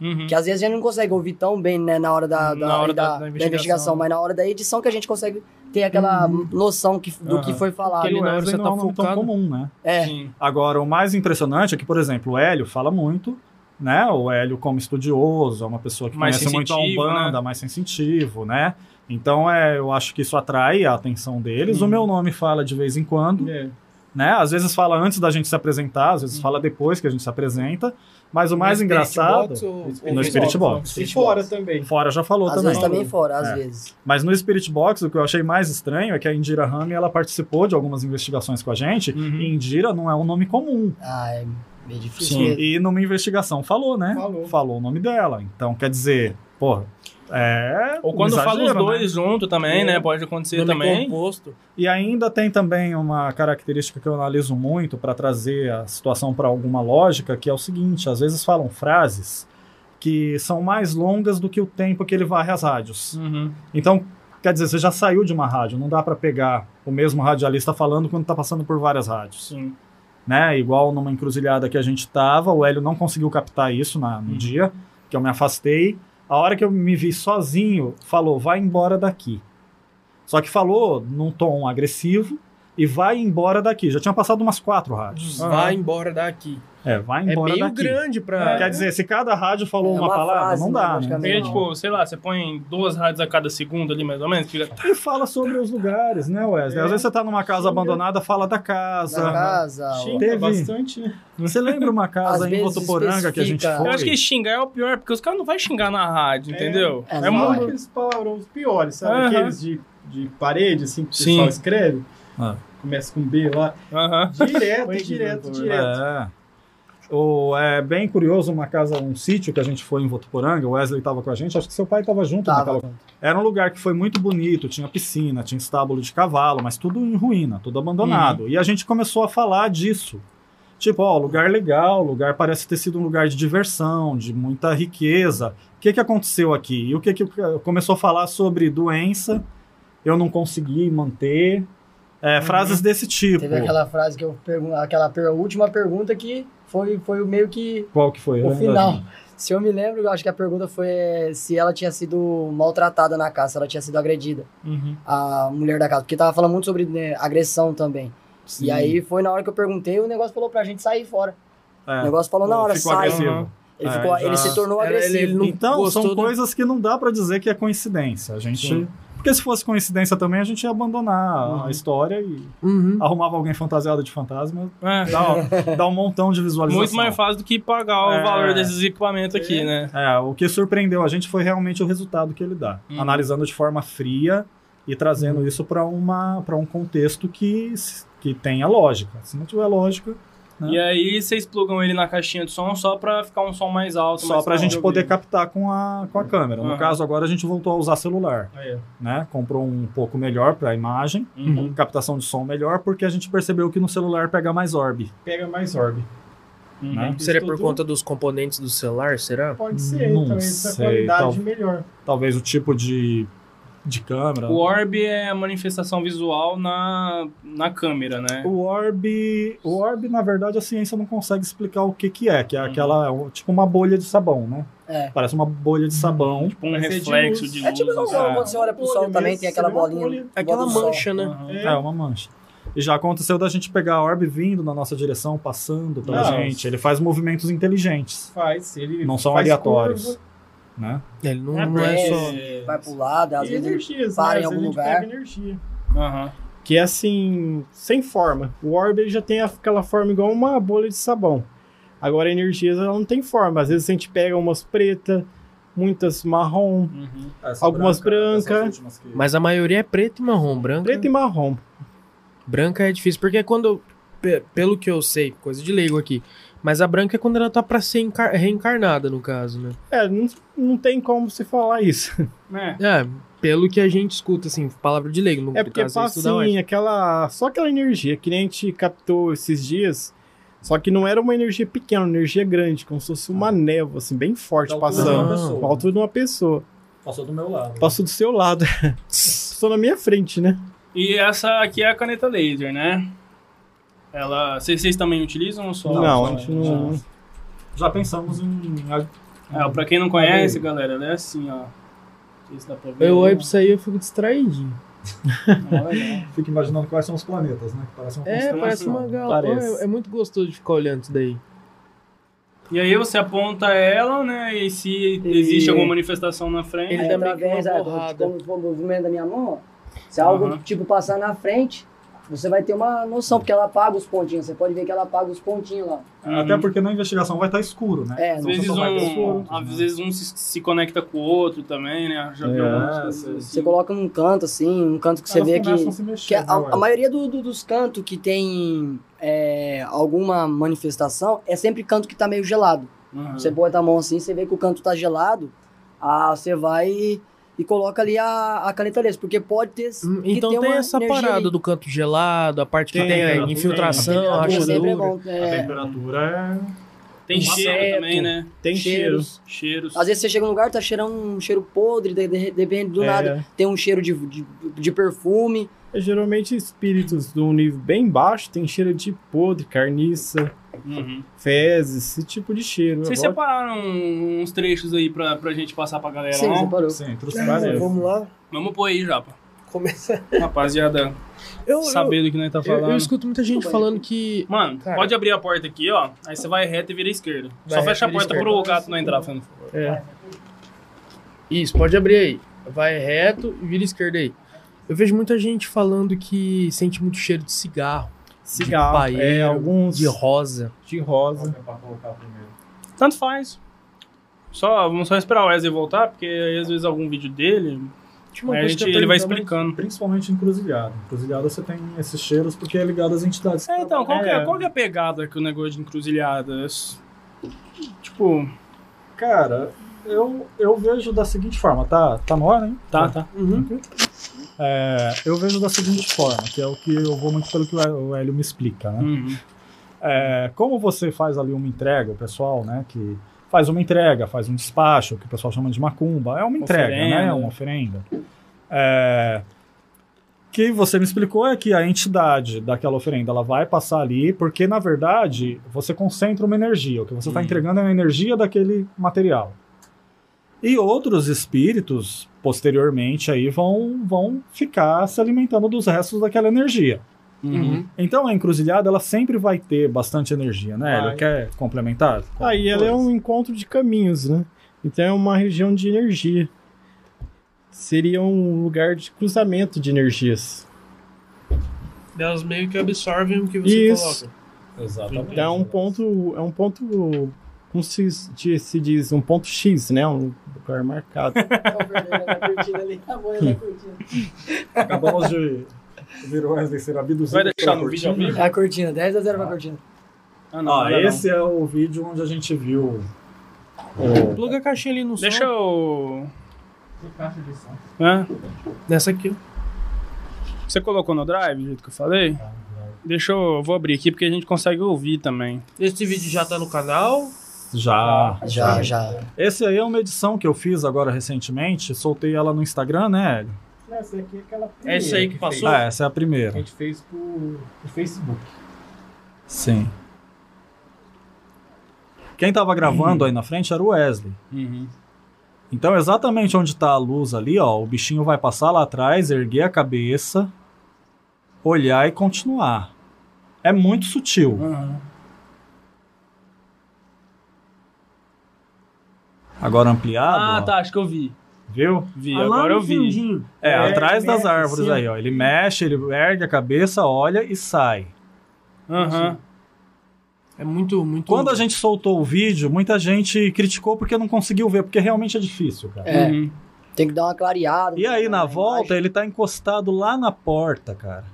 Uhum. Que às vezes a gente não consegue ouvir tão bem, né, na hora da, da, Na hora da- da- da da investigação, investigação, mas na hora da edição que a gente consegue ter aquela noção que, do que Aham. foi falado. Porque E o na hora você não tá é um nome tão comum, né? É, Sim. Agora, o mais impressionante é que, por exemplo, o Hélio fala muito, né? O Hélio, como estudioso, é uma pessoa que Mais conhece muito a sensitivo, Umbanda, mais sensitivo, né? Então, é, eu acho que isso atrai a atenção deles. Uhum. O meu nome fala de vez em quando, É. né? Às vezes fala antes da gente se apresentar, às vezes fala depois que a gente se apresenta. Mas o mais engraçado... no Spirit Box. E fora também. Fora já falou às também. vezes também fora, às É. vezes. Mas no Spirit Box, o que eu achei mais estranho é que a Indira Rami, ela participou de algumas investigações com a gente. Uhum. E Indira não é um nome comum. Ah, é meio difícil. Sim. E numa investigação falou, né? Falou. o nome dela. Então, quer dizer, porra, é. Ou quando fala os exagero, né? dois junto também, É. né? Pode acontecer Nome também. composto. E ainda tem também uma característica que eu analiso muito para trazer a situação para alguma lógica, que é o seguinte: às vezes falam frases que são mais longas do que o tempo que ele varre as rádios. Uhum. Então, quer dizer, você já saiu de uma rádio, não dá para pegar o mesmo radialista falando quando está passando por várias rádios. Sim. Né? Igual numa encruzilhada que a gente tava, o Hélio não conseguiu captar isso na- no dia, que eu me afastei. A hora que eu me vi sozinho, falou, vai embora daqui. Só que falou num tom agressivo e vai embora daqui. Já tinha passado umas quatro rádios. Vai embora daqui. É, vai É embora meio daqui. grande pra. Quer dizer, se cada rádio falou É uma, uma palavra, frase, não né, dá, né? Porque, tipo, sei lá, você põe duas rádios a cada segundo ali, mais ou menos. Fica... E fala sobre os lugares, né, Wesley? Às vezes você tá numa casa abandonada, fala da casa. Da casa. Xinga Teve- bastante, né? Você lembra uma Às casa em vezes Votuporanga que a gente foi? Eu acho que xingar é o pior, porque os caras não vão xingar na rádio, É. entendeu? É, É, vai. muito. aqueles palavrões piores, sabe? Aham. Aqueles de, de parede, assim, que o Sim. pessoal escreve. Ah. Começa com B lá. Direto, direto, direto, direto. É. O, é bem curioso uma casa, um sítio que a gente foi em Votuporanga, o Wesley estava com a gente, acho que seu pai estava junto Tava. naquela. Era um lugar que foi muito bonito, tinha piscina, tinha estábulo de cavalo, mas tudo em ruína, tudo abandonado. Uhum. E a gente começou a falar disso. Tipo, ó, lugar legal, lugar parece ter sido um lugar de diversão, de muita riqueza. O que que aconteceu aqui? E o que que começou a falar sobre doença, eu não consegui manter, é, frases desse tipo. Teve aquela frase que eu pergunto, aquela per- última pergunta que foi, foi o meio que Qual que foi? o Lembra, final. gente? Se eu me lembro, eu acho que a pergunta foi eh, se ela tinha sido maltratada na casa, se ela tinha sido agredida, Uhum. a mulher da casa. Porque tava falando muito sobre né, agressão também. Sim. E aí foi na hora que eu perguntei, o negócio falou pra gente sair fora. É. O negócio falou na hora, Ficou sai. agressivo. Ele, É, ficou, já- ele se tornou ele- agressivo. ele não Então, são do- coisas que não dá pra dizer que é coincidência. A gente. Sim. Porque se fosse coincidência também, a gente ia abandonar Uhum. a história e Uhum. arrumava alguém fantasiado de fantasma, É. dá, dá um montão de visualização. Muito mais fácil do que pagar o É. valor desses equipamentos aqui, né? É, o que surpreendeu a gente foi realmente o resultado que ele dá. Uhum. Analisando de forma fria e trazendo isso pra uma para um contexto que, que tenha lógica. Se não tiver lógica, Né? E aí vocês plugam ele na caixinha de som só pra ficar um som mais alto. só mais pra gente poder captar com a, com a câmera. No Uhum. caso, agora a gente voltou a usar celular. Aí, né? Comprou um pouco melhor para a imagem, Uhum. captação de som melhor, porque a gente percebeu que no celular pega mais orbe. Pega mais orbe. Uhum. Né? Seria por conta dos componentes do celular, será? Pode ser, Não então essa sei, qualidade tal- melhor. Talvez o tipo de, de câmera. O orb é a manifestação visual na, na câmera, né? O orbe, o orbe, na verdade, a ciência não consegue explicar o que que é, que é Uhum. aquela, é tipo uma bolha de sabão, né? É. Parece uma bolha de sabão. Tipo um Vai ser de reflexo luz. de luz. É tipo igual quando você olha pro Bolha sol mesmo, também, tem aquela bolinha. bolha. Aquela mancha, né? Uhum. É. É, uma mancha. E já aconteceu da gente pegar a orbe vindo na nossa direção, passando pela Nossa. gente. Ele faz movimentos inteligentes, Faz, ele não são faz aleatórios, curva né? Ele não É, não é só. Vai pro lado, às vezes. energias, para né? em algum lugar. pega energia. Aham. Que é assim, sem forma. O orbe ele já tem aquela forma igual uma bolha de sabão. Agora a energia ela não tem forma. Às vezes a gente pega umas pretas, muitas marrom, Uhum. Algumas branca, Mas a maioria é preto e marrom. Branca, preta e marrom. branca é difícil, porque quando. pe- Pelo que eu sei, coisa de leigo aqui. Mas a branca é quando ela tá pra ser encar- reencarnada, no caso, né? É, não, não tem como se falar isso. É. É, pelo que a gente escuta, assim, palavra de leigo. No É porque caso, passa assim, mais. aquela. Só aquela energia que nem a gente captou esses dias. Só que não era uma energia pequena, uma energia grande, como se fosse uma névoa, assim, bem forte Da passando. uma pessoa. Com a altura de uma pessoa. Passou do meu lado. Passou do seu lado. Passou na minha frente, né? E essa aqui é a caneta laser, né? Ela. Vocês, também utilizam ou só? Não, só- a gente não. Já pensamos em. É, pra quem não conhece, galera, ela é assim, ó. Se ver. Eu olho pra isso aí eu fico distraidinho. Olha. Fico imaginando quais são os planetas, né? Que parecem uma É, parece uma gal... Parece. É, é muito gostoso de ficar olhando isso daí. E aí você aponta ela, né? E se existe E- alguma manifestação na frente. Ele Aí, meio que através uma é, borrada. como o movimento da minha mão, ó, se algo Aham. tipo passar na frente, você vai ter uma noção, porque ela apaga os pontinhos. Você pode ver que ela apaga os pontinhos lá. Até porque na investigação vai estar escuro, né? É, Às vezes, só vai ter os um, pontos, às né? vezes um se, se conecta com o outro também, né? Já É, você- assim. Você coloca num canto assim, um canto que você Elas vê começam que. a se mexer, que a, né, a maioria do- do- dos cantos que tem é, alguma manifestação é sempre canto que tá meio gelado. Uhum. Você bota a mão assim, você vê que o canto tá gelado, ah, você vai e, e coloca ali a, a caneta porque pode ter. Hum, Então ter tem uma essa parada ali. do canto gelado, a parte que Tem, tem, a infiltração, A a temperatura é rachadura. bom. A É, temperatura Tem Inseto. cheiro também, né? Tem cheiro. cheiros. Cheiros. Às vezes você chega num lugar, tá cheirando um cheiro podre, de, de, depende do É. nada. Tem um cheiro de, de, de perfume. É geralmente espíritos de um nível bem baixo, tem cheiro de podre, carniça, Uhum. fezes, esse tipo de cheiro. Vocês Agora- separaram uns trechos aí pra, pra gente passar pra galera, Sim, não? você parou. Sim, entre os Parece. Vamos lá. Vamos pôr aí, Japa. Começa. Rapaziada, Eu, saber do que nós tá eu, falando. eu escuto muita gente falando que. Mano, Cara. pode abrir a porta aqui, ó. Aí você vai reto e vira à esquerda. Vai Só fecha a e porta pro gato não entrar, fazendo favor. É. Isso, pode abrir aí. Vai reto e vira esquerda aí. Eu vejo muita gente falando que sente muito cheiro de cigarro, Cigarro, de paeiro, é, alguns de rosa. de rosa. Tanto faz. Só, vamos só esperar o Wesley voltar, porque aí às vezes algum vídeo dele, a gente- ele vai explicando. Principalmente em encruzilhada. Encruzilhada você tem esses cheiros porque é ligado às entidades. que É, então, qual que é, É. qual que é a pegada que o negócio de encruzilhadas? Tipo, Cara, eu, eu vejo da seguinte forma, tá, tá no ar, hein? tá, tá. Uhum. É, eu vejo da seguinte forma, que é o que eu vou muito pelo que o Hélio- me explica, né? Uhum. É, como você faz ali uma entrega, o pessoal, né, que faz uma entrega, faz um despacho, que o pessoal chama de macumba, é uma entrega, Oferenda. né? Uma oferenda. É, que você me explicou é que a entidade daquela oferenda ela vai passar ali, porque na verdade você concentra uma energia. O que você está Uhum. entregando é a energia daquele material. E outros espíritos, posteriormente, aí vão, vão ficar se alimentando dos restos daquela energia. Uhum. Então a encruzilhada ela sempre vai ter bastante energia, né? Ele quer complementar? Aí ela é um encontro de caminhos, né? Então é uma região de energia. Seria um lugar de cruzamento de energias. Elas meio que absorvem o que você Isso. coloca. Exatamente. Então é um ponto, é um ponto, como se, se se diz, um ponto X, né? Um lugar marcado. Acabamos de ver o Wesley ser abduzido. Vai deixar no vídeo ao vivo? É a cortina, 10 a 0 pra cortina. Ah, não, Ó, ainda não. esse é o vídeo onde a gente viu o... Pluga a caixinha ali no Deixa som. eu. Hã? Nessa aqui, ó. Você colocou no drive, do jeito que eu falei? Deixa eu. Vou abrir aqui porque a gente consegue ouvir também. Esse vídeo já tá no canal. Já. Já, já. Esse aí é uma edição que eu fiz agora recentemente. Soltei ela no Instagram, né, Hélio? Essa aqui é aquela Essa aí que passou? Ah, essa é a primeira. gente fez por, Facebook. Sim. Quem tava gravando aí na frente era o Wesley. Uhum. Então, exatamente onde tá a luz ali, ó, o bichinho vai passar lá atrás, erguer a cabeça, olhar e continuar. É muito sutil. Uhum. Agora ampliado, Ah, ó, tá, acho que eu vi. viu? Vi, Ah, agora eu vi. fundinho. É, É, atrás das mexe árvores assim. aí, ó. Ele mexe, ele ergue a cabeça, olha e sai. Aham. É muito, muito. Quando a gente soltou o vídeo, muita gente criticou porque não conseguiu ver, porque realmente é difícil, cara. É, Uhum. tem que dar uma clareada. E aí, na imagem. volta, ele tá encostado lá na porta, cara.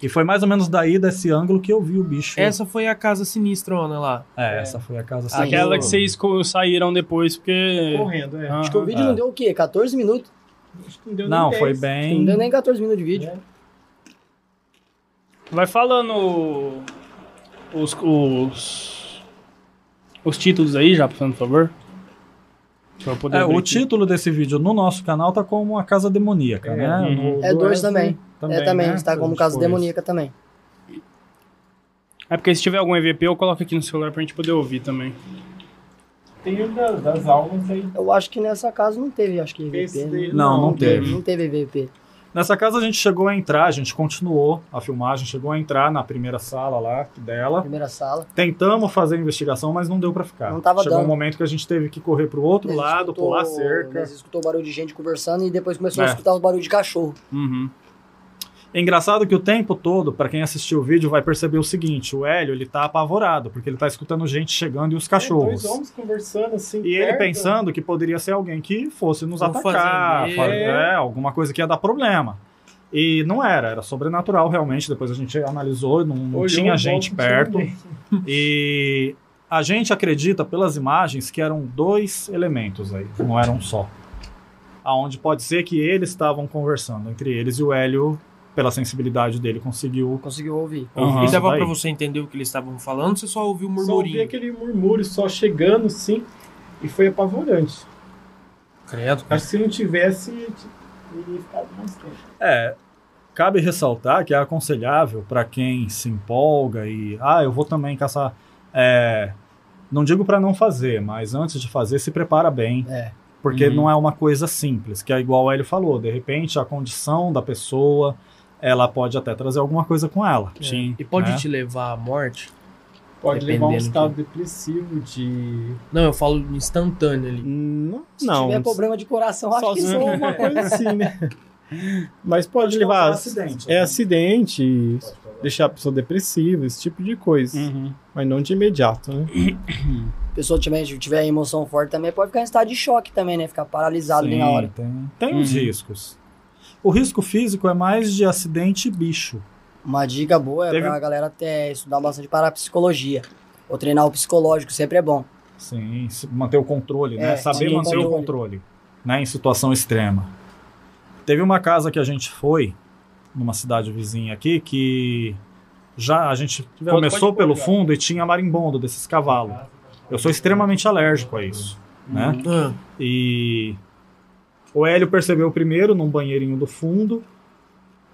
E foi mais ou menos daí, desse ângulo, que eu vi o bicho. Essa foi a casa sinistrona lá. É, essa foi a casa Sim. Aquela que vocês saíram depois, porque. Correndo, é. Ah, Acho que o vídeo é. não deu o quê? 14 minutos? Acho que não deu Não, nem foi 10. bem. Não deu nem 14 minutos de vídeo. Vai falando os, os, os títulos aí, já, por favor. Pra eu poder É, o título desse vídeo no nosso canal tá como a Casa Demoníaca, É, né? uhum. No- É do dois Wesley também. é, também. né? Está como casa depois. demoníaca também. É porque se tiver algum EVP, eu coloco aqui no celular pra gente poder ouvir também. Tem o da- das almas aí. Eu acho que nessa casa não teve, acho que EVP. né? Não, não teve. Não teve EVP. Nessa casa a gente chegou a entrar, a gente continuou a filmagem, chegou a entrar na primeira sala lá dela. Primeira sala. Tentamos fazer a investigação, mas não deu pra ficar. Não tava Chegou dando. um momento que a gente teve que correr pro outro Nós lado, escutou- pular a cerca. Nós escutou barulho de gente conversando e depois começou a É. escutar os barulhos de cachorro. Uhum. É engraçado que o tempo todo, pra quem assistiu o vídeo, vai perceber o seguinte: o Hélio ele tá apavorado, porque ele tá escutando gente chegando e os cachorros. É, dois homens conversando assim. E ele perto. pensando que poderia ser alguém que fosse nos Um atacar, fazendeiro. fa- é, alguma coisa que ia dar problema. E não era, era sobrenatural realmente. Depois a gente analisou, não, não Olhou, tinha gente perto. E a gente acredita pelas imagens que eram dois elementos aí, não eram um só. Aonde pode ser que eles estavam conversando entre eles e o Hélio, pela sensibilidade dele, conseguiu. Conseguiu ouvir. Uhum. E dava daí. pra você entender o que eles estavam falando, você só ouviu o Só ouvi murmurinho. aquele murmúrio só chegando sim. E foi apavorante. Credo. Acho que se não tivesse, teria ficado mais tempo. É, cabe ressaltar que é aconselhável para quem se empolga e, ah, eu vou também caçar. É, não digo para não fazer, mas antes de fazer, se prepara bem. É. Porque Uhum. não é uma coisa simples, que é igual o Hélio falou, de repente a condição da pessoa, ela pode até trazer alguma coisa com ela. Sim. E pode né? te levar à morte? Pode levar um Dependendo estado depressivo de. Não, eu falo instantâneo ali. Não, Se não. tiver problema de coração, acho que sim. uma coisa assim, né? Mas pode, Pode levar. causar acidente, É né? acidente, deixar a pessoa depressiva, esse tipo de coisa. Uhum. Mas não de imediato, né? A pessoa tiver, tiver emoção forte também, pode ficar em estado de choque também, né? Ficar paralisado ali na Sim, hora. Tem, tem os Uhum. riscos. O risco físico é mais de acidente bicho. Uma dica boa é Teve- pra galera ter, estudar bastante parapsicologia. Ou treinar o psicológico, sempre é bom. Sim, manter o controle, né? É, Saber manter o controle. controle, né? Em situação extrema. Teve uma casa que a gente foi, numa cidade vizinha aqui, que já a gente tiver começou pelo já. fundo e tinha marimbondo desses cavalos. Eu sou extremamente alérgico a isso, né? Ah, E o Hélio percebeu primeiro num banheirinho do fundo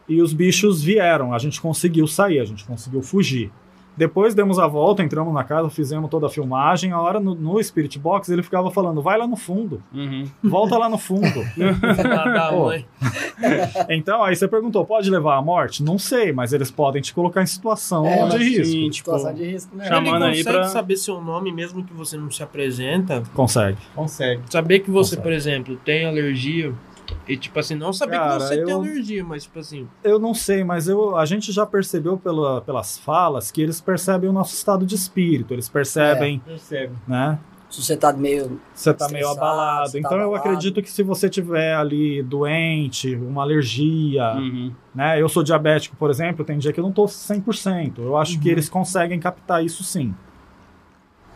e os bichos vieram. A gente conseguiu sair, a gente conseguiu fugir. Depois demos a volta, entramos na casa, fizemos toda a filmagem. A hora no, no Spirit Box ele ficava falando: vai lá no fundo, Uhum. volta lá no fundo. então, aí você perguntou: pode levar à morte? Não sei, mas eles podem te colocar em situação É, de risco. sim, tipo, Situação de risco, né? Chama- Chamando Ele aí consegue pra- saber seu nome mesmo que você não se apresenta. Consegue. Consegue. Saber que você, Consegue. por exemplo, tem alergia. E tipo assim, não saber Cara, que você tem eu- alergia, mas tipo assim, Eu não sei, mas eu, a gente já percebeu pela- pelas falas que eles percebem o nosso estado de espírito, eles percebem, Percebe. né? Se você tá meio. Você tá meio abalado. tá então eu abalado. acredito que se você tiver ali doente, uma alergia, Uhum. né? Eu sou diabético, por exemplo, tem dia que eu não tô 100%. Eu acho que eles conseguem captar isso sim.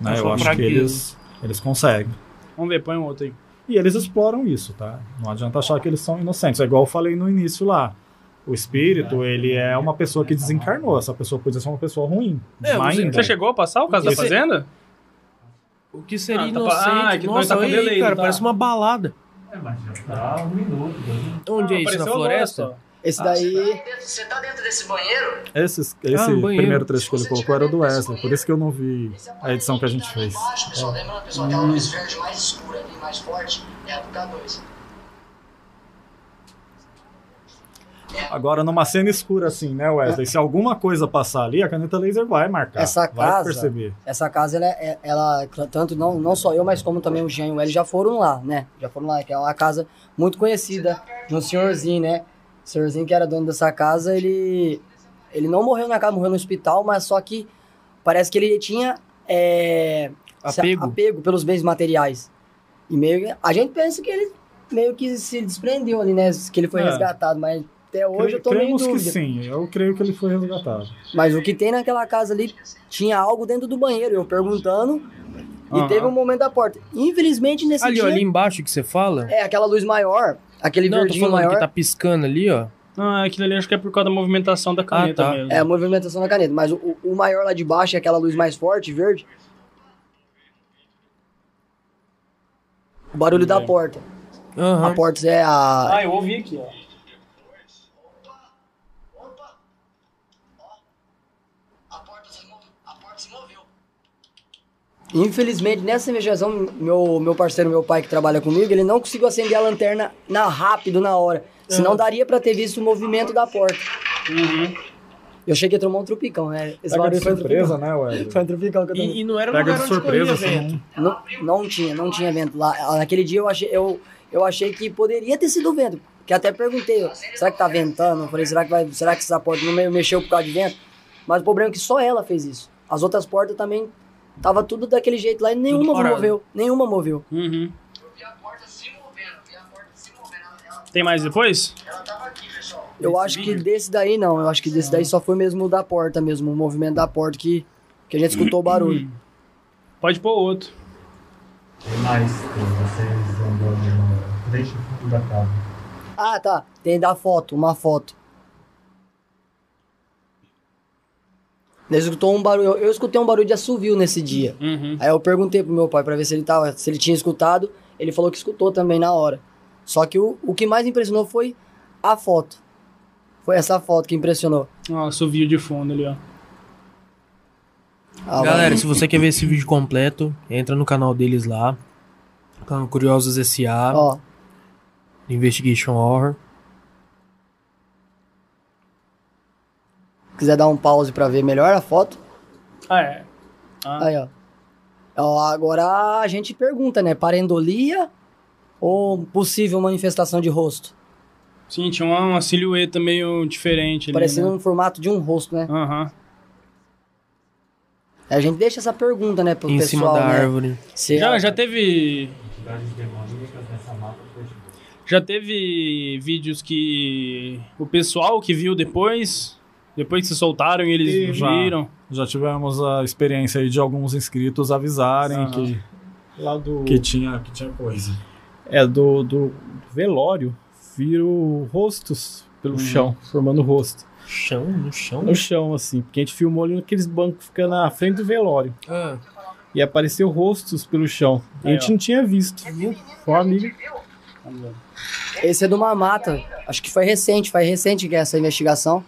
Né? É Eu acho que eles, eles conseguem. Vamos ver, põe um outro aí. E eles exploram isso, tá? Não adianta achar que eles são inocentes. É igual eu falei no início lá. O espírito, ele é uma pessoa que desencarnou. Essa pessoa podia ser uma pessoa ruim. É, você-. Você chegou a passar o caso da fazenda? o que seria Ah, tá inocente? ah, é que nós Nossa, tá aí, cara, não tá? parece uma balada. É, mas já tá um minuto. dois Onde é isso? Na Apareceu agora floresta? Esse daí. Você tá dentro desse banheiro? Esses- esse Ah, no banheiro. primeiro trecho que ele colocou era o do Wesley. Por isso que eu não vi a edição que a gente fez. Embaixo, pessoal, lembrando, pessoal, aquela luz verde mais escura ali, mais forte, é a do K2. Agora, numa cena escura assim, né, Wesley? Se alguma coisa passar ali, a caneta laser vai marcar. Essa vai casa- perceber. Essa casa, ela, é- ela tanto não, não só eu, mas como também o Jean e o L já foram lá, né? Já foram lá, que é uma casa muito conhecida de um senhorzinho, né? O senhorzinho que era dono dessa casa, ele, ele não morreu na casa, morreu no hospital, mas só que parece que ele tinha é, Apego. apego pelos bens materiais. E meio que- a gente pensa que ele meio que se desprendeu ali, né? Que ele foi É. resgatado, mas Até hoje eu tô meio Cremos que dúvida. sim, eu creio que ele foi resgatado. Mas o que tem naquela casa ali tinha algo dentro do banheiro. Eu perguntando e Aham. teve um momento da porta. Infelizmente nesse Ali, dia. ali embaixo que você fala. É, aquela luz maior, aquele Não, verdinho maior. que tá piscando ali, ó. Ah, aquilo ali acho que é por causa da movimentação da caneta tá. mesmo. É a movimentação da caneta. Mas o, o maior lá de baixo é aquela luz mais forte, verde. O barulho da porta. Aham. A porta é a. Ah, eu ouvi aqui, ó. A porta se, move, a porta se moveu. Infelizmente, nessa investigação, meu, meu parceiro, meu pai que trabalha comigo, ele não conseguiu acender a lanterna na, rápido na hora. Senão daria pra ter visto o movimento da porta. Eu cheguei a tomar um trupicão, né? Esse Pega de barulho foi um surpresa, trupicão. né, Wesley? Foi um trupicão que eu tomei. E, e não era um Pega lugar de onde surpresa, corria assim, vento. Não, não tinha, não tinha vento lá. Naquele dia eu achei, eu, eu achei que poderia ter sido vento. Que até perguntei, ó, será que tá ventando? Eu falei, será que, vai, será que essa porta não me- mexeu por causa de vento? Mas o problema é que só ela fez isso. As outras portas também tava tudo daquele jeito lá e nenhuma moveu. Nenhuma moveu. Uhum. Eu vi a porta se movendo, eu vi a porta se movendo. Ela, ela, Tem mais depois? ela tava aqui, pessoal. Eu acho que desse daí não. Eu acho que desse daí só foi mesmo o da porta mesmo, o movimento da porta que, que a gente escutou o barulho. Pode pôr outro. Tem mais tem vocês andando no frente do fundo da casa. Ah, tá. Tem da foto, uma foto. Ele escutou um barulho. Eu, eu escutei um barulho de assovio nesse dia. Uhum. Aí eu perguntei pro meu pai pra ver se ele tava, se ele tinha escutado. Ele falou que escutou também na hora. Só que o, o que mais impressionou foi a foto. Foi essa foto que impressionou. Nossa, o vídeo de fundo ali, ó. Ah, Galera, se você quer ver esse vídeo completo, entra no canal deles lá. Canal Curiosos S.A. Ó, Investigation Horror. Quiser dar um pause pra ver melhor a foto. Ah, é. Ah, Aí, ó. Ó, Agora a gente pergunta, né? Parendolia ou possível manifestação de rosto? sim, tinha uma, uma silhueta meio diferente ali, Parecendo né? um formato de um rosto, né? Aham. A gente deixa essa pergunta, né, pro em pessoal, cima da né? árvore. Se Já, já teve... Já teve vídeos que o pessoal que viu depois, depois que se soltaram e eles E já. viram. Já tivemos a experiência aí de alguns inscritos avisarem Aham. que, Lá do. que, tinha, que tinha coisa. É, do, do velório, viram rostos pelo Uhum. chão, formando rosto. Chão, no chão. No chão, assim, porque a gente filmou ali naqueles bancos que ficam na frente do velório. Ah, E apareceu rostos pelo chão. E a Aí, gente ó. não tinha visto. Só a amiga. Esse é de uma mata. Acho que foi recente, foi recente que é essa investigação.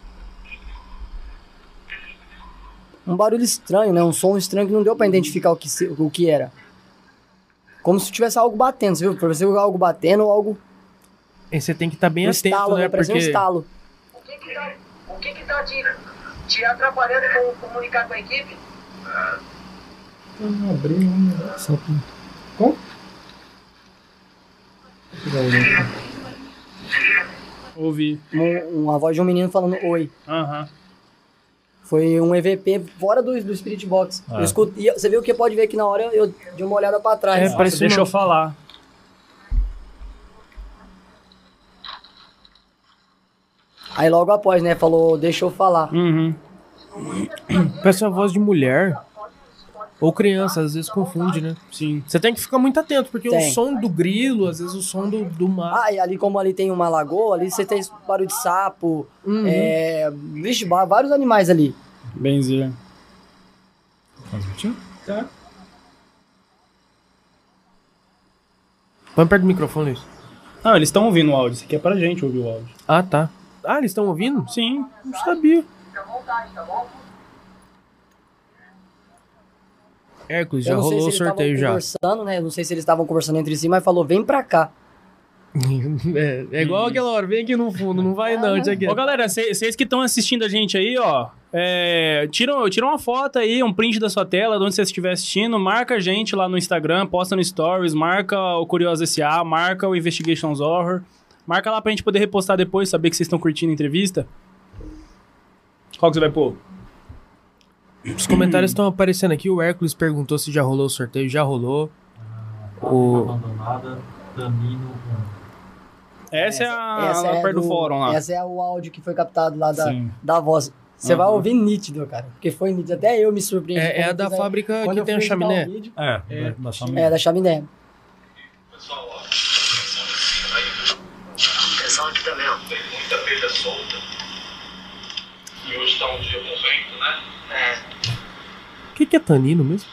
Um barulho estranho, né? Um som estranho que não deu pra identificar o que, se- o que era. Como se tivesse algo batendo, você viu? Pareceu algo batendo ou algo. e você tem que estar bem um atento, estalo, né? né? Porque um estalo. O que que tá, o que que tá te, te atrapalhando com comunicar com a equipe? Não abriu, né? Só pra- Como? Ouvi. Um- uma voz de um menino falando oi. Aham. Foi um EVP fora do, do Spirit Box. Ah. Eu escutei, você viu que pode ver que na hora eu dei uma olhada pra trás. É, Nossa, parece deixa uma- eu falar. Aí logo após, né? Falou, deixa eu falar. Uhum. parece uma voz de mulher. Ou criança, às vezes confunde, né? Sim. Você tem que ficar muito atento, porque Tem. o som do grilo, às vezes o som do, do mar. Ah, e ali como ali tem uma lagoa, ali você tem barulho de sapo, Uhum. é, vixe, vários animais ali. Benzer. Transmitiu? Põe perto do microfone isso. Não, eles estão ouvindo o áudio. Isso aqui é pra gente ouvir o áudio. Ah, tá. Ah, eles estão ouvindo? Sim. Não sabia. Fica à vontade, tá bom? Hércules, Eu já não sei rolou o se eles sorteio estavam já. conversando, né? Eu não sei se eles estavam conversando entre si, mas falou, vem pra cá. é, é igual aquela hora, vem aqui no fundo, não vai não, aqui. Ô, galera, vocês que estão assistindo a gente aí, ó, é, tira, tira uma foto aí, um print da sua tela, de onde você estiver assistindo, marca a gente lá no Instagram, posta no Stories, marca o Curioso S.A., marca o Investigations Horror, marca lá pra gente poder repostar depois, saber que vocês estão curtindo a entrevista. Qual que você vai pôr? Os comentários estão aparecendo aqui. O Hércules perguntou se já rolou o sorteio. Já rolou. O- Abandonada, Tamino Essa, é a Essa lá é perto do, fórum lá. Essa é o áudio que foi captado lá da, Sim. da voz. Você vai Aham. ouvir nítido, cara. Porque foi nítido. Até eu me surpreendi. É, é a da fábrica que tem a chaminé. vídeo. É, É. da- da chaminé. É, da chaminé. Que, é tanino mesmo?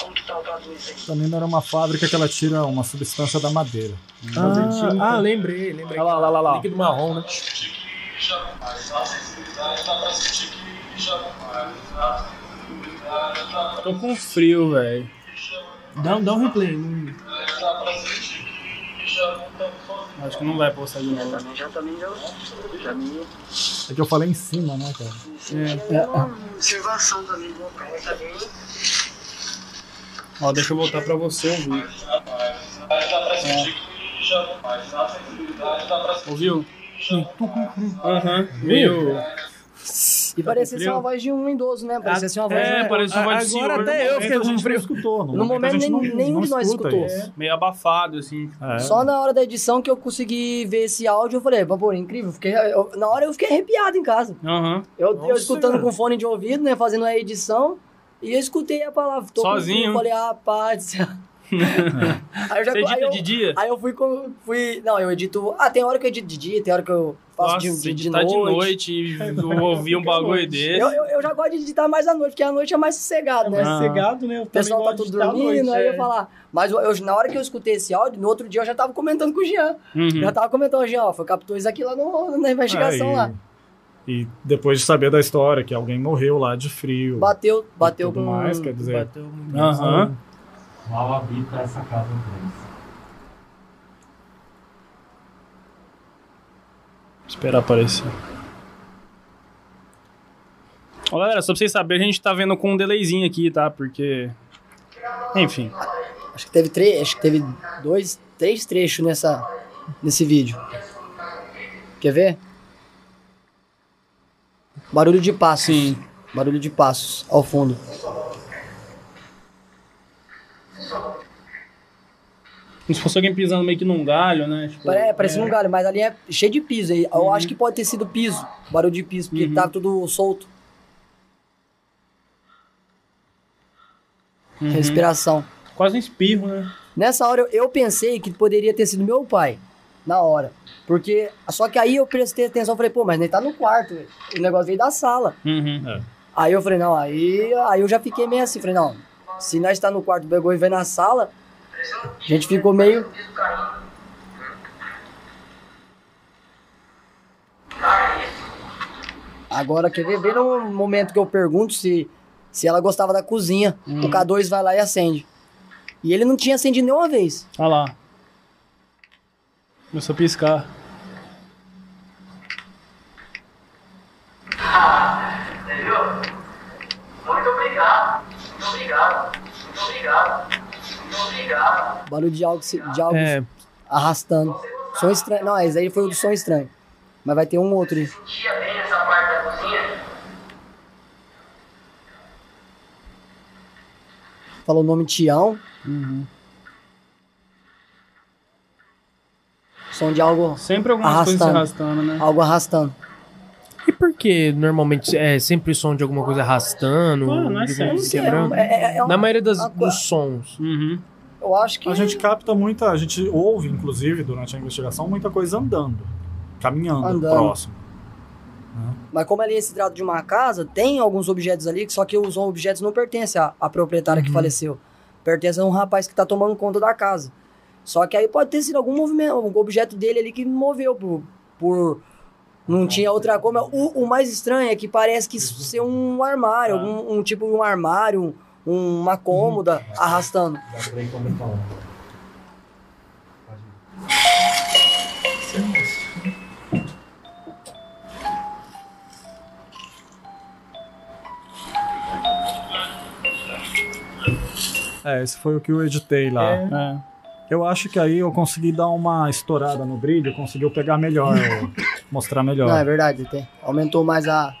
Como que o K2 aí? Também era uma fábrica que ela tira uma substância da madeira. Ah, ah, lembrei, lembrei. Olha lá, lá, lá, lá. Líquido marrom, né? Tô com frio, velho. Dá, dá um replay. dá Acho que não vai postar de novo. Também já também já. Já me. É que eu falei em cima, né, cara? É uma observação também do local também. Ó, deixa eu voltar pra você ouvir. Pra pra sentir Ouviu? Aham. Meio. E parecia ser uma voz de um idoso, né? Parecia ser uma voz É, de um... parece uma voz de Agora senhor. até eu fiquei a com gente não frio. escutou. No momento, nem- não- nenhum de nós escutou. isso. Meio abafado, assim. É. Só na hora da edição que eu consegui ver esse áudio, eu falei, pô, incrível. Fiquei, eu- na hora eu fiquei arrepiado em casa. Aham. Eu, escutando cara. com fone de ouvido, né? Fazendo a edição. E eu escutei a palavra. Sozinho? frio, Eu falei, ah, céu. Aí eu já Você aí edita eu, de dia? Aí eu fui com. Fui, não, eu edito. Ah, tem hora que eu edito de dia, tem hora que eu faço Nossa, de, de, de editar noite. de noite e eu ouvir um bagulho desse. Eu, eu, eu já gosto de editar mais à noite, porque a noite é mais sossegado, né? Ah. Cegado, né? Eu O pessoal tá tudo dormindo, aí eu é. falar. Mas eu, eu- na hora que eu escutei esse áudio, no outro dia eu já tava comentando com o Jean. Uhum. Já tava comentando, Jean, ó, foi captou isso aqui lá no- na investigação É, e- lá. E depois de saber da história, que alguém morreu lá de frio. Bateu, bateu com. mais, quer dizer, Bateu muito. Aham. Mal habita essa casa 3. Esperar aparecer. Ó, galera, só pra vocês saberem, a gente tá vendo com um delayzinho aqui, tá? Porque. Enfim. Acho que teve três, acho que teve dois, três trechos nessa, nesse vídeo. Quer ver? Barulho de passos. Sim. Barulho de passos ao fundo. Como se fosse alguém pisando meio que num galho, né? Tipo, É, parecia um galho, mas ali é cheio de piso. Eu acho que pode ter sido piso, barulho de piso, porque Uhum. tá tudo solto. uhum. Respiração. Quase um espirro, né? Nessa hora eu, eu pensei que poderia ter sido meu pai. Na hora. Porque. Só que aí eu prestei atenção e falei, pô, mas ele tá no quarto. O negócio veio da sala. Uhum. Aí eu falei, não, aí, aí eu já fiquei meio assim, falei, não, se nós tá no quarto, pegou e veio na sala, a gente ficou meio. Agora, quer ver? Vê no momento que eu pergunto se, se ela gostava da cozinha. O K2 vai lá e acende. E ele não tinha acendido nenhuma vez. Olha lá. Começou a piscar. Muito obrigado. Muito obrigado. Muito obrigado. Muito obrigado. Barulho de algo, se- de algo É, arrastando. Som estranho. Não, esse aí foi o do som estranho. Mas vai ter um outro aí. Sentia bem essa parte da cozinha? Falou o nome Tião. Som de algo, Sempre algumas coisas se Arrastando. arrastando, né? algo arrastando. e por que normalmente é sempre som de alguma coisa arrastando? Ah, não é alguma coisa quebrando? É, é, é uma- Na maioria das, uma coisa- dos sons. Uhum. Eu acho que. A gente capta muita, a gente ouve, inclusive, durante a investigação, muita coisa andando, caminhando, Andando. próximo. Mas como ali se trata de uma casa, tem alguns objetos ali, só que os objetos não pertencem à, à proprietária que faleceu. Pertence a um rapaz que tá tomando conta da casa. Só que aí pode ter sido algum movimento, algum objeto dele ali que moveu por. por não tinha outra coisa. O, o mais estranho é que parece que isso ser um armário, algum um tipo de um armário, um- uma cômoda arrastando. Dá pra ir comentando. É, esse foi o que eu editei lá. É. Eu acho que aí eu consegui dar uma estourada no brilho, conseguiu pegar melhor, mostrar melhor. Não, é verdade, tem. Aumentou mais a,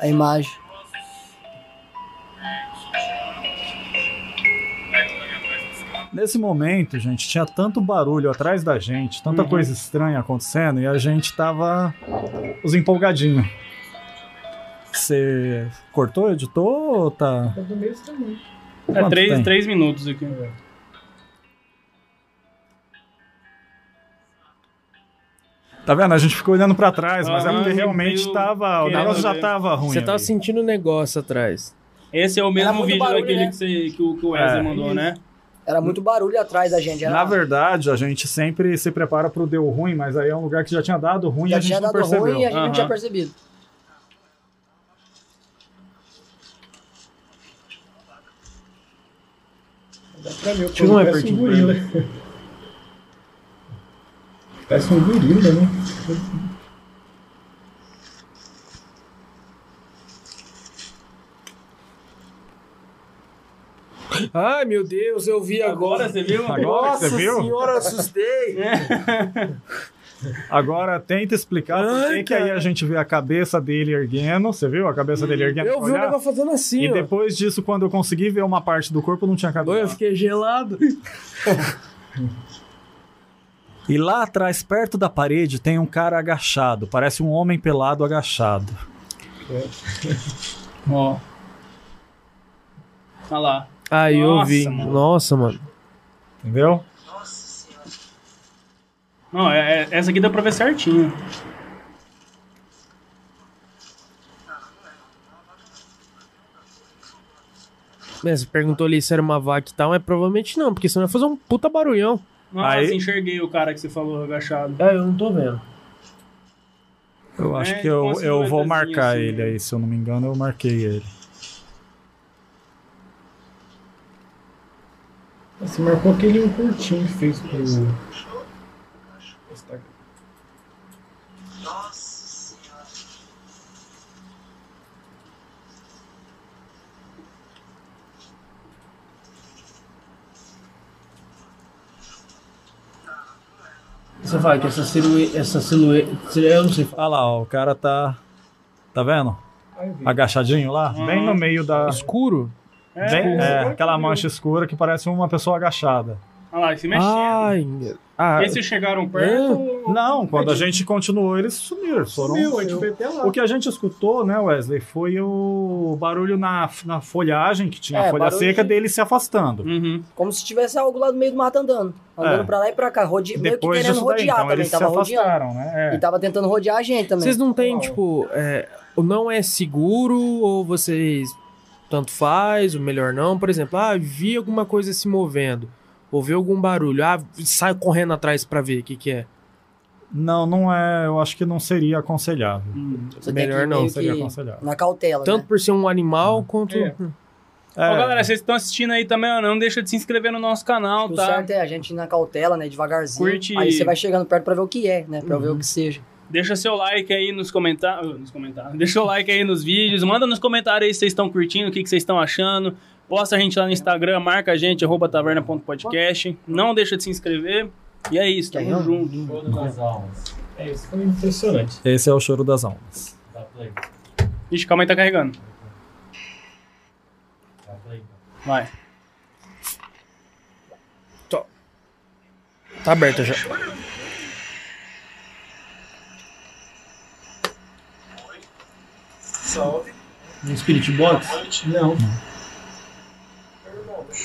a imagem. Nesse momento, gente, tinha tanto barulho atrás da gente, tanta Uhum. coisa estranha acontecendo, e a gente tava os empolgadinhos. Você cortou, editou ou tá. Tá do mesmo tamanho. É três, tem? três minutos aqui. Tá vendo? A gente ficou olhando pra trás, mas é Aham, porque realmente meio tava. O querendo negócio já ver. tava ruim. Você tava ali. sentindo um negócio atrás. Esse é o mesmo vídeo barulho, daquele né? que, você, que, o, que o Wesley É. mandou, né? Era muito barulho atrás da gente. Era, Na verdade, a gente sempre se prepara pro deu ruim, mas aí é um lugar que já tinha dado ruim e já a gente tinha não dado percebeu. ruim e a gente não Aham. tinha percebido. Pra parece um gorila. Parece um gorila, né? Ai, meu Deus, eu vi agora. Agora você viu? Agora Nossa você viu? senhora, assustei. Agora tenta explicar por que que aí a gente vê a cabeça dele erguendo. Você viu a cabeça dele erguendo? Eu vi o olhar? negócio fazendo assim, E ó. depois disso, quando eu consegui ver uma parte do corpo, não tinha cabelo. eu fiquei gelado. E lá atrás, perto da parede, tem um cara agachado. Parece um homem pelado agachado. Ó. Olha lá. Aí eu Nossa, vi. mano. Nossa, mano. Entendeu? Não, é, é- essa aqui dá pra ver certinho. É, Você perguntou ali se era uma vaca e tal, mas provavelmente não, porque senão ia fazer um puta barulhão. Nossa, Aí- enxerguei o cara que você falou agachado. É, eu não tô vendo. Eu acho É, que eu, com uma eu vou silhuetazinha marcar assim, ele né? aí, se eu não me engano, eu marquei ele. Você marcou aquele um curtinho que fez pro. Instagram. Você fala que essa silhueta. Essa silhueta. Eu não sei falar. Olha lá, ó, o cara tá. Tá vendo? Agachadinho lá, bem no meio da. Escuro? É, bem- é, aquela mancha escura que parece uma pessoa agachada. Olha lá, se mexendo. Ai. Ah, Esses chegaram perto. Não, quando a gente continuou, eles sumiram. Foram... Sumiu, a gente foi até lá. O que a gente escutou, né, Wesley, foi o barulho na, na folhagem, que tinha É, a folha seca de- dele se afastando. Uhum. Como se tivesse algo lá no meio do mato andando. Andando É. pra lá e pra cá. Rode... Meio que Depois querendo disso daí, rodear então, também. eles se Tava rodeando. afastaram, né? É. E tava tentando rodear a gente também. vocês não têm, tipo. É, não é seguro ou vocês. Tanto faz, o melhor não. Por exemplo, ah, vi alguma coisa se movendo. Ouvi algum barulho. Ah, sai correndo atrás pra ver o que, que é. Não, não é. Eu acho que não seria aconselhável. Você melhor não, seria aconselhável. Na cautela, Tanto né? por ser um animal quanto. É. É, Ó, galera, vocês estão assistindo aí também, ó, não deixa de se inscrever no nosso canal, O tá? certo é a gente ir na cautela, né? Devagarzinho. Curte- Aí você vai chegando perto pra ver o que é, né? Pra Uhum. ver o que seja. Deixa seu like aí nos comentários. Nos comentários. Deixa o like aí nos vídeos. Manda nos comentários aí se vocês estão curtindo, o que, que vocês estão achando. Posta a gente lá no Instagram, marca a gente, arroba taverna.podcast. Não deixa de se inscrever. E é isso, tamo junto. Todas as almas. É, isso foi impressionante. Esse é o choro das almas. Dá play. Ixi, calma aí, tá carregando. Dá play. Vai. Tá aberta já. Salve. Um Spirit Box? Não. Meu irmão, não.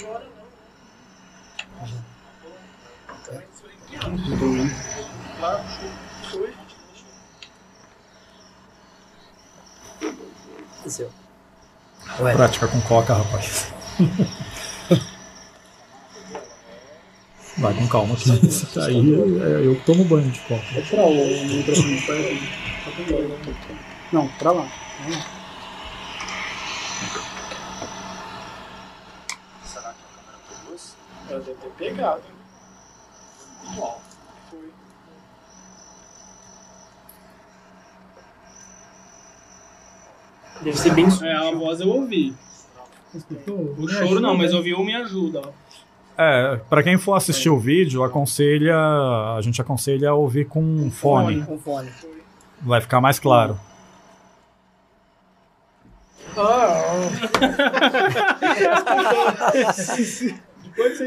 Ué, Prática com coca, rapaz. Vai com calma que isso tá aí. é, eu tomo banho de coca. Vou tirar o. Não, pra lá. Será que a câmera foi luz? Ela deve ter pegado. hein? Foi. Deve ser bem. É, a voz eu ouvi. O choro não, mas ouvi o Me Ajuda, ó. É, pra quem for assistir o vídeo, aconselha. A gente aconselha a ouvir com fone. com fone. Vai ficar mais claro.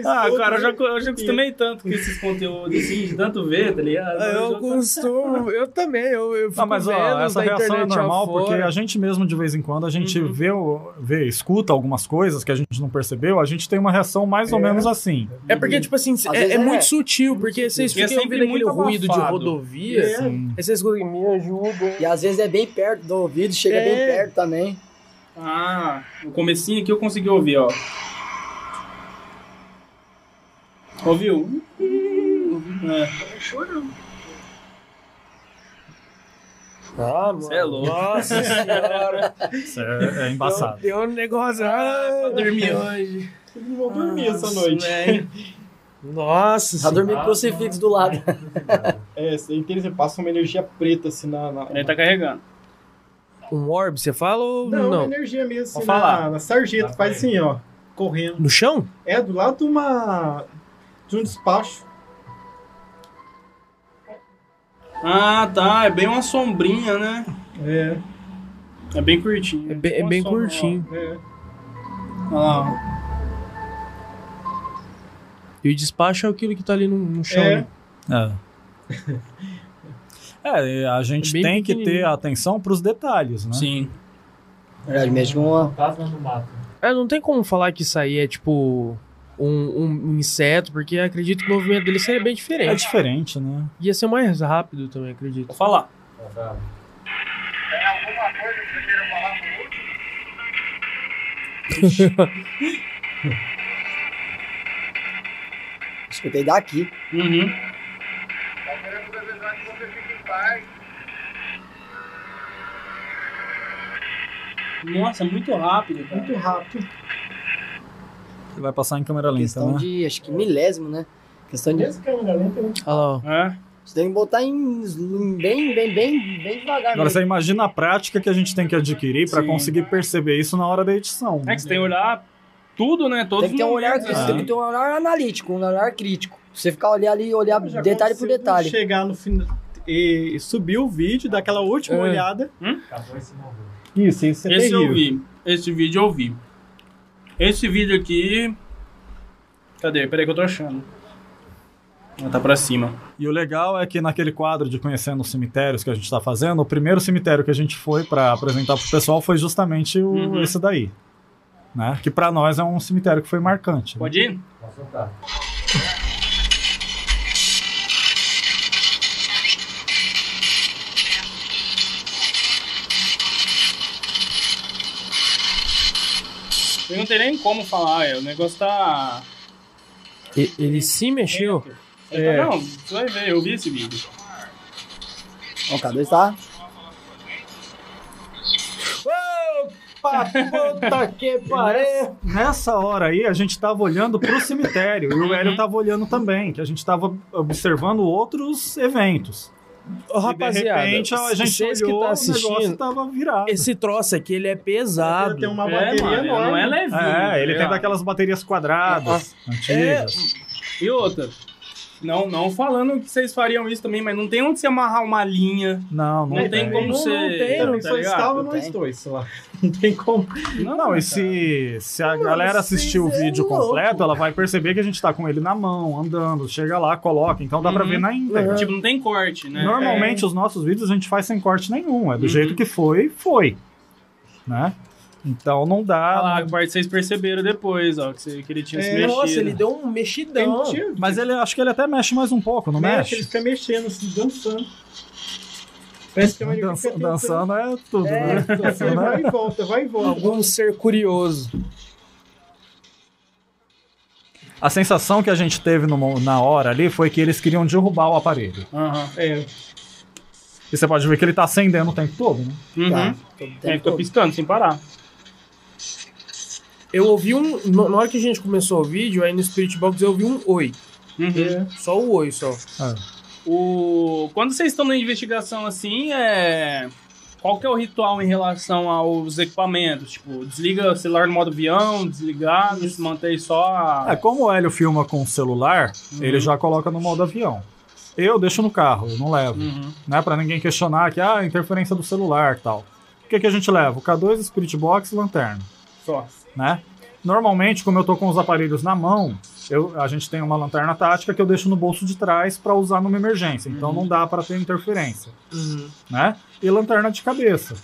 Ah, cara, eu já, eu já acostumei tanto com esses conteúdos assim, de tanto ver, tá ligado? Eu já- costumo, eu também, eu, eu fico Ah, mas ó, vendo essa reação é internet normal porque a gente mesmo, de vez em quando, a gente Uhum. vê, vê, escuta algumas coisas que a gente não percebeu, a gente tem uma reação mais ou É. menos assim. É porque, tipo assim, é, é é. muito sutil, porque vocês é ficam ouvindo aquele muito ruído de abafado. rodovia, É. Sim. aí vocês escutam, me ajuda. E às vezes é bem perto do ouvido, chega É. bem perto também. Ah, o comecinho aqui eu consegui ouvir, ó. Ouviu? É. Ah, mano. Cê é louco. Nossa senhora. Isso é, é embaçado. Deu um negócio. Ah, pra dormir hoje. Não vão dormir essa noite. É, Nossa Tá dormindo com o crucifixo do lado. É, isso é interessante. Passa uma energia preta assim na. na... ele tá carregando. Um orb, você fala ou Não, não? energia mesmo assim na, falar. na sarjeta. Faz assim, ó. Correndo. No chão? É, do lado de uma. de um despacho. Ah, tá. É bem uma sombrinha, né? É, É bem curtinho. É bem, é bem sombra, curtinho. é. ó. Olha lá, E o despacho é aquilo que tá ali no, no chão. É. né? É. É, a gente É tem que ter atenção pros detalhes, né? Sim. Verdade, mexe com uma. Fantasma no mato. É, não tem como falar que isso aí é tipo um, um inseto, porque acredito que o movimento dele seria bem É diferente. diferente, né? Ia ser mais rápido também, acredito. Vou falar. Fantasma. Escutei daqui. Uhum. Nossa, muito rápido, cara. Muito rápido. Ele vai passar em câmera lenta, Questão né? de, acho que milésimo, né? Questão de. Câmera lenta né? Olha lá, ó. É? Você tem que botar em, em bem, bem, bem, bem devagar. Agora mesmo. você imagina a prática que a gente tem que adquirir para conseguir perceber isso na hora da edição. É né? que você tem que olhar tudo, né? Todos Tem que ter um olhar, Ah. tem que ter um olhar analítico, um olhar crítico. Você ficar olhando ali, olhar Já detalhe por detalhe. Chegar no final e subir o vídeo, dar aquela última É. olhada. Acabou esse movimento. Isso, isso é Esse terrível. eu vi. Esse vídeo eu vi. Esse vídeo aqui. Cadê? Peraí que eu tô achando. Ah, tá pra cima. E o legal é que naquele quadro de Conhecendo os Cemitérios que a gente está fazendo, o primeiro cemitério que a gente foi para apresentar pro pessoal foi justamente o, Uhum. esse daí. Né? Que para nós é um cemitério que foi marcante. né? Pode ir? Pode soltar. Eu não tenho nem como falar, é, o negócio tá. Ele se mexeu. É. Não, você vai ver, eu vi esse vídeo. Ó, o K2 tá. Puta que pariu! Nessa hora aí, a gente tava olhando pro cemitério e o Hélio tava olhando também, que a gente tava observando outros eventos. E de rapaziada, repente a gente vocês olhou, que tá assistindo, tava virado. esse troço aqui, ele é pesado. Tem uma É, bateria mano, enorme. não é levinho. É, ele tá tem daquelas baterias quadradas, antigas. E outra. Não, não falando que vocês fariam isso também, mas não tem onde você amarrar uma linha. Não, não, Não tem como Não, você. não tem, não tá só estava Não nós tem. dois lá. Não tem como. Não, Não, e se, se a galera assistir o é vídeo louco. completo, ela vai perceber que a gente tá com ele na mão, andando, chega lá, coloca, então dá pra Uhum. ver na íntegra. Tipo, não tem corte, né? Normalmente os nossos vídeos a gente faz sem corte nenhum, é do Uhum. jeito que foi, foi. Né? Então não dá. Olha lá, parte vocês perceberam depois, ó, que, ele tinha se É, mexido. Nossa, ele deu um mexidão. Tem- Mas ele acho que ele até mexe mais um pouco, não Mexe, mexe? ele fica mexendo, assim, dançando. Parece que é uma Dan- fica tentando- dançando é tudo, É, né? dançando, vai e volta, vai e volta. Algum ser curioso. A sensação que a gente teve no na hora ali foi que eles queriam derrubar o aparelho. Aham. É, E você pode ver que ele tá acendendo o tempo todo, né? Uhum. Tá. Todo É, tempo fica todo. piscando sem parar. Eu ouvi um. no- Na hora que a gente começou o vídeo, aí no Spirit Box eu ouvi um oi. Uhum. é. Só o oi, só. O... Quando vocês estão na investigação assim, é. Qual que é o ritual em relação aos equipamentos? Tipo, desliga o celular no modo avião, desligar, mantém só a... É, como o Hélio filma com o celular, Uhum. ele já coloca no modo avião. Eu deixo no carro, eu não levo. Uhum. Né, pra ninguém questionar que, ah, interferência do celular e tal. O que, que a gente leva? O K2, Spirit Box e lanterna. Só. Né? Normalmente, como eu tô com os aparelhos na mão, eu- a gente tem uma lanterna tática que eu deixo no bolso de trás para usar numa emergência. Então não dá para ter interferência, Uhum. né? E lanterna de cabeça,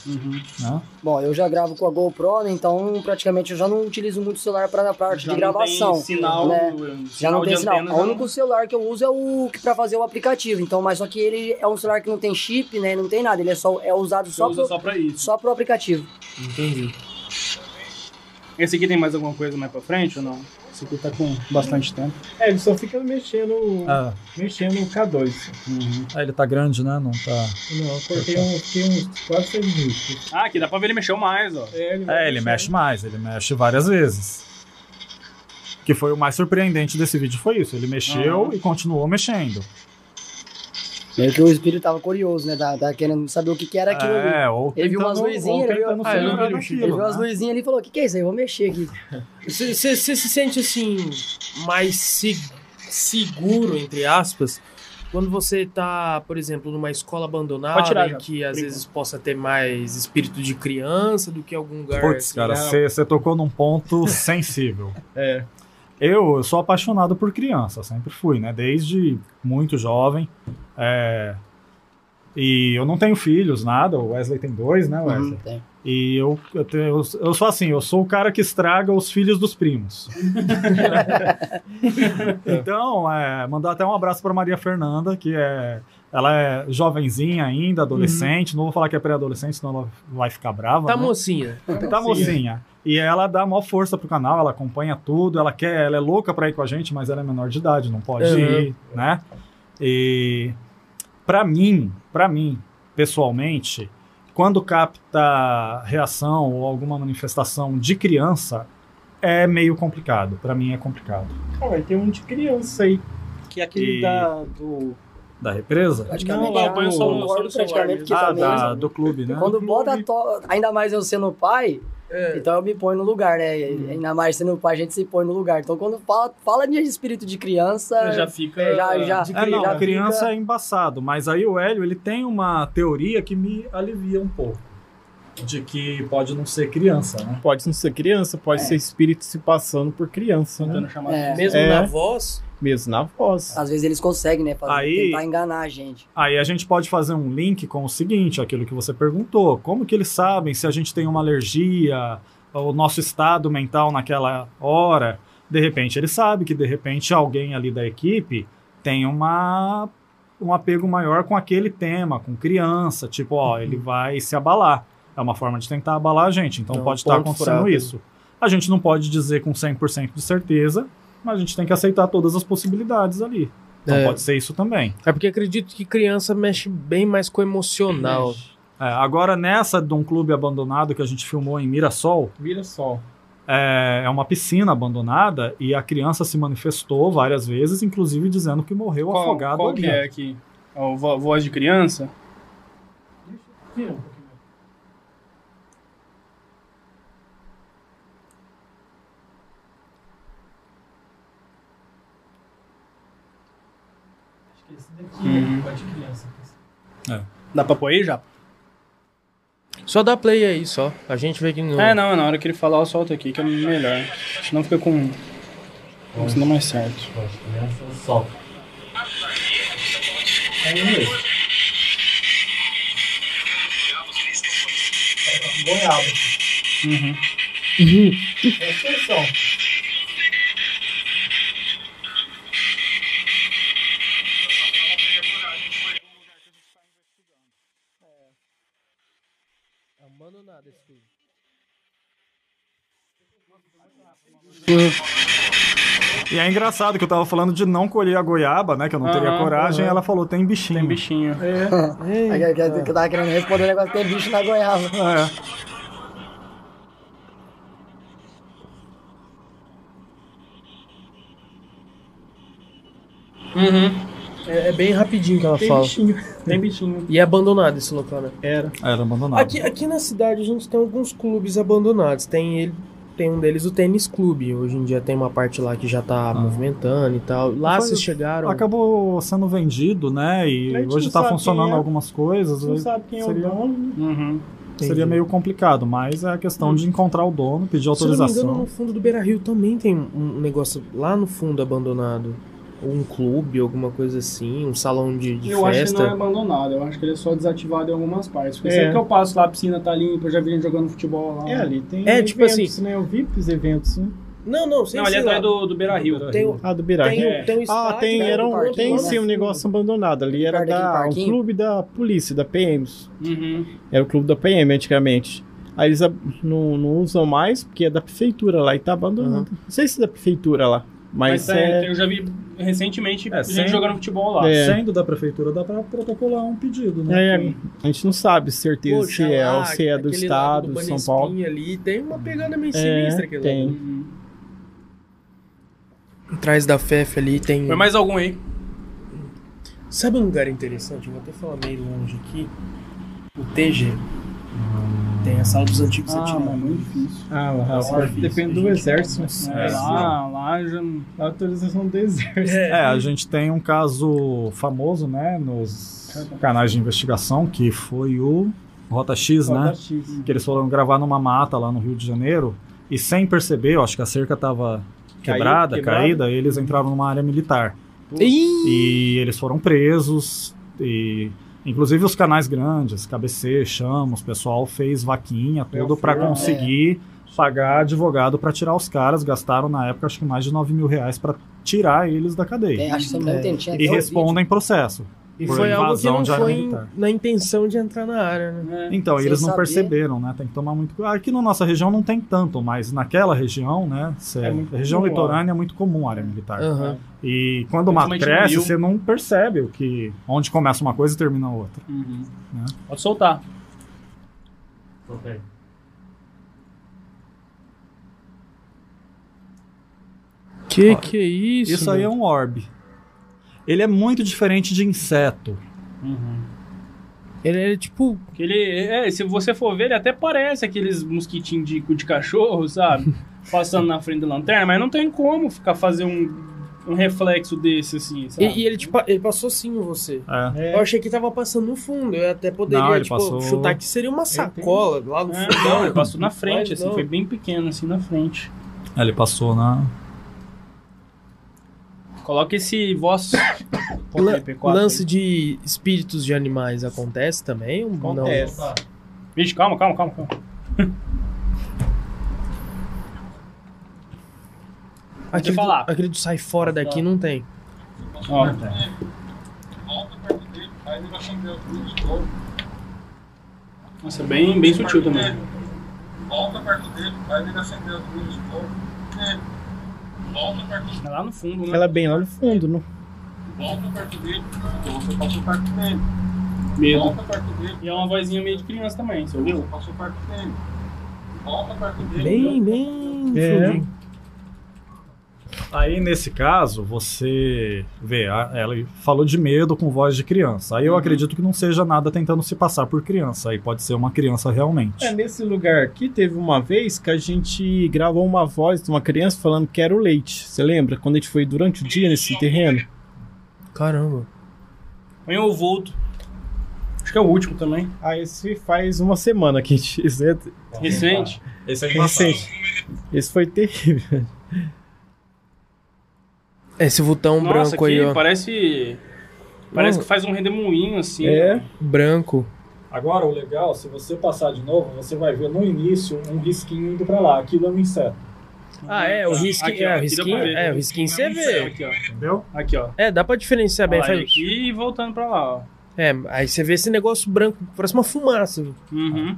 né? Bom, eu já gravo com a GoPro, né? Então praticamente eu já não utilizo muito o celular para a parte Já de não gravação. tem sinal, né? um Já não sinal tem sinal. antena, O único celular que eu uso é o que para fazer o aplicativo. Então, mas só que ele é um celular que não tem chip, né? Não tem nada. Ele é só é usado Só só pro, só pra isso. só pro aplicativo. Entendi. Esse aqui tem mais alguma coisa mais pra frente ou não? Esse aqui tá com bastante tempo. É, ele só fica mexendo, Ah, mexendo no K2. ah, ele tá grande, né? Não tá. Não, eu cortei um, fiquei uns quase seis minutos. Ah, aqui dá pra ver ele mexeu mais, ó. É, ele, É, ele mexe mais, ele mexe várias vezes. Que foi o mais surpreendente desse vídeo, foi isso. Ele mexeu e continuou mexendo. Meio que o espírito tava curioso, né? Tá, tá querendo saber o que, que era aquilo ali. É, ou Ele viu umas luzinhas, ele viu- Ah, o daquilo, Ele viu né? as luzinhas ali e falou: O que, que é isso aí? Eu vou mexer aqui. Você se sente assim, mais se- seguro, entre aspas, quando você tá, por exemplo, numa escola abandonada, tirar em já, que às por vezes possa ter mais espírito de criança do que algum lugar. Putz, assim, cara, você tocou num ponto sensível. É. Eu, eu sou apaixonado por criança, sempre fui, né? Desde muito jovem. É, E eu não tenho filhos, nada. O Wesley tem dois, né, Wesley? Uhum, tem. E eu, eu, tenho- eu, eu sou assim, eu sou o cara que estraga os filhos dos primos. então, é, mandar até um abraço para Maria Fernanda, que é. Ela é jovenzinha ainda, adolescente. Não vou falar que é pré-adolescente, senão ela vai ficar brava. Tá né? mocinha. Tá mocinha. E ela dá maior força pro canal, ela acompanha tudo, ela quer, ela é louca pra ir com a gente, mas ela é menor de idade, não pode Uhum. ir, né? E pra mim, para mim, pessoalmente, quando capta reação ou alguma manifestação de criança, é meio complicado. Pra mim é complicado. Vai ter um de criança aí. Que é aquele E- da. do. Da represa? Praticamente Não, lá já eu ponho só no- só no praticamente que Ah, também. da, do clube, né? Quando bota, to- ainda mais eu sendo pai, É. então eu me ponho no lugar, né? E Ainda mais sendo pai, a gente se põe no lugar. Então quando fala, fala de espírito de criança, Já fica. é, já, já, É, não, já criança fica- é embaçado, mas aí o Hélio ele tem uma teoria que me alivia um pouco. De que pode não ser criança, né? Pode não ser criança, pode ser espírito se passando por criança, né? É. Mesmo É. na voz. Mesmo na voz. Às vezes eles conseguem, né? Fazer, Aí- tentar enganar a gente. Aí a gente pode fazer um link com o seguinte, aquilo que você perguntou. Como que eles sabem se a gente tem uma alergia, o nosso estado mental naquela hora? De repente ele sabe que de repente alguém ali da equipe tem uma um apego maior com aquele tema, com criança, tipo, ó, ele vai se abalar. É uma forma de tentar abalar a gente, então um pode estar ponto acontecendo fraco. isso. A gente não pode dizer com 100% de certeza, mas a gente tem que aceitar todas as possibilidades ali. Então É. pode ser isso também. É porque acredito que criança mexe bem mais com o emocional. É, agora, nessa de um clube abandonado que a gente filmou em Mirassol, Vira só. é, é uma piscina abandonada e a criança se manifestou várias vezes, inclusive dizendo que morreu Qual, afogado qual ali. que é aqui? É o vo- voz de criança? Acho Uhum. é de criança. Dá pra pôr aí já? Só dá play aí, só. A gente vê que não. É, não, na hora que ele falar, eu solto aqui, que é melhor. Senão fica com. Isso não é mais certo. Crianças soltam. É mesmo. Goiaba. Uhum. Presta atenção. Abandonado esse filme. E é engraçado que eu tava falando de não colher a goiaba, né? Que eu não teria Aham, coragem, aham. ela falou, tem bichinho. Tem bichinho. Aí, que- que- que eu tava querendo responder o negócio tem bicho na goiaba. É. Uhum. É, é bem rapidinho que ela Tem fala. bichinho. Tem bichinho. E é abandonado esse local, né? Era. Era abandonado. Aqui, aqui na cidade a gente tem alguns clubes abandonados. Tem ele, tem um deles o tênis clube. Hoje em dia tem uma parte lá que já tá movimentando e tal. Lá Foi- vocês chegaram. Acabou sendo vendido, né? E hoje tá funcionando é. algumas coisas. Você não sabe quem é o Seria- dono. Uhum. seria meio complicado, mas é a questão de encontrar o dono, pedir Se eu não me autorização. engano, no fundo do Beira Rio também tem um negócio lá no fundo abandonado. Um clube, alguma coisa assim, um salão de, de eu acho que festa. não é abandonado, eu acho que ele é só desativado em algumas partes. Porque É. sempre que eu passo lá, a piscina tá limpa, eu já vi gente jogando futebol lá. É, ali tem É, tipo eventos, né? Eu vi os eventos, né? Não, não, sei Não, ali atrás do, do Beira Rio. Tem, o- Ah, do Beira tem, Rio. o- tem um Ah, tem, né, era um, parquinho tem sim um negócio abandonado. Ali era da, o parquinho? clube da polícia, da PM. Uhum. Era o clube da PM antigamente. Aí eles não, não usam mais, porque é da prefeitura lá e tá abandonado. Não sei se é da prefeitura lá, mas, Mas, é, é. tem- eu já vi recentemente É, gente sem- jogando futebol lá. É. Sendo da prefeitura, dá pra protocolar um pedido, né? é, a gente não sabe certeza Poxa, se é lá, ou se é do estado, do de São Paulo. Ali, tem uma pegada meio É, sinistra aquele tem. lado. Uhum. Atrás da FEF ali tem. Foi mais algum aí? Sabe um lugar interessante? Eu vou até falar meio longe aqui. O TG. Tem a sala dos antigos Ah, mas muito difícil. Ah, lá, lá, difícil, depende do exército. É, lá, lá já. A autorização do exército. É, a gente tem um caso famoso, né, nos canais de investigação, que foi o Rota X, né? Rota X. Que eles foram gravar numa mata lá no Rio de Janeiro e sem perceber, eu acho que a cerca tava quebrada, quebrada. caída, eles entraram numa área militar. Ih! E eles foram presos e inclusive os canais grandes, KBC, Chamos, o pessoal fez vaquinha, tudo para conseguir pagar advogado para tirar os caras. Gastaram na época acho que mais de 9 mil reais para tirar eles da cadeia. Tem, acho que se não tem, tinha E respondem processo. E por foi algo que não foi militar. na intenção de entrar na área, né? É. Então, eles não saber. perceberam, né? Tem que tomar muito cuidado. Aqui na nossa região não tem tanto, mas naquela região, né? cê- É região comum, litorânea é muito comum a área militar. Aham. E quando o mato Principalmente no cresce, você não percebe o que, onde começa uma coisa e termina a outra. Uhum. Né? Pode soltar. Ok. Que que é isso? Isso, aí é um orbe. Ele é muito diferente de inseto. Ele é tipo. Que ele, é, se você for ver, ele até parece aqueles mosquitinhos de cu de cachorro, sabe? Passando na frente da lanterna, mas não tem como ficar fazer um, um reflexo desse, assim, sabe? E, e ele, tipo, ele passou sim em você. É. Eu achei que tava passando no fundo. Eu até poderia, Não, ele tipo, passou- chutar que seria uma sacola lá no É, fundo. não, ele passou na frente, assim, foi bem pequeno, assim, na frente. Ele passou na. Coloca esse P4 lance aí. de espíritos de animais acontece também? Acontece. Não? Vixe, calma, calma, calma, calma. Aquele, falar. aquele do sai fora daqui não tem. Ó, vai de novo. nossa, bem, bem sutil também. Volta perto dele, aí ele vai acender as luzes de novo. É. Dele, É lá no fundo, né? Ela é bem lá no fundo, não? volta perto dele. Então você passou perto dele. Medo. Volta perto dele. E é uma vozinha meio de criança também, você Você ouviu? passou perto dele. Volta perto dele. Bem, bem. É. Aí, nesse caso, você vê, ela falou de medo com voz de criança. Aí eu acredito que não seja nada tentando se passar por criança. Aí pode ser uma criança realmente. É, nesse lugar aqui teve uma vez que a gente gravou uma voz de uma criança falando que era o leite. Você lembra? Quando a gente foi durante o dia nesse terreno? Caramba. Põe o vulto. Acho que é o último também. Ah, esse faz uma semana que a gente né? Recente. Esse é Recente. Esse foi terrível. Esse vultão Nossa, branco aqui aí, ó. parece... Parece Não. que faz um redemoinho, assim. É. Branco. Agora, o legal, se você passar de novo, você vai ver no início um risquinho indo pra lá. Aquilo é um inseto, Ah, é, o risquinho. Aqui, ó, é, o risquinho, ver. é, o risquinho você vê. Aqui, ó. entendeu? Aqui, ó. É, dá pra diferenciar bem. Faz- aqui e voltando pra lá, ó. É, aí você vê esse negócio branco, parece uma fumaça. Uhum.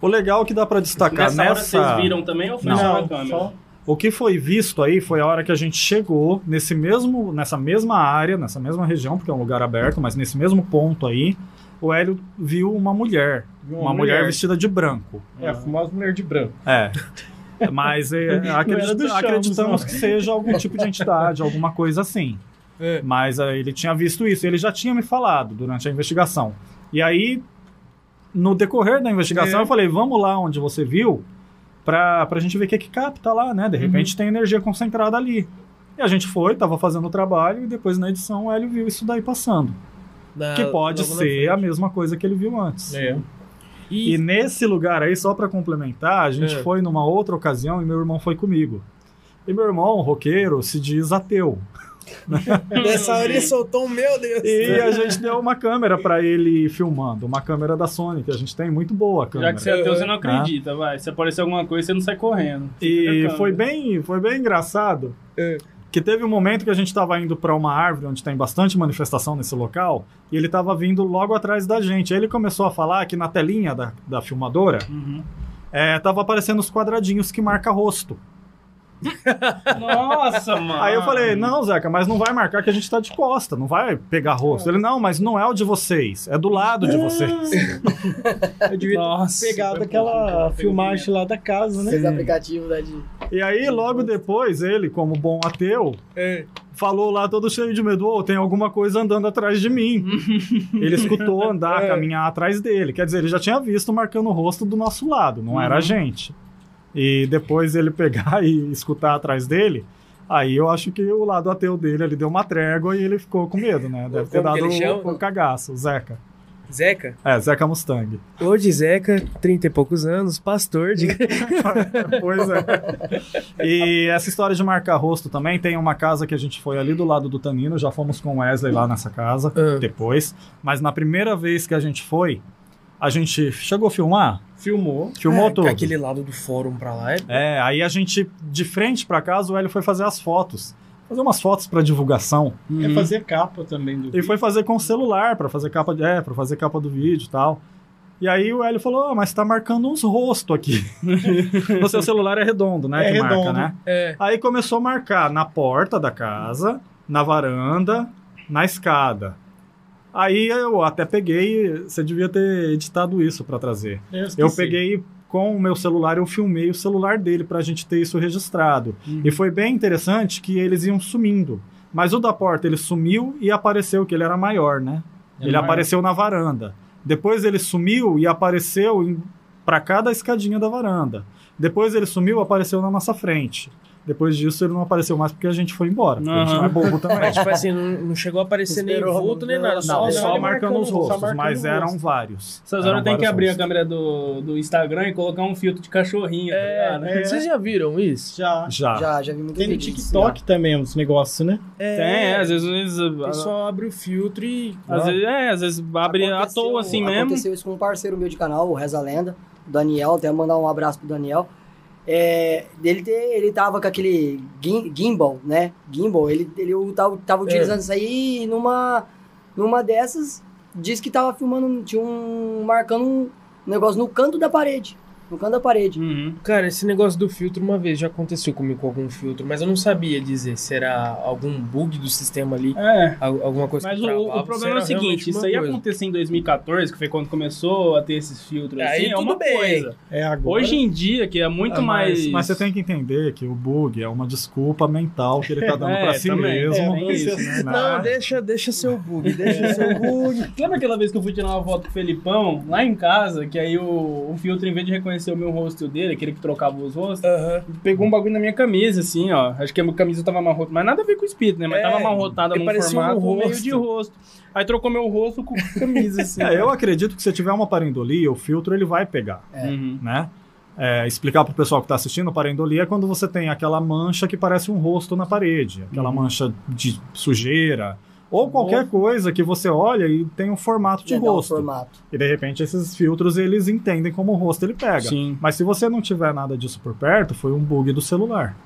O legal que dá pra destacar Nessa hora nessa... vocês viram também ou foi Não, só na câmera? só- O que foi visto aí foi a hora que a gente chegou nesse mesmo, nessa mesma área, nessa mesma região, porque é um lugar aberto, mas nesse mesmo ponto aí, o Hélio viu uma mulher. Viu Uma, mulher. vestida de branco. É, fumar as mulheres de branco. É. Mas é, Chamos, acreditamos não. que seja algum tipo de entidade, alguma coisa assim. É. Mas é, ele tinha visto isso, ele já tinha me falado durante a investigação. E aí, no decorrer da investigação, É. eu falei: vamos lá onde você viu, pra, pra gente ver o que, que capta lá, né? De repente tem energia concentrada ali. E a gente foi, tava fazendo o trabalho, e depois na edição o Hélio viu isso daí passando. Na- que pode ser a mesma coisa que ele viu antes. É. E nesse lugar aí, só pra complementar, a gente É. foi numa outra ocasião e meu irmão foi comigo. E meu irmão, roqueiro, se diz ateu. Nessa hora ele soltou um, meu Deus. E a gente deu uma câmera pra ele filmando, uma câmera da Sony, que a gente tem muito boa a câmera. Já que você é ateu, você não acredita, vai. Se aparecer alguma coisa, você não sai correndo. E foi bem, foi bem engraçado. É. Que teve um momento que a gente estava indo para uma árvore onde tem bastante manifestação nesse local e ele estava vindo logo atrás da gente. Aí ele começou a falar que na telinha da, da filmadora Uhum. é, tava aparecendo os quadradinhos que marca rosto. Nossa, mano. Aí eu falei, não, Zeca, mas não vai marcar que a gente tá de costa, não vai pegar rosto. Ele, não, mas não é o de vocês, é do lado de vocês. Eu devia Nossa. ter pegado aquela filmagem lá da casa, né? Esses aplicativos né, de... E aí, logo depois, ele, como bom ateu, É. falou lá todo cheio de medo, "Ô, tem alguma coisa andando atrás de mim. ele escutou andar, É. caminhar atrás dele. Quer dizer, ele já tinha visto marcando o rosto do nosso lado, não era a gente. E depois ele pegar e escutar atrás dele, aí eu acho que o lado ateu dele, ele deu uma trégua e ele ficou com medo, né? Deve ter Como que dado ele chama? o, o cagaço, o Zeca. Zeca? É, Zeca Mustang. Hoje, Zeca, 30 e poucos anos, pastor de. pois é. E essa história de marcar rosto também, tem uma casa que a gente foi ali do lado do Tanino, já fomos com o Wesley lá nessa casa, Ah. depois. Mas na primeira vez que a gente foi, a gente chegou a filmar? Filmou. Filmou É, tudo. Aquele lado do fórum pra lá. É... É, aí a gente, de frente pra casa, o Hélio foi fazer as fotos. Fazer umas fotos pra divulgação. É fazer capa também do E foi fazer com o celular, pra fazer capa de, é, para fazer capa do vídeo e tal. E aí o Hélio falou: "Ah, mas tá marcando uns rostos aqui. no seu celular é redondo, né? É que marca, redondo. né? É. Aí começou a marcar na porta da casa, na varanda, na escada. Aí eu até peguei, você devia ter editado isso pra trazer. Eu peguei com o meu celular, eu filmei o celular dele pra gente ter isso registrado. E foi bem interessante que eles iam sumindo. Mas o da porta, ele sumiu e apareceu que ele era maior, né? Ele maior. apareceu na varanda. Depois ele sumiu e apareceu pra cada escadinha da varanda. Depois ele sumiu e apareceu na nossa frente. Depois disso ele não apareceu mais porque a gente foi embora. porque A gente não é bobo também. Mas, tipo assim, não, não chegou a aparecer nem vulto, nem nada. não, Só, só marcando os só rostos, marcando mas eram vários. Essas horas tem que abrir a câmera do, do Instagram e colocar um filtro de cachorrinho, tá ligado? É, Vocês já viram isso? Já. Já. Já, já vi muito Tem no TikTok também uns negócios, né? É, Tem, às vezes. O pessoal abre o filtro e. Às vezes, é, às vezes já. abre à Aconteceu- toa assim mesmo. Aconteceu isso com um parceiro meu de canal, o Reza Lenda, o Daniel, até mandar um abraço pro Daniel. É, ele, te- ele tava com aquele gim- gimbal, né? Gimbal, ele, ele tava, tava utilizando isso aí e numa, numa dessas, disse que tava filmando, tinha um, marcando um negócio no canto da parede. No canto da parede. Uhum. Cara, esse negócio do filtro uma vez já aconteceu comigo com algum filtro, mas eu não sabia dizer se era algum bug do sistema ali, É. al- alguma coisa Mas que o, travava, o se problema é era o seguinte, isso aí coisa. aconteceu em 2014, que foi quando começou a ter esses filtros Aí assim, é tudo uma bem. coisa. É agora. Hoje em dia, que é muito É, mas, mais... mas você tem que entender que o bug é uma desculpa mental que ele tá dando É, pra si também. mesmo. É, isso, né? Não, deixa, deixa seu bug, deixa seu bug. Lembra aquela vez que eu fui tirar uma foto com o Felipão, lá em casa, que aí o, o filtro, em vez de reconhecer o meu rosto e o dele, aquele que trocava os rostos, Aham. pegou um bagulho na minha camisa, assim, ó. Acho que a minha camisa tava amarrotada, mas nada a ver com o espírito, né? Mas É, tava amarrotada num parecia um formato meio rosto. de rosto. Aí trocou meu rosto com camisa, assim. É, eu acredito que se tiver uma parendolia, o filtro ele vai pegar, Uhum. né? É, explicar pro pessoal que tá assistindo, parendolia é quando você tem aquela mancha que parece um rosto na parede, aquela Uhum. mancha de sujeira, ou qualquer coisa que você olha e tem um formato de dá um rosto. formato. E de repente esses filtros eles entendem como o rosto ele pega. Sim. Mas se você não tiver nada disso por perto, foi um bug do celular.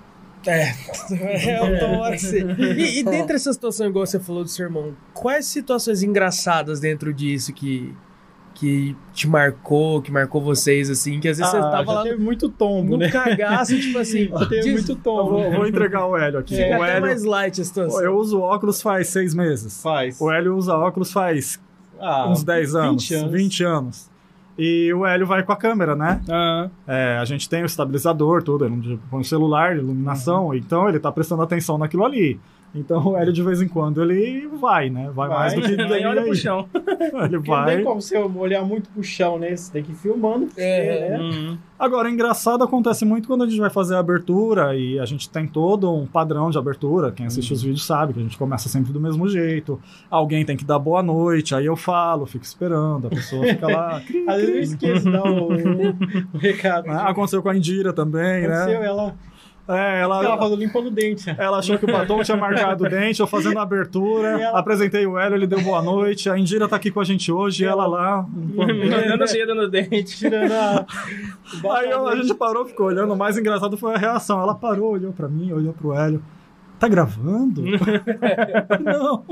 É, é, pode ser. E, e dentre essa situação, igual você falou do seu irmão, quais situações engraçadas dentro disso que, que te marcou, que marcou vocês, assim, que às vezes você Ah, tava já lá teve muito tombo, no né? cagaço, tipo assim, Já teve diz- muito Eu tombo. vou, vou entregar o Hélio aqui. fica o até Hélio, mais light a situação. eu uso óculos faz seis meses. Faz. O Hélio usa óculos faz Ah, uns 10 anos, 20 anos. 20 anos. E o Hélio vai com a câmera, né? Ah, É, a gente tem o estabilizador, tudo, ele põe o celular, iluminação, então ele tá prestando atenção naquilo ali. Então o Hélio, de vez em quando, ele vai, né? Vai, mais do que daí olha pro aí. chão. Ele Porque não tem vai. como você olhar muito pro chão, né? Você tem que ir filmando. É, né? Uhum. Agora, engraçado acontece muito quando a gente vai fazer a abertura e a gente tem todo um padrão de abertura. Quem assiste os vídeos sabe que a gente começa sempre do mesmo jeito. Alguém tem que dar boa noite, aí eu falo, fico esperando, a pessoa fica lá. cri, Às vezes eu esqueço de dar o, o recado. Né? Aconteceu com a Indira também, Aconteceu, né? ela, É, ela ela, falou limpando o dente. ela achou que o batom tinha marcado o dente, eu fazendo a abertura, ela- apresentei o Hélio, ele deu boa noite. A Indira tá aqui com a gente hoje, e ela lá. Dando a no dente. Tirando a. Aí eu- a gente parou, ficou olhando. O mais engraçado foi a reação. Ela parou, olhou pra mim, olhou pro Hélio. Tá gravando? Não.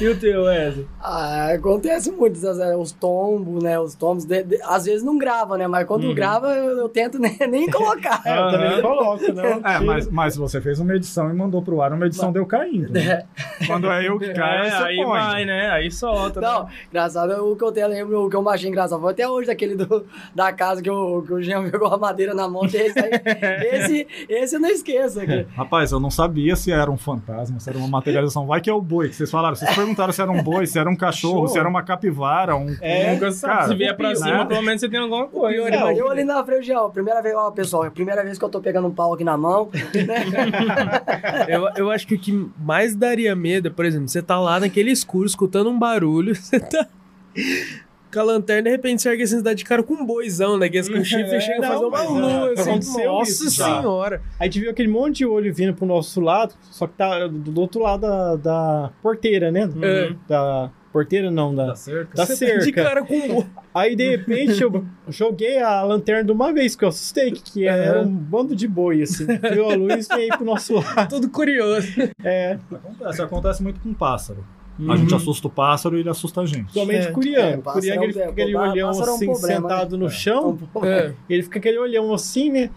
E o teu, Wesley? Ah, acontece muito, né, os tombos, né? Os tombos, de- de- às vezes não grava, né? Mas quando grava, eu, eu tento nem, nem colocar. É, eu também Aham. coloco, não. É, mas, mas você fez uma edição e mandou pro ar, uma edição deu caindo. né? Quando é eu que caio, É, você aí põe. vai, né? Aí solta. Não, né? engraçado, o que eu tenho, lembro, o que eu achei engraçado foi até hoje daquele do, da casa que o, que o Jean pegou a madeira na mão. Esse, aí, esse, esse eu não esqueço. Aqui. Rapaz, eu não sabia se era um fantasma, se era uma materialização. Vai que é o boi, que vocês falaram. Vocês perguntaram se era um boi, se era um cachorro, se era uma capivara, um... É, Nunca sabe. cara, Se vier pra né? cima, pelo menos você tem alguma coisa. pior, né? imagina. Eu ali na frente, Jean, primeira vez, ó, pessoal, é a primeira vez que eu tô pegando um pau aqui na mão. Né? Eu, eu acho que o que mais daria medo é, por exemplo, você tá lá naquele escuro, escutando um barulho, você tá com a lanterna, de repente você ergue assim, dá de cara com um boizão, né? Que esse com chifre É, chega a não, fazer uma lua, é, assim, aconteceu nossa isso já. senhora. A gente viu aquele monte de olho vindo pro nosso lado, só que tá do outro lado da, da porteira, né? É. Da porteira não, da, cerca. da Você tá de cerca. cara com Aí de repente eu joguei a lanterna de uma vez, que eu assustei, que, era um bando de boi, assim. Viu a luz e veio pro nosso lado. todo curioso. É, Acontece, acontece muito com pássaro. Uhum. A gente assusta o pássaro e ele assusta a gente. somente É. o Curiano. É, O pássaro Curiano é ele fica é, aquele olhão é um assim, problema, sentado né? no chão. É. Ele fica aquele olhão assim, né?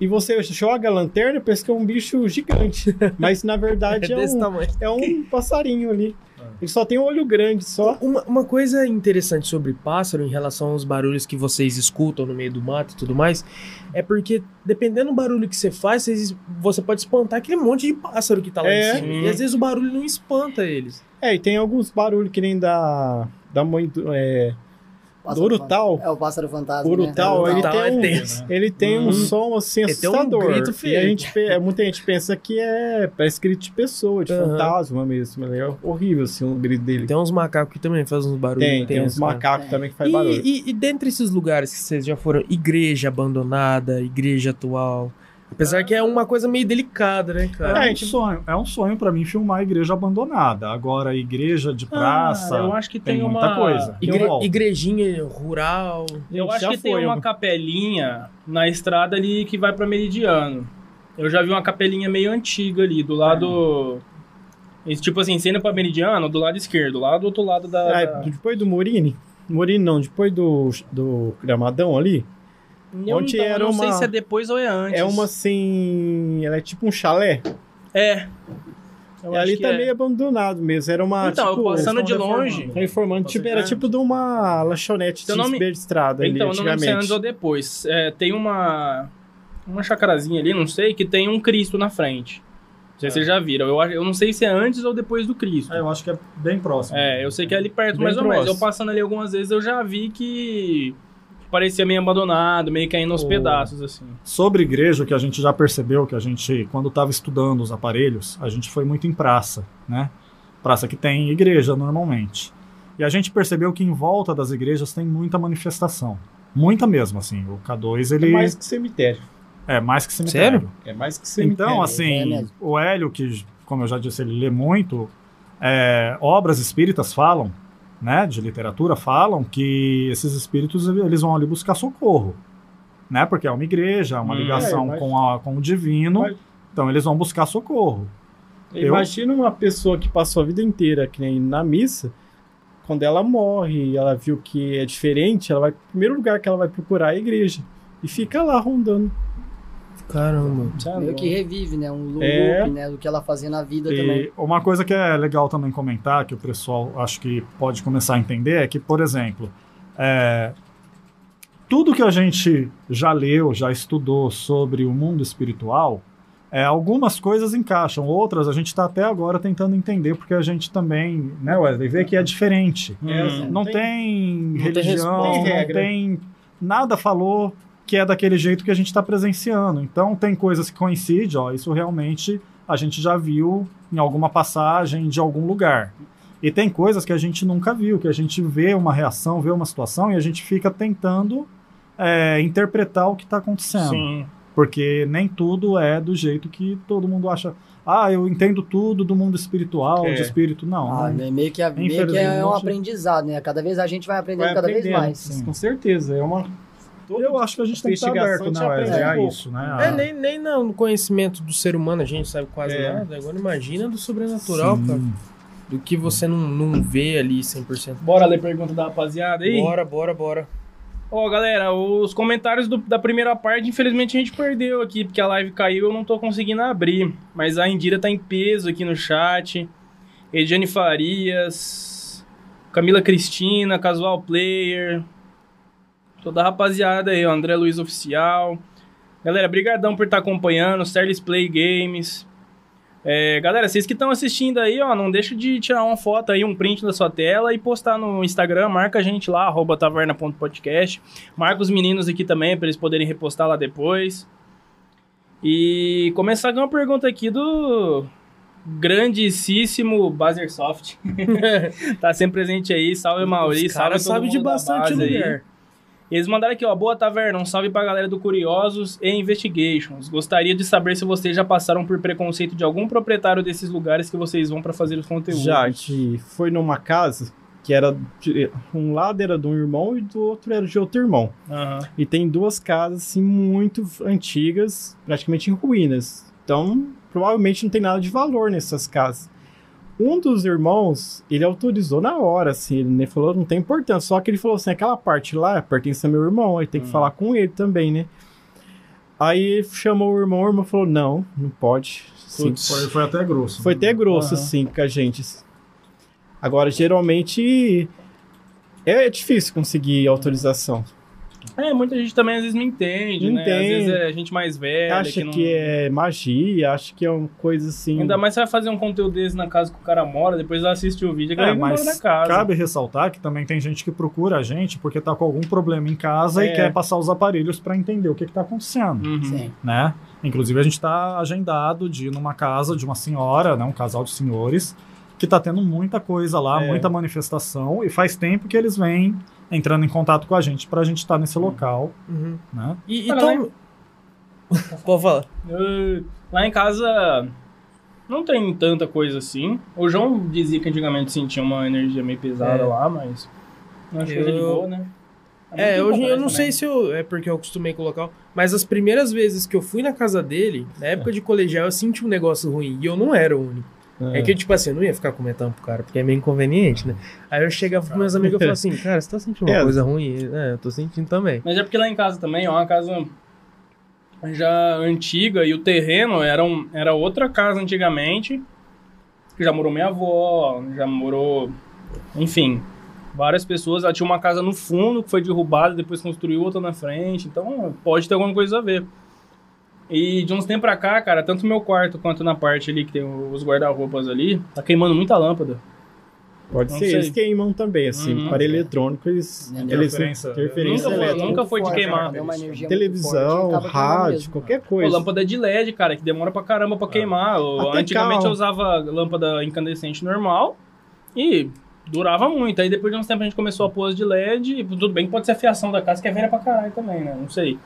E você joga a lanterna, pensa que é um bicho gigante. Mas na É verdade é, desse um, tamanho. é um passarinho ali. Ele só tem um olho grande só. Uma, uma coisa interessante sobre pássaro em relação aos barulhos que vocês escutam no meio do mato e tudo mais, é porque dependendo do barulho que você faz, vocês- você pode espantar aquele monte de pássaro que tá lá É. em cima. E às vezes o barulho não espanta eles. É, e tem alguns barulhos que nem da. Da mãe do. É, Pássaro Urutau. É o pássaro fantasma. Urutau, né? ele Urutau tem é um, tenso. ele tem um Uhum. som assim Ele tem um assustador. grito e feio. a gente, pe- muita gente pensa que é, é escrito de pessoa, de Aham. fantasma mesmo. É horrível assim o grito dele. Tem uns macacos que também fazem uns barulhos Tem, tem uns cara. macacos É. também que faz barulho. E, e, e dentre esses lugares que vocês já foram, igreja abandonada, igreja atual. Apesar que é uma coisa meio delicada, né, cara? É um sonho, é um sonho para mim filmar a igreja abandonada. Agora, igreja de praça. Ah, eu acho que tem, tem uma muita coisa. Igre- igrejinha rural. Eu Gente, acho que tem foi uma algum- capelinha na estrada ali que vai pra Meridiano. Eu já vi uma capelinha meio antiga ali, do lado. Esse, Tipo assim, sendo pra Meridiano, do lado esquerdo, lá do outro lado da. Ah, da- depois do Morini? Morini não, depois do, do Gramadão ali. Eu onde então, era eu não sei uma- se é depois ou é antes. É uma assim. Ela é tipo um chalé. É. Eu e ali tá é. meio abandonado mesmo. Era uma. Então, tipo, eu passando de longe. reformando. Reformando, tipo, era tipo de uma lanchonete não de me- estrada ali, Então, eu não lembro se é antes ou depois. É, tem uma. Uma chacarazinha ali, não sei, que tem um Cristo na frente. Não sei se vocês já viram. Eu, eu não sei se é antes ou depois do Cristo. É, eu acho que é bem próximo. É, eu sei que é ali perto, Bem mais ou menos. próximo. Eu passando ali algumas vezes, eu já vi que parecia meio abandonado, meio caindo aos O- pedaços, assim. Sobre igreja, o que a gente já percebeu, que a gente, quando estava estudando os aparelhos, a gente foi muito em praça, né? Praça que tem igreja normalmente. E a gente percebeu que em volta das igrejas tem muita manifestação. Muita mesmo, assim. O K2, É ele mais que cemitério. é mais que cemitério. Sério? É mais que cemitério. Então, é assim, mesmo. o Hélio, que, como eu já disse, ele lê muito, é, obras espíritas falam, né, de literatura, falam que esses espíritos eles vão ali buscar socorro, né, porque é uma igreja, uma Hum. ligação É, com, a, com o divino, Mas- então eles vão buscar socorro. eu- Imagina uma pessoa que passou a vida inteira, que nem na missa, quando ela morre e ela viu que é diferente, ela vai. O primeiro lugar que ela vai procurar é a igreja. E fica lá rondando. Caramba. Meio que revive, né? Um loop, É. né? Do que ela fazia na vida também. E uma coisa que é legal também comentar, que o pessoal acho que pode começar a entender, é que, por exemplo, é, tudo que a gente já leu, já estudou sobre o mundo espiritual, É, algumas coisas encaixam, outras a gente está até agora tentando entender, porque a gente também, né, Wesley, vê que é diferente. Hum. Não tem não tem religião, resposta. não Tem regra. tem. Nada falou que é daquele jeito que a gente está presenciando. Então, tem coisas que coincidem, ó, isso realmente a gente já viu em alguma passagem de algum lugar. E tem coisas que a gente nunca viu, que a gente vê uma reação, vê uma situação e a gente fica tentando é, interpretar o que está acontecendo. Sim. Porque nem tudo é do jeito que todo mundo acha. Ah, eu entendo tudo do mundo espiritual, É. de espírito. Não. Ah, não. meio que, é, meio que é um aprendizado, né? Cada vez a gente vai aprendendo Vai cada vez mais. Sim. Com certeza. É uma. Eu acho que a gente tem que estar aberto, te né, A pouco. isso, né? É, A- nem, nem no conhecimento do ser humano a gente sabe quase É. nada. Agora imagina do sobrenatural, Sim. cara. Do que você não, não vê ali 100%. Bora ler pergunta da rapaziada aí? Bora, bora, bora. Ó, galera, os comentários do- da primeira parte, infelizmente a gente perdeu aqui, porque a live caiu eu não tô conseguindo abrir. Mas a Indira tá em peso aqui no chat. Ediane Farias, Camila Cristina, Casual Player, toda a rapaziada aí, ó, André Luiz Oficial. Galera, brigadão por estar acompanhando, Sterlis Play Games. É, galera, vocês que estão assistindo aí, ó, não deixa de tirar uma foto aí, um print da sua tela e postar no Instagram, marca a gente lá, arroba taverna.podcast. Marca os meninos aqui também, para eles poderem repostar lá depois. E começar com uma pergunta aqui do grandíssimo Bazersoft. tá sempre presente aí, salve Mauri, Os salve todo sabem de bastante base aí. Eles mandaram aqui, ó, boa taverna, um salve pra galera do Curiosos e Investigations. Gostaria de saber se vocês já passaram por preconceito de algum proprietário desses lugares que vocês vão pra fazer os conteúdos. Já, a gente foi numa casa que era. de- Um lado era de um irmão e do outro era de outro irmão. Aham. E tem duas casas, assim, muito antigas, praticamente em ruínas. Então, provavelmente não tem nada de valor nessas casas. Um dos irmãos, ele autorizou na hora, assim, ele nem falou, não tem importância. Só que ele falou assim, aquela parte lá pertence ao meu irmão, aí tem que Hum. falar com ele também, né? Aí chamou o irmão, o irmão falou, não, não pode. Sim. Foi, foi até grosso. foi até grosso, Aham. assim, com a gente. Agora, geralmente, é difícil conseguir autorização. É, muita gente também às vezes não entende, né? Às vezes é gente mais velha acha que que, não... é magia, acha que é uma coisa assim. Ainda mais você vai fazer um conteúdo desse na casa que o cara mora, depois vai assistir o vídeo, É, é, mas mas na casa. cabe ressaltar que também tem gente que procura a gente porque tá com algum problema em casa É. e quer passar os aparelhos para entender o que, que tá acontecendo, Uhum. Sim. né? Inclusive a gente tá agendado de ir numa casa de uma senhora, né, um casal de senhores, que tá tendo muita coisa lá, É. muita manifestação e faz tempo que eles vêm entrando em contato com a gente pra gente estar nesse local, Uhum. né? E, e tom- Pode falar. Eu- lá em casa não tem tanta coisa assim. O João dizia que antigamente sentia uma energia meio pesada É. lá, mas. Não acho é de Eu- boa, né? É, muito hoje eu não atrás sei se eu. É porque eu acostumei com o local. Mas as primeiras vezes que eu fui na casa dele, na época de colegial, eu senti um negócio ruim. E eu não era o único. É, que, tipo assim, eu não ia ficar comentando pro cara, porque é meio inconveniente, né? Aí eu chegava pros meus amigos e falava assim, cara, você tá sentindo uma É. coisa ruim? É, eu tô sentindo também. Mas é porque lá em casa também é uma casa já antiga e o terreno era, um, era outra casa antigamente. Que já morou minha avó, já morou. Enfim, várias pessoas. Ela tinha uma casa no fundo que foi derrubada, depois construiu outra na frente. Então pode ter alguma coisa a ver. E de uns tempos pra cá, cara, tanto no meu quarto quanto na parte ali que tem os guarda-roupas ali, tá queimando muita lâmpada. Pode Não ser, sei. eles queimam também, assim. Uhum. Para eletrônico, eles. Né, eles interferência- interferência Nunca foi- elétrica. nunca foi de Forte, queimar. forte, Televisão, queimando rádio, mesmo. qualquer Pô, coisa. lâmpada de LED, cara, que demora pra caramba pra queimar. Eu- Até Antigamente carro. eu usava lâmpada incandescente normal e durava muito. Aí depois de uns tempos a gente começou a pôr as de LED. E tudo bem que pode ser a fiação da casa, que é velha pra caralho também, né? Não sei.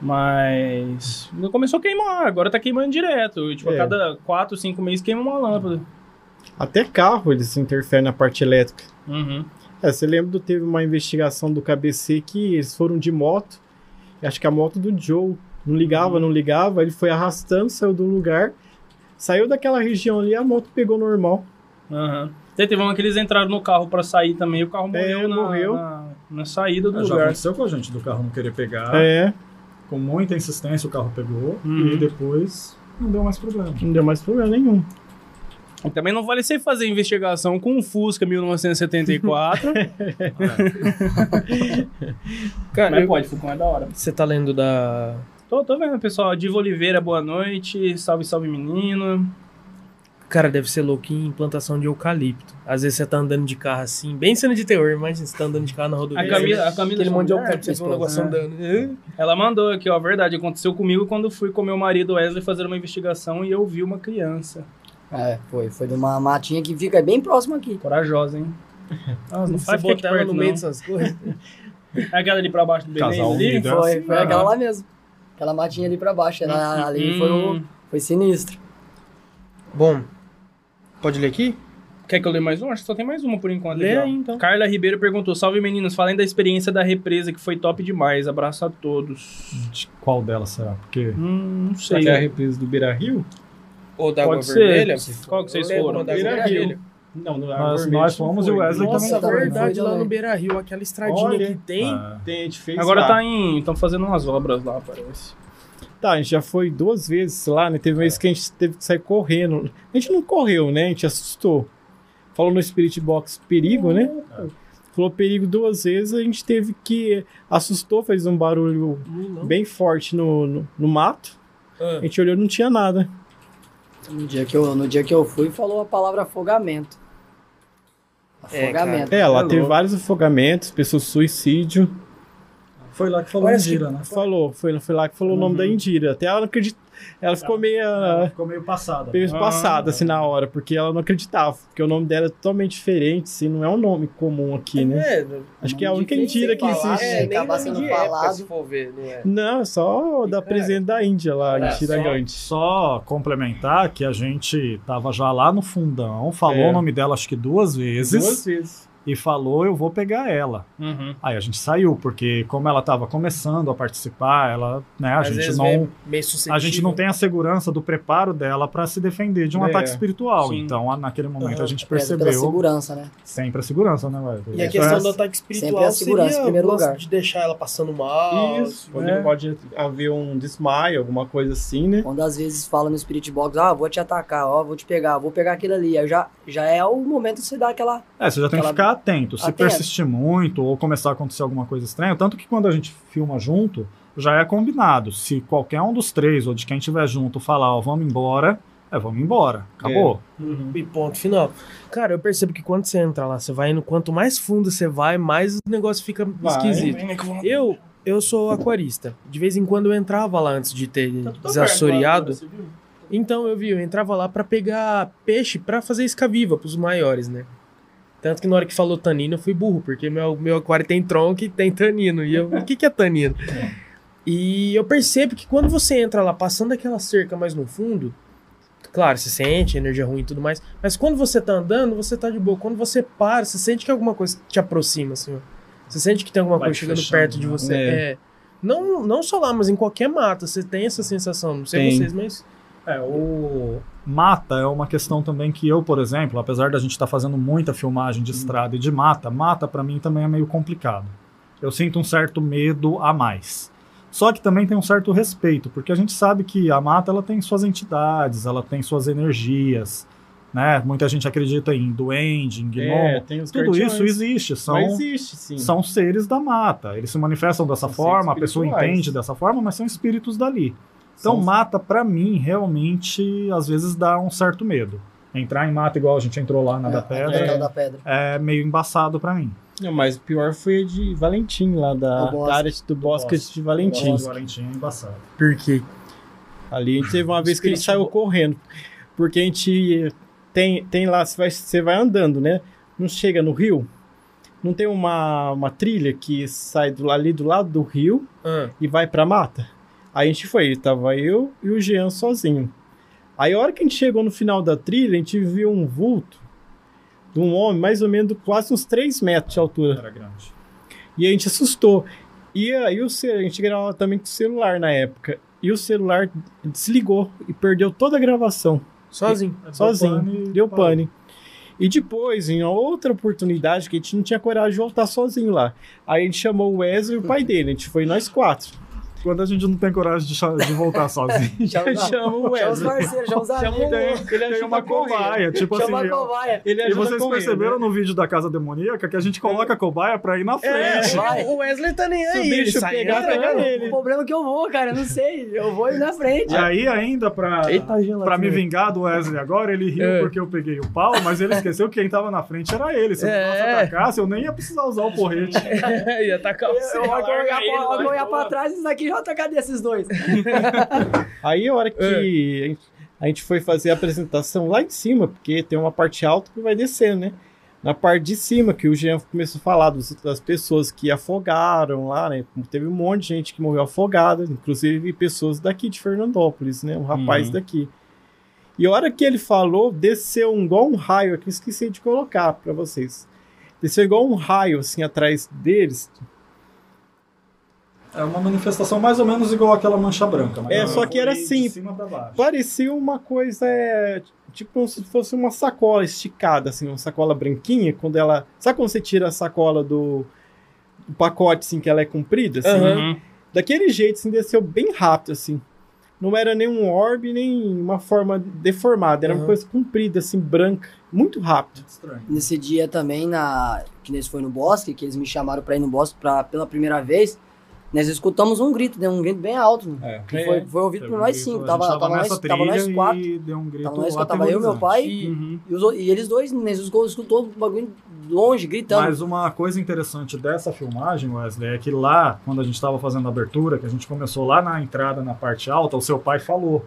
Mas. Começou a queimar, agora tá queimando direto. Tipo, a É. cada 4, 5 meses queima uma lâmpada. Até carro eles interferem na parte elétrica. Uhum. É, você lembra do teve uma investigação do KBC que eles foram de moto. Acho que a moto do Joe não ligava, não ligava. Ele foi arrastando, saiu do lugar. Saiu daquela região ali, a moto pegou normal. Aham. Daí Teve uma que eles entraram no carro pra sair também, e o carro morreu, É, na, morreu. Na, na saída do É, já lugar. aconteceu com a gente do carro não querer pegar, É, com muita insistência o carro pegou Uhum. e depois não deu mais problema. não deu mais problema nenhum. E Também não vale você fazer investigação com um Fusca 1974. Cara, mas eu- pode, Fusca é da hora. você tá lendo da, Tô, tô vendo, pessoal. Diva Oliveira, boa noite. Salve, salve, menino. Cara, deve ser louquinho em plantação de eucalipto. Às vezes você tá andando de carro assim, bem cena de terror, imagina você tá andando de carro na rodovia. A Camila, a Camila Aquele monte de eucalipto, você um negócio é. andando. Ela mandou aqui, ó, a verdade. Aconteceu comigo quando fui com meu marido Wesley fazer uma investigação e eu vi uma criança. É, foi. Foi de uma matinha que fica bem próximo aqui. Corajosa, hein? Nossa, não faz botar ela perto, no meio não. dessas coisas. É aquela ali pra baixo do Belém Casal ali? unido. Foi, assim, foi ah. aquela lá mesmo. Aquela matinha ali pra baixo. Era, ali foi, o- Hum. foi sinistro. Bom, pode ler aqui? Quer que eu leia mais uma? Acho que só tem mais uma por enquanto. Lê aí, então. Carla Ribeiro perguntou: Salve meninos, falem da experiência da represa que foi top demais. Abraço a todos. De qual delas será? Porque Hum, não Será sei. que é a represa do Beira Rio? Ou da Água Pode ser. Vermelha? Qual que vocês Eu foram? da Beira Água Rio. Vermelha. Não, no Nós- nós fomos e o Wesley Nossa, também foi. verdade, Foi lá no. Beira Rio, aquela estradinha Olha. que tem. ah, Tem, a gente fez Agora lá. tá em. Estão fazendo umas obras lá, parece. Tá, a gente já foi duas vezes lá, né? Teve uma vez que a gente teve que sair correndo. A gente não correu, né? A gente assustou. Falou no Spirit Box perigo, né? Falou perigo duas vezes, a gente teve que. Assustou, fez um barulho Não. bem forte no, no, no mato. Ah. A gente olhou não tinha nada. No dia que eu, no dia que eu fui, falou a palavra afogamento. É, Afogamento. É, lá É teve vários afogamentos, pessoas suicídio. Foi lá que falou Parece Indira, né? Falou, foi, foi lá que falou o nome da Indira. Até ela não acredita. Ela ficou meio, Ela ficou meio passada. meio Ah. passada assim na hora, porque ela não acreditava. Porque o nome dela é totalmente diferente, assim, não é um nome comum aqui, né? É, Acho que é a única difícil Indira que falar, existe. né? é, nem acabar sendo de época, falado. se for ver, não é? Não, é só da É. presidente da Índia lá, É, Indira Gandhi. Só complementar que a gente tava já lá no fundão, falou É. o nome dela acho que duas vezes Duas vezes. E falou eu vou pegar ela. Uhum. Aí a gente saiu, porque como ela tava começando a participar, ela, né, a Às gente não a gente não tem a segurança do preparo dela para se defender de um É. ataque espiritual. Sim. Então, a- naquele momento a gente pela percebeu segurança, né? sempre a segurança, né, velho? E a Isso questão é- do ataque espiritual Sempre a segurança seria em primeiro lugar. de deixar ela passando mal. Isso, pode, é. pode haver um desmaio, alguma coisa assim, né? Quando às vezes fala no Spirit Box, ah, vou te atacar, ó, vou te pegar, vou pegar aquilo ali. Aí já, já é o momento de você dar aquela. É, você já tem que ficar atento. Se Atento. persistir muito ou começar a acontecer alguma coisa estranha, tanto que quando a gente filma junto, já é combinado. Se qualquer um dos três ou de quem estiver junto falar, ó, vamos embora, é, vamos embora. Acabou. E ponto final. Cara, eu percebo que quando você entra lá, você vai indo, quanto mais fundo você vai, mais o negócio fica esquisito. Eu, eu sou aquarista. De vez em quando eu entrava lá antes de ter desassoreado. Então eu vi, eu entrava lá pra pegar peixe pra fazer isca viva pros maiores, né? Tanto que na hora que falou tanino eu fui burro, porque meu, meu aquário tem tronco e tem tanino. E eu, o que, que é tanino? E eu percebo que quando você entra lá, passando aquela cerca mais no fundo, claro, você sente energia ruim e tudo mais, mas quando você tá andando, você tá de boa. Quando você para, você sente que alguma coisa te aproxima, assim, ó. Você sente que tem alguma Vai coisa chegando fechando, perto de né? você. É. É. Não, não só lá, mas em qualquer mata, você tem essa sensação. Não sei Tem. vocês, mas. É, o mata é uma questão também que eu, por exemplo, apesar da gente estar fazendo muita filmagem de estrada e de mata, mata pra mim também é meio complicado. Eu sinto um certo medo a mais. Só que também tem um certo respeito, porque a gente sabe que a mata ela tem suas entidades, ela tem suas energias, né? Muita gente acredita em duende, em gnomo. É, tem os Tudo guardiões. isso existe, são existe, sim. são seres da mata. Eles se manifestam dessa São forma, a pessoa entende dessa forma, mas são espíritos dali. Então, São- mata, pra mim, realmente, às vezes dá um certo medo. Entrar em mata igual a gente entrou lá na da É, pedra aquela da pedra. é meio embaçado pra mim. Não, mas o pior foi a de Valentim, lá da, Do bosque. da área do bosque de Valentim. Nossa, Valentim é embaçado. Por quê? Ali a gente teve uma vez que a gente Spirit saiu Bo- correndo. Porque a gente tem, tem lá, você vai, você vai andando, né? Não chega no rio. Não tem uma, uma trilha que sai do, ali do lado do rio Ah, e vai pra mata? Aí a gente foi, tava eu e o Jean sozinho. Aí a hora que a gente chegou no final da trilha, a gente viu um vulto de um homem, mais ou menos quase uns 3 metros de altura. Era grande. E a gente assustou. E aí o a gente gravava também com o celular na época. E o celular desligou e perdeu toda a gravação. sozinho. sozinho. pane, deu parou. pane. E depois, em outra oportunidade, que a gente não tinha coragem de voltar sozinho lá. Aí a gente chamou o Wesley e o pai dele. A gente foi nós quatro. Quando a gente não tem coragem de, de voltar sozinho, Chama, Chama o chama os Wesley. parceiros, chama os amigos. Ele tem uma cobaia. Tipo assim, Chama a eu- cobaia. Ele E vocês perceberam né? no vídeo da Casa Demoníaca que a gente coloca a cobaia pra ir na É, frente. Vai. o Wesley tá nem Se o aí. ele bicho sai pegar, entrando. pega ele. O problema é que eu vou, cara. Eu não sei. Eu vou ir na frente. E aí, ainda pra, Eita, pra me vingar do Wesley agora, ele riu É. porque eu peguei o pau, mas ele esqueceu que quem tava na frente era ele. Se eu É. atacasse, eu nem ia precisar usar o porrete. Ia tacar Eu, você. eu, eu, olhar ele, pra- eu trás e isso aqui já tá cadê esses dois? Aí a hora que É. a, gente, a gente foi fazer a apresentação lá em cima, porque tem uma parte alta que vai descendo, né? Na parte de cima, que o Jean começou a falar dos- das pessoas que afogaram lá, né? Teve um monte de gente que morreu afogada, inclusive pessoas daqui de Fernandópolis, né? Um rapaz Uhum. daqui. E a hora que ele falou, desceu um, igual um raio aqui, esqueci de colocar pra vocês. Desceu igual um raio, assim, atrás deles. É uma manifestação mais ou menos igual aquela mancha branca. mas É, só que era assim. Parecia uma coisa, é, tipo como se fosse uma sacola esticada, assim, uma sacola branquinha, quando ela... Sabe quando você tira a sacola do, do pacote, assim, que ela é comprida, assim? Uhum. Daquele jeito, assim, desceu bem rápido, assim. Não era nem um orbe, nem uma forma deformada, era uma Aham. coisa comprida, assim, branca, muito rápido. Estranho. Nesse dia também, na, que nesse foi no bosque, que eles me chamaram pra ir no bosque pra, pela primeira vez, nós escutamos um grito, deu um grito bem alto. né? É. Que foi, foi ouvido por nós cinco. Tava, tava, nós, nessa tava nós quatro. E deu um grito Tava nós quatro. Tava eu, meu pai E- Uhum. e, os, e eles dois, nós escutou o bagulho longe, gritando. Mas uma coisa interessante dessa filmagem, Wesley, é que lá, quando a gente estava fazendo a abertura, que a gente começou lá na entrada, na parte alta, o seu pai falou.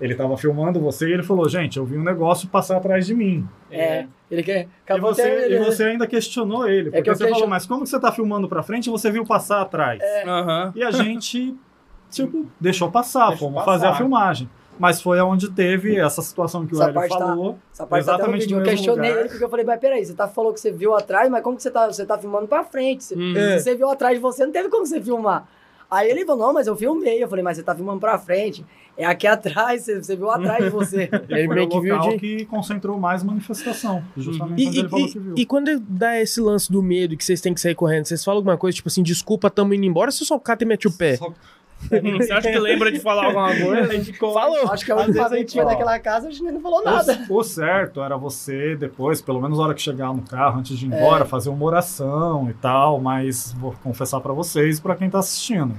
Ele estava filmando você e ele falou: Gente, eu vi um negócio passar atrás de mim. É, ele quer. E você, ele- e você ainda questionou ele. Porque que eu você falou: Mas como que você está filmando pra frente e você viu passar atrás? Aham. E a gente, tipo, deixou passar, Deixou fomos passar. fazer a filmagem. Mas foi onde teve essa situação que o Essa Hélio parte tá- falou. Essa parte tá Exatamente no Eu questionei lugar. ele porque eu falei, mas peraí, você tá, falou que você viu atrás, mas como que você tá, você tá filmando pra frente? Você- Uhum. Se você viu atrás de você, não teve como você filmar. Aí ele falou, não, mas eu filmei. Eu falei, mas você tá filmando pra frente. É aqui atrás, você, você viu atrás de você. Ele foi meio o que viu de... que concentrou mais manifestação. Justamente E, onde e- ele falou e- que viu. e quando dá esse lance do medo que vocês têm que sair correndo, vocês falam alguma coisa, tipo assim, desculpa, tamo indo embora, ou você só cata e mete o pé? Só- Você acha que lembra de falar alguma coisa? Falou! Acho que a Às última a vez que gente, foi naquela casa, a gente não falou nada. O, o certo era você depois, pelo menos na hora que chegar no carro, antes de ir embora, fazer uma oração e tal, mas vou confessar pra vocês e pra quem tá assistindo.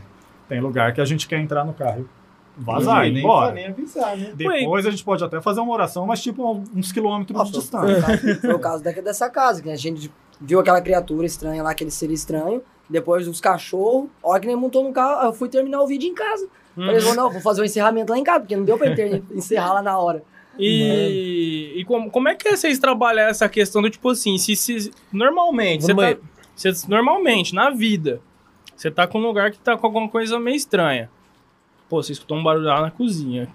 Tem lugar que a gente quer entrar no carro e vazar, ir nem, embora. nem avisar, né? Depois a gente pode até fazer uma oração, mas tipo uns quilômetros de Nossa, distância. Foi o caso da- dessa casa, que a gente viu aquela criatura estranha lá, aquele ser estranho. Depois os cachorros, a hora que nem montou no carro, eu fui terminar o vídeo em casa. Falei, vou, não, vou fazer o encerramento lá em casa, porque não deu pra ter- encerrar lá na hora. E, e como, como é que é vocês trabalhar essa questão do tipo assim, se, se normalmente, você tá, você- normalmente, na vida, você tá com um lugar que tá com alguma coisa meio estranha. Pô, você escutou um barulho lá na cozinha.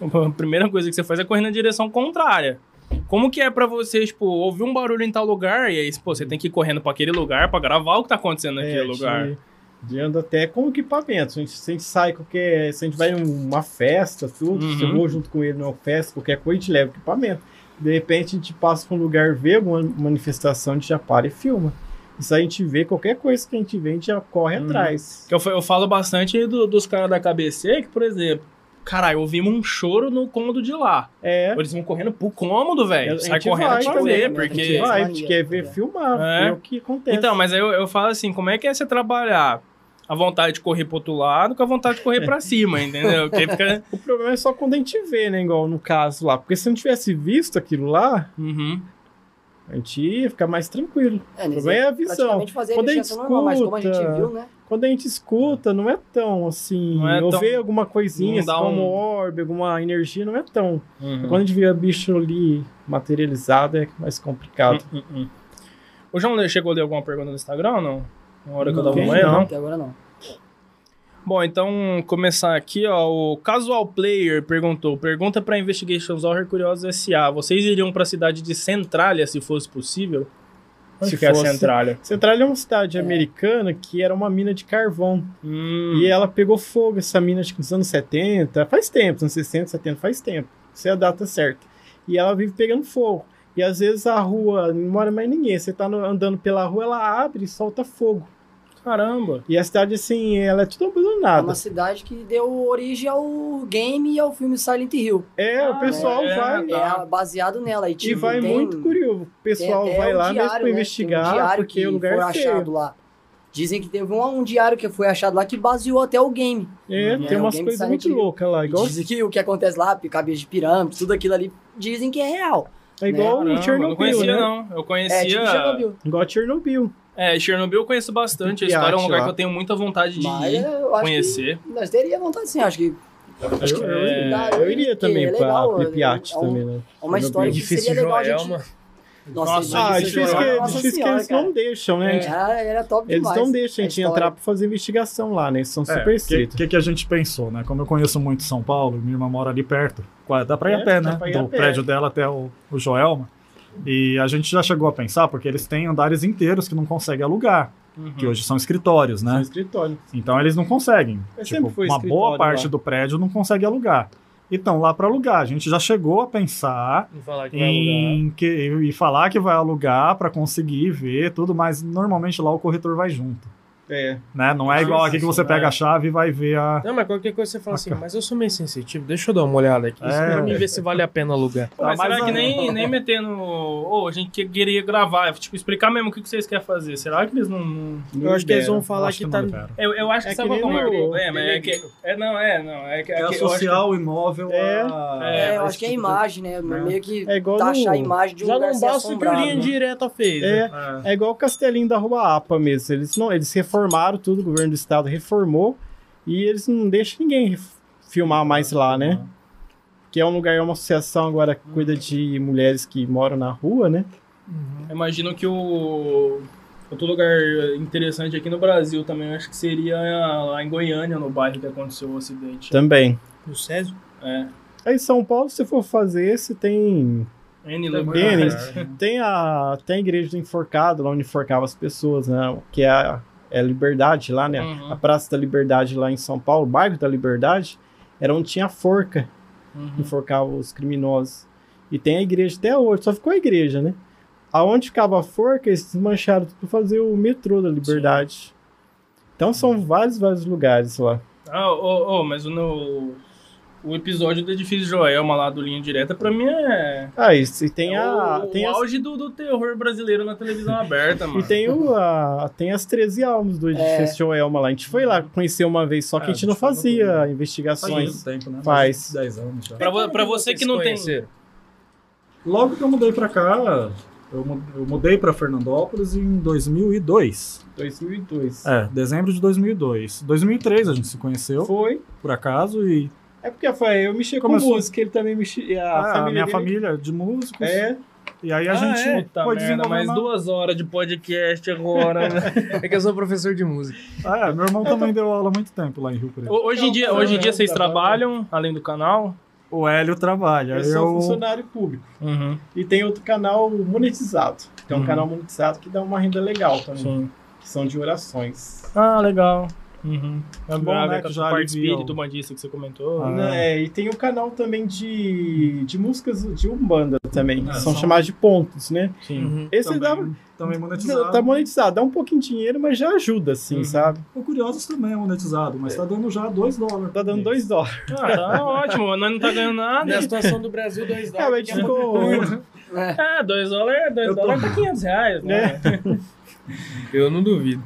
A primeira coisa que você faz é correr na direção contrária. Como que é pra você, tipo, ouvir um barulho em tal lugar e aí, pô, você tem que ir correndo pra aquele lugar pra gravar o que tá acontecendo naquele É, lugar? De, de anda até com equipamento. A gente, se a gente sai qualquer. Se a gente vai em uma festa, tudo, se eu Uhum. vou junto com ele numa festa, qualquer coisa, a gente leva equipamento. De repente a gente passa por um lugar, vê alguma manifestação, a gente já para e filma. Isso aí a gente vê, qualquer coisa que a gente vê, a gente já corre Uhum. atrás. Que eu, eu falo bastante do- dos caras da KBC, que, por exemplo, caralho, ouvimos um choro no cômodo de lá. É. Eles vão correndo pro cômodo, A velho. gente Sai correndo vai pra também, ver, né? porque... A gente vai, a gente quer ver, né? filmar, É. ver o que acontece. Então, mas aí eu, eu falo assim, como é que é você trabalhar a vontade de correr pro outro lado com a vontade de correr pra cima, entendeu? Fica... O problema é só quando a gente vê, né? Igual no caso lá. Porque se não tivesse visto aquilo lá, Uhum. A gente ia ficar mais tranquilo. É, O problema é a visão. praticamente fazer a Quando a gente iniciação normal, mas como a gente escuta- viu, né? Quando a gente escuta, não é tão assim. Não é ou tão- vê alguma coisinha, não assim, dá como um- orbe, alguma energia, não é tão. Uhum. Quando a gente vê bicho ali materializado, é mais complicado. Uhum, uhum. O João chegou a ler alguma pergunta no Instagram ou não? Na hora que eu dava uma não. não? Até agora não. Bom, então, começar aqui, ó. O Casual Player perguntou: pergunta pra Investigations Horror Curiosos S.A. Vocês iriam pra cidade de Centralia se fosse possível? Se que é a fosse- Centralia? Centralia é uma cidade americana que era uma mina de carvão. Hum, E ela pegou fogo, essa mina, acho que nos anos 70, faz tempo, anos 60, 70, faz tempo. Essa é a data certa. E ela vive pegando fogo. E às vezes a rua não mora mais ninguém. Você tá no- andando pela rua, ela abre e solta fogo. Caramba. E a cidade, assim, ela é tudo É abandonada. uma cidade que deu origem ao game e ao filme Silent Hill. É, Ah, o pessoal é, vai. tá. É baseado nela. E, E tipo, vai tem- muito curioso. O pessoal vai o lá mesmo diário, pra né? Tem um investigar, diário porque que o lugar foi é feio. achado lá. Dizem que teve um, um diário que foi achado lá que baseou até o game. É, Uhum. tem É, umas coisas muito loucas lá. Igual, Dizem que o que acontece lá, cabeça de pirâmide, tudo aquilo ali, dizem que é real. é igual Caramba, o não Chernobyl, conhecia, né? não. Eu É, conhecia. tipo Chernobyl. Igual Chernobyl. É, Chernobyl eu conheço bastante. A história é um lugar lá. que eu tenho muita vontade de Mas ir, eu acho conhecer. que nós teríamos vontade sim, acho que Acho que É, eu, eu iria também é pra legal, Pripyat é um- também, né? é uma história que seria legal a gente... Joelma. Nossa, Nossa, Ah, difícil que. Nossa difícil que Senhora, eles cara. não deixam, né? Era, era top Eles demais. não deixam a gente história. entrar pra fazer investigação lá, né? Eles são É, super o que, estritos. que, que a gente pensou, né? Como eu conheço muito São Paulo, minha irmã mora ali perto. Dá pra ir É, a pé, né? Do pé. prédio dela até o, o Joelma. E a gente já chegou a pensar, porque eles têm andares inteiros que não conseguem alugar, Uhum. que hoje são escritórios, né? escritório. Então eles não conseguem. Tipo, uma boa parte lá. do prédio não consegue alugar. E estão lá para alugar. A gente já chegou a pensar falar que em que, e falar que vai alugar para conseguir ver tudo, mas normalmente lá o corretor vai junto. É. Né? Não é igual aqui que você pega é. a chave e vai ver a. Não, mas qualquer coisa você fala assim, mas eu sou meio sensitivo, deixa eu dar uma olhada aqui, É. pra mim ver se vale a pena alugar. Pô, mas Ah, mas será que nem, nem metendo. Ô, a gente que- queria gravar, tipo, explicar mesmo o que que vocês querem fazer. Será que eles não. não- Eu acho que eles vão falar que não tá. Eu, eu acho que É sabe que nem qual é o problema? É que. É, não, é, não. É que. É que que- associar o imóvel É. a. É, eu acho que é a imagem, né? Meio que É igual taxar a imagem de um Já lugar não basta o que o linha né? direta fez. É, né? é igual o Castelinho da Rua APA mesmo. Eles, não, eles reformaram tudo, o governo do estado reformou e eles não deixam ninguém filmar mais lá, né? Que é um lugar, é uma associação agora que cuida de mulheres que moram na rua, né? Eu imagino que o. Outro lugar interessante aqui no Brasil também, eu acho que seria lá em Goiânia, no bairro que aconteceu o acidente. Também. O Césio? É. Aí em São Paulo, se for fazer esse, tem N lugares. Tem a, tem a igreja do enforcado, lá onde enforcava as pessoas, né? Que é a, é a Liberdade lá, né? Uhum. A Praça da Liberdade lá em São Paulo, o bairro da Liberdade, era onde tinha a forca, Uhum. enforcava os criminosos. E tem a igreja até hoje, só ficou a igreja, né? Aonde ficava a forca, eles desmancharam tudo pra fazer o metrô da Liberdade. Então são vários, vários lugares lá. Ah, ô, ô, mas o, no, o episódio do Edifício Joelma lá do Linha Direta, pra mim é. Ah, isso, e tem é a. o, tem o as- auge do, do terror brasileiro na televisão aberta, mano. E tem, o, a, tem as 13 almas do É. edifício Joelma lá. A gente foi lá conhecer uma vez, só que É, a gente não fazia Faz investigações. tempo, né? Faz. 10 anos já. Pra, pra você que não tem. Logo que eu mudei pra cá, eu mu- eu mudei pra Fernandópolis em 2002. 2002. É, dezembro de 2002. 2003 a gente se conheceu, Foi. por acaso, e É porque foi, eu mexi com Começou- música, ele também mexia. A, ah, a família minha dele- família de músicos. É, E aí a Ah, gente é? Tá foi merda, mais desenvolvendo... duas horas de podcast agora. né? É que eu sou professor de música. Ah, é, meu irmão também deu aula há muito tempo lá em Rio Preto. Ho- hoje, em dia, hoje em dia vocês trabalham, além do canal? O Hélio trabalha. eu sou eu... funcionário público. Uhum. E tem outro canal monetizado. Tem um Uhum. canal monetizado que dá uma renda legal também. Sim. Que são de orações. Ah, legal. Uhum. É bom, a né, com que a já parte alivia espírito, bandista que você comentou. Ah. Né, e tem o canal também de, de músicas de Umbanda também. Ah, que são são- chamados de pontos, né? Sim. Uhum. Esse dá, também, também monetizado. tá monetizado. Dá um pouquinho de dinheiro, mas já ajuda, assim, Uhum. sabe? O Curiosos também é monetizado, mas tá dando já 2 dólares. Tá dando 2 dólares. Ah, tá ótimo, nós não tá ganhando nada. Na situação do Brasil, dois É, mas dólares. ficou. É, 2 dólares, dois Eu tô- dólares tá 500 reais, né? Eu não duvido.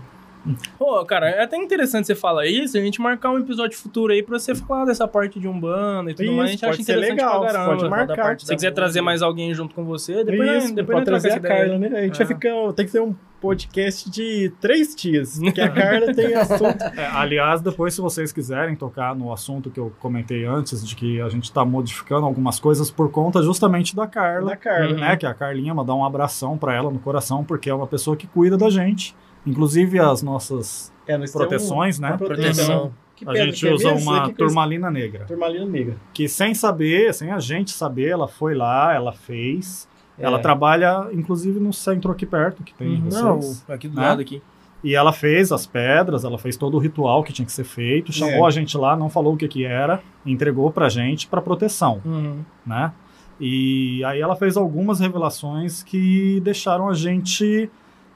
Pô, cara, é até interessante você falar isso, a gente marcar um episódio futuro aí pra você falar dessa parte de Umbanda e tudo Isso, mais. A gente acha ser interessante legal, pra caramba. pode marcar. Da parte- Se você quiser trazer mais alguém junto com você, depois, Isso, depois pode trazer a. Carla, né? A gente É. vai ficar. Tem que ter um podcast de três dias. Porque a Carla tem assunto. É, aliás, depois, se vocês quiserem tocar no assunto que eu comentei antes, de que a gente tá modificando algumas coisas por conta justamente da Carla, da Carla. né? Que a Carlinha mandar um abração pra ela no coração, porque é uma pessoa que cuida da gente. Inclusive as nossas É, proteções, né? proteção. Que A gente que é usa uma turmalina negra. Turmalina negra. Que sem saber, sem a gente saber, ela foi lá, ela fez. É. Ela trabalha, inclusive, no centro aqui perto, que tem Uhum. vocês. Não, aqui do Né? lado aqui. E ela fez as pedras, ela fez todo o ritual que tinha que ser feito, chamou É. a gente lá, não falou o que que era, entregou pra gente pra proteção, Uhum. né? E aí ela fez algumas revelações que deixaram a gente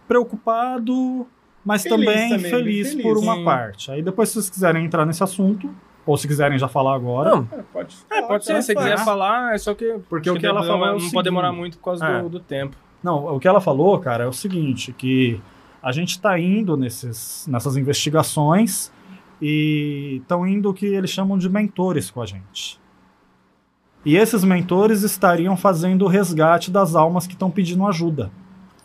preocupado, mas Feliz também, também, bem feliz, feliz. por uma Sim. parte. Aí depois, se vocês quiserem entrar nesse assunto, ou se quiserem já falar agora, Não, É, pode É, pode ser, falar, se quiser falar, é só que. Porque o que ela não- falou é o Não pode demorar seguinte. muito por causa É. do, do tempo. Não, o que ela falou, cara, é o seguinte, que a gente está indo nesses, nessas investigações e estão indo o que eles chamam de mentores com a gente. E esses mentores estariam fazendo o resgate das almas que estão pedindo ajuda.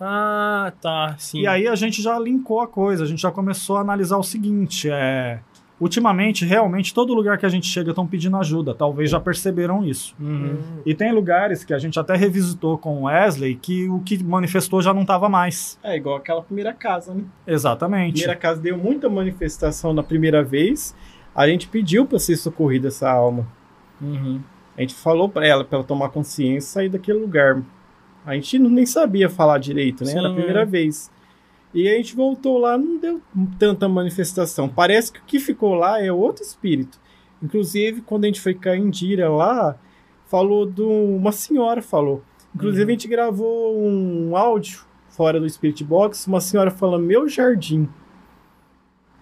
Ah, tá, sim. E aí a gente já linkou a coisa, a gente já começou a analisar o seguinte, é... Ultimamente, realmente, todo lugar que a gente chega estão pedindo ajuda, talvez já perceberam isso. Uhum. E tem lugares que a gente até revisitou com o Wesley que o que manifestou já não estava mais. É igual aquela primeira casa, né? A Exatamente. primeira casa deu muita manifestação na primeira vez. A gente pediu para ser socorrida essa alma. Uhum. A gente falou para ela, para ela tomar consciência e sair daquele lugar. A gente não, nem sabia falar direito, né? Era a Sim, primeira é. vez. E a gente voltou lá, não deu tanta manifestação. Parece que o que ficou lá é outro espírito. Inclusive, quando a gente foi cair em Indira lá, falou de um- uma senhora falou. Inclusive, a gente gravou um áudio fora do Spirit Box, uma senhora falando meu jardim.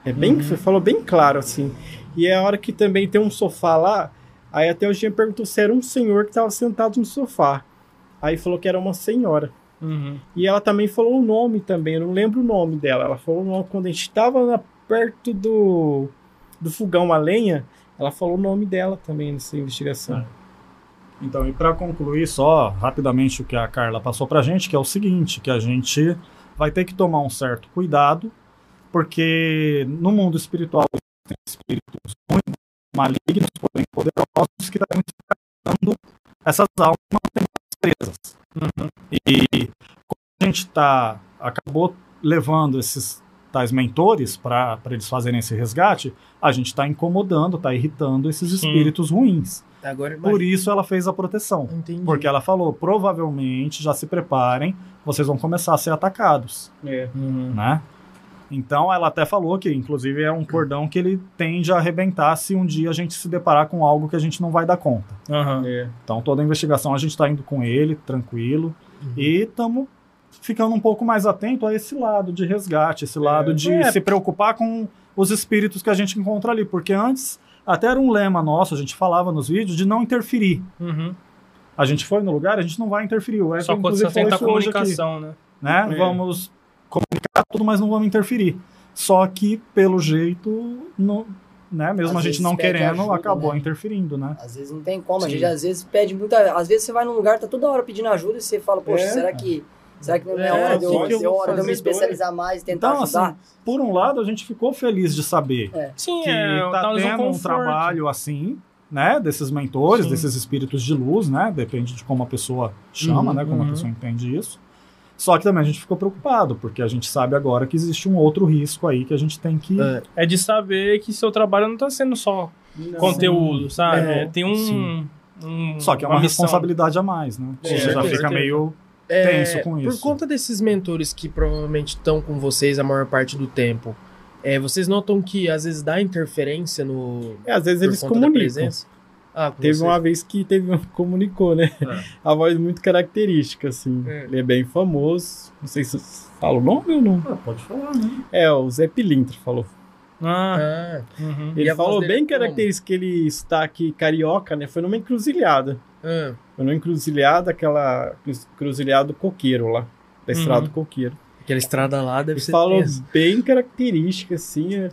É bem, falou bem claro assim. E é a hora que também tem um sofá lá, aí até o Jean perguntou se era um senhor que estava sentado no sofá. Aí falou que era uma senhora. Uhum. E ela também falou o nome também, eu não lembro o nome dela. Ela falou o nome quando a gente estava perto do, do fogão a lenha, ela falou o nome dela também nessa investigação. Então, e para concluir só rapidamente o que a Carla passou pra gente, que é o seguinte, que a gente vai ter que tomar um certo cuidado, porque no mundo espiritual existem espíritos muito malignos, porém poderosos, que estão esperando essas almas presas. E como a gente tá, acabou levando esses tais mentores para eles fazerem esse resgate, a gente está incomodando, está irritando esses Sim. espíritos ruins. Agora Por isso ela fez a proteção. Entendi. Porque ela falou, provavelmente, já se preparem, vocês vão começar a ser atacados, É. Uhum. né? Então ela até falou que, inclusive, é um cordão que ele tende a arrebentar se um dia a gente se deparar com algo que a gente não vai dar conta. Aham. É. Então toda a investigação a gente está indo com ele, tranquilo, e estamos ficando um pouco mais atento a esse lado de resgate, esse lado de É. se preocupar com os espíritos que a gente encontra ali, porque antes até era um lema nosso, a gente falava nos vídeos de não interferir. Uhum. A gente foi no lugar, a gente não vai interferir. O Só quando você tenta a hoje aqui, comunicação, né? né? É. Vamos comunicar tudo, mas não vamos interferir. Só que, pelo jeito, não, né? mesmo Às a gente não querendo, ajuda, acabou né? interferindo, né? Às vezes não tem como, a gente às vezes pede muita. Às vezes você vai num lugar, tá toda hora pedindo ajuda e você fala, poxa, É. será que. Será que não é, É, hora de eu, eu é hora de eu me especializar mais e tentar Então, ajudar? assim, por um lado, a gente ficou feliz de saber Sim, que é, tá tá tendo um conforto. trabalho assim, né? Desses mentores, Sim. desses espíritos de luz, né? Depende de como a pessoa chama, Uhum, né? Como uhum. a pessoa entende isso. Só que também a gente ficou preocupado, porque a gente sabe agora que existe um outro risco aí que a gente tem que. É. É de saber que seu trabalho não tá sendo só conteúdo, sabe? É, É, tem um, sim. um- Só que é uma, missão. responsabilidade a mais, né? É, Você já fica meio É, tenso com Por isso. conta desses mentores que provavelmente estão com vocês a maior parte do tempo, é, vocês notam que às vezes dá interferência no. É, às vezes por eles conta da comunicam. Ah, Teve vocês. uma vez que teve um que comunicou, né? É. A voz muito característica, assim. É. Ele é bem famoso. Não sei se fala o nome ou não. Ah, pode falar, né? É, o Zé Pilintra falou. Ah, Ah, uhum. Ele falou bem é característico que ele está aqui carioca, né? Foi numa encruzilhada. ah, Foi numa encruzilhada, aquela encruzilhada do coqueiro lá. Da estrada Uhum. do coqueiro. aquela estrada lá deve Ele ser falou tenso. bem característica, assim. É,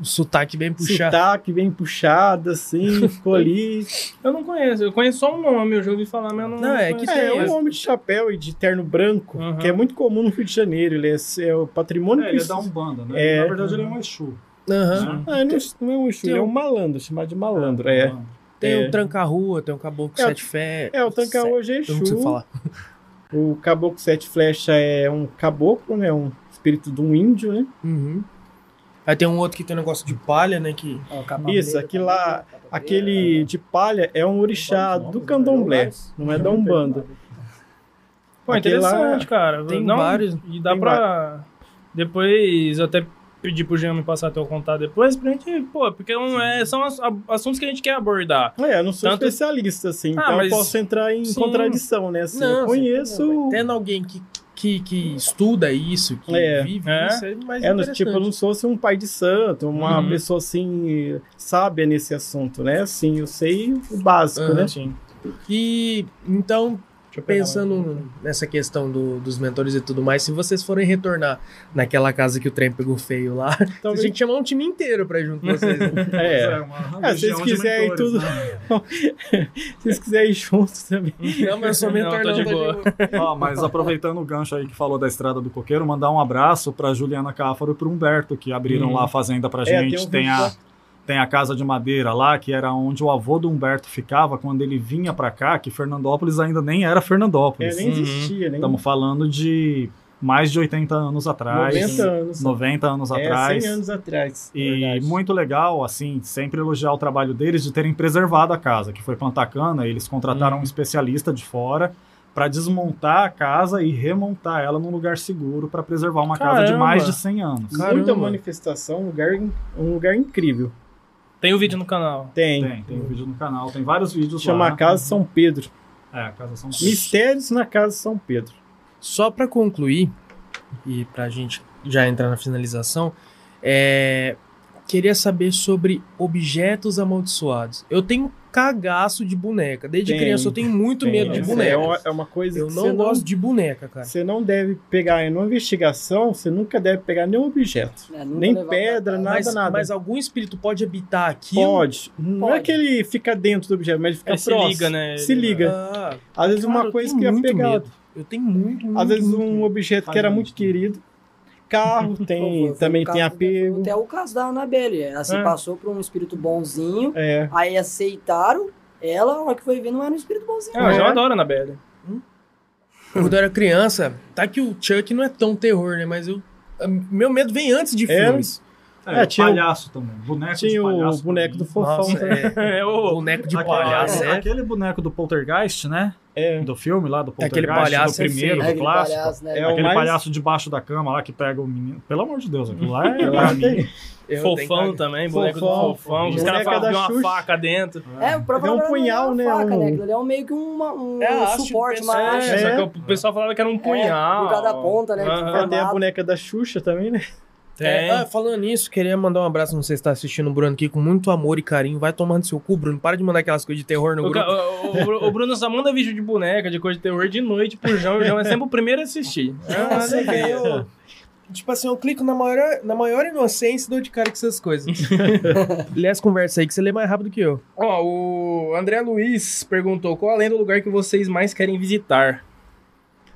o sotaque bem puxado. sotaque bem puxado, assim. ficou ali. Eu não conheço, eu conheço só um nome, eu já ouvi falar, mas eu não, Não, é que É, é um homem de chapéu e de terno branco, Uhum. que é muito comum no Rio de Janeiro. Ele é, é o patrimônio É, ele é da Umbanda, né? É. Na verdade, ele é um Exu. Aham. Ah, não, não é um Exu, Tem ele é um- malandro, chamado de malandro. É, Tem É. o Tranca-Rua, tem o Caboclo É, Sete Fé. é o hoje é Eu não Exu. falar. O Caboclo Sete Flecha é um caboclo, né? Um espírito de um índio, né? Uhum. Aí tem um outro que tem um negócio de palha, né? Que... Capa Isso, aquele capa lá, preta, capa preta. Aquele de palha é um orixá do candomblé, não é da Umbanda. Pô, Aquele interessante, cara. tem não, vários. E dá pra. Depois eu até pedir pro Jean me passar teu contato depois pra gente. Pô, porque não é, são assuntos que a gente quer abordar. É, eu não sou Tanto- especialista, assim, Ah, então mas- eu posso entrar em Sim. contradição, né? Assim, eu Não, conheço... Tendo alguém que que, que estuda isso, que É. vive É. isso, é mais É, interessante. tipo, como se fosse um pai de santo, uma Uhum. pessoa assim, sábia nesse assunto, né? Assim, eu sei o básico, Aham. né? Sim. E então, eu pensando nessa questão do- dos mentores e tudo mais, se vocês forem retornar naquela casa que o trem pegou feio lá, a Talvez- gente chamar um time inteiro pra ir junto com vocês. né? É. uma É, se vocês de quiserem mentores, tudo- né? Se vocês quiserem ir juntos também. Não, mas eu sou mentor, Não, tô não, de tô boa. boa. Ó, mas aproveitando o gancho aí que falou da Estrada do Coqueiro, mandar um abraço pra Juliana Cáfaro e pro Humberto, que abriram Uhum. lá a fazenda pra É, gente. tem um tem, a. tem a casa de madeira lá, que era onde o avô do Humberto ficava quando ele vinha pra cá, que Fernandópolis ainda nem era É, Fernandópolis. nem Uhum. existia, nem Estamos falando de mais de 80 anos atrás. 90 anos. 90 anos é, atrás. 100 anos atrás. E verdade. muito legal, assim, sempre elogiar o trabalho deles de terem preservado a casa, que foi plantar cana. Eles contrataram Uhum. um especialista de fora para desmontar a casa e remontar ela num lugar seguro para preservar uma casa de Caramba! mais de 100 anos. Caramba. Muita manifestação, um lugar, um lugar incrível. Tem o vídeo no canal. Tem. Tem, tem um vídeo no canal, tem vários vídeos Chama lá. a Casa São Pedro. É, a casa São Pedro. Mistérios na Casa São Pedro. Só pra concluir, e pra gente já entrar na finalização, é, queria saber sobre objetos amaldiçoados. Eu tenho cagaço de boneca. Desde Tem, criança eu tenho muito Tem, medo de boneca. É uma, é uma coisa Eu que não gosto de boneca, cara. Você não deve pegar em uma investigação, você nunca deve pegar nenhum objeto. É, Nem pedra, nada, Mas, nada. mas algum espírito pode habitar aquilo? Pode. Não é Pode. que ele fica dentro do objeto, mas ele fica se próximo. liga, né? Se liga. Ah, Às vezes cara, uma eu coisa tenho que ia muito pegar. medo. Eu tenho muito, muito Às vezes muito um medo. objeto que era muito muito querido. Carro tem, Foi- foi também tem apego. Até o caso da Annabelle. Ela se É. passou por um espírito bonzinho, É. aí aceitaram ela, a hora que foi ver, não era um espírito bonzinho. Ah, eu já É. adoro a Anabelle. Quando eu era criança, tá que o Chuck não é tão terror, né? Mas eu. Meu medo vem antes de É, filmes. É, É, tinha o- palhaço também. Boneco de Tinha o palhaço boneco do também. fofão. Nossa, é, É o boneco de Aquele- palhaço, aquele, é. aquele boneco do Poltergeist, né? É. Do filme lá do Aquele Poltergeist, palhaço do é primeiro. É, do aquele clássico. palhaço, né? É o Aquele mais- palhaço debaixo da cama lá que pega o menino. Pelo amor de Deus, aquilo lá é. Pra mim. Eu fofão também, boneco Fofão. do fofão. Os caras que tem uma Xuxa. faca dentro. É, É falar um punhal, não é né? uma faca, Um- né? Aquilo é um meio que uma, um É do suporte, uma haste. É, só É. que o pessoal falava que era um punhal. por causa da ponta, né, forma- Tem a boneca da Xuxa também, né? Tem. É, ah, falando nisso, queria mandar um abraço, não sei se tá assistindo o Bruno aqui, com muito amor e carinho. Vai tomando seu cu, Bruno. Para de mandar aquelas coisas de terror no O, grupo. ca- o- o- o Bruno só manda vídeo de boneca, de coisa de terror de noite pro João. O João é sempre o primeiro a assistir. Ah, ver. eu- Tipo assim, eu clico na maior, na maior inocência e dou de cara com essas coisas. Lê as conversas aí que você lê mais rápido que eu. Ó, o André Luiz perguntou qual além do lugar que vocês mais querem visitar.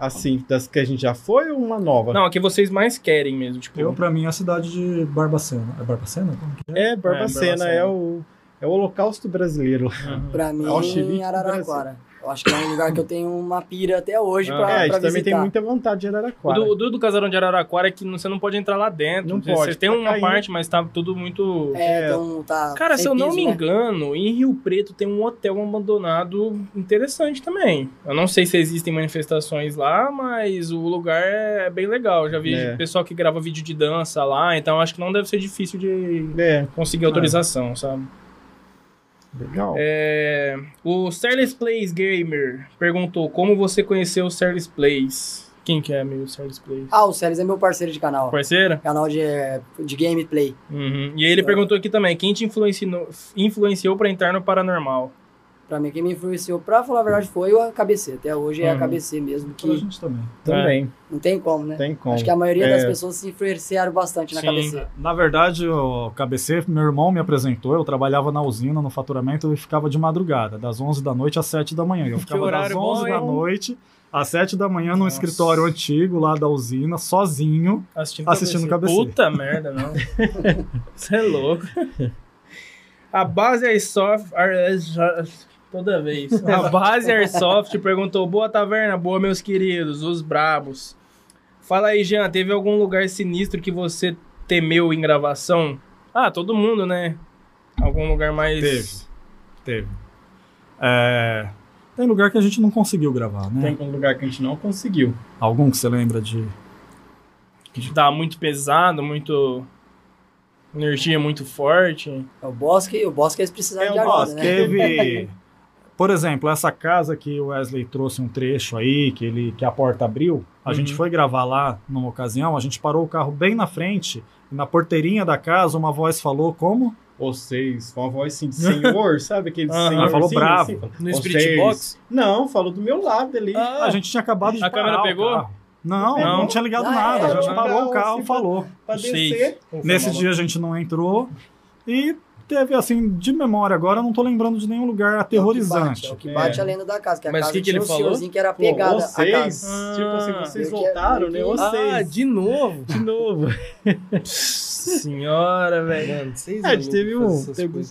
Assim, das que a gente já foi ou uma nova? Não, a que vocês mais querem mesmo. Tipo, Eu, pra mim, é a cidade de Barbacena. É Barbacena? Como que é? É, Barbacena, Barbacena. é, o, é o holocausto brasileiro. Pra mim, Auschwitz do Araraquara. Eu acho que é um lugar que eu tenho uma pira até hoje Ah. pra, é, a gente também visitar. tem muita vontade de Araraquara. o do, do casarão de Araraquara é que você não pode entrar lá dentro. Não Você- pode, Você tem tá uma caindo. parte, mas tá tudo muito. É, É. então tá. Cara, se eu não piso, me né? engano, em Rio Preto tem um hotel abandonado interessante também. Eu não sei se existem manifestações lá, mas o lugar é bem legal. Já vi É. pessoal que grava vídeo de dança lá, então acho que não deve ser difícil de É, conseguir autorização, sabe? Legal. É, o Serles Plays Gamer perguntou como você conheceu o Serles Plays. Quem que é meu Serles Plays? Ah, o Celes é meu parceiro de canal. Parceira? Canal de, de gameplay. Uhum. E aí ele perguntou aqui também, quem te influenciou, influenciou pra entrar no Paranormal? Pra mim, quem me influenciou, pra falar a verdade, foi o KBC. Até hoje é a Uhum. KBC mesmo, Pra que gente também. Também, não tem como, né? tem como. Acho que a maioria das É. pessoas se influenciaram bastante na Sim. KBC. Na verdade, o KBC, meu irmão me apresentou, eu trabalhava na usina, no faturamento, e ficava de madrugada, das 11 da noite às 7 da manhã. Eu ficava das horário 11 bom, da noite às 7 da manhã num Nossa. escritório antigo lá da usina, sozinho. Assistindo, Assistindo KBC. Puta merda, não. Você é louco. A base Airsoft... Ar- Toda vez. A base Airsoft perguntou, boa taverna, boa meus queridos, os brabos. Fala aí, Jean, teve algum lugar sinistro que você temeu em gravação? Ah, todo mundo, né? Algum lugar mais... Teve. Teve. É, Tem lugar que a gente não conseguiu gravar, né? Tem um lugar que a gente não conseguiu. Algum que você lembra de. Que tá muito pesado, muito... Energia muito forte. O Bosque, o Bosque eles precisaram É, de ajuda, Bosque, né? Teve. Por exemplo, essa casa que o Wesley trouxe um trecho aí, que, ele, que a porta abriu, A gente foi gravar lá numa ocasião, a gente parou o carro bem na frente e na porteirinha da casa uma voz falou como? Vocês, com uma voz assim de senhor, sabe aquele Aham. senhor? Falou assim, bravo. assim, No vocês- Spirit Box? Não, falou do meu lado ali. Ah, A gente tinha acabado de A parar câmera o pegou? carro. Não, Não. não, tinha ligado Ah, nada. é, a gente o parou o carro carro assim, falou. pra Seis. descer. Nesse dia a gente não entrou e teve assim, de memória agora, eu não tô lembrando de nenhum lugar aterrorizante. É o que bate É. a lenda da casa, que a Mas casa o que que tinha ele um falou? senhorzinho que era Pô, pegada a vocês, casa. tipo assim, vocês meio que- voltaram, né? que- Vocês. Ah, de novo? de novo. Senhora, velho. Mano, vocês É, a gente teve um. teve-.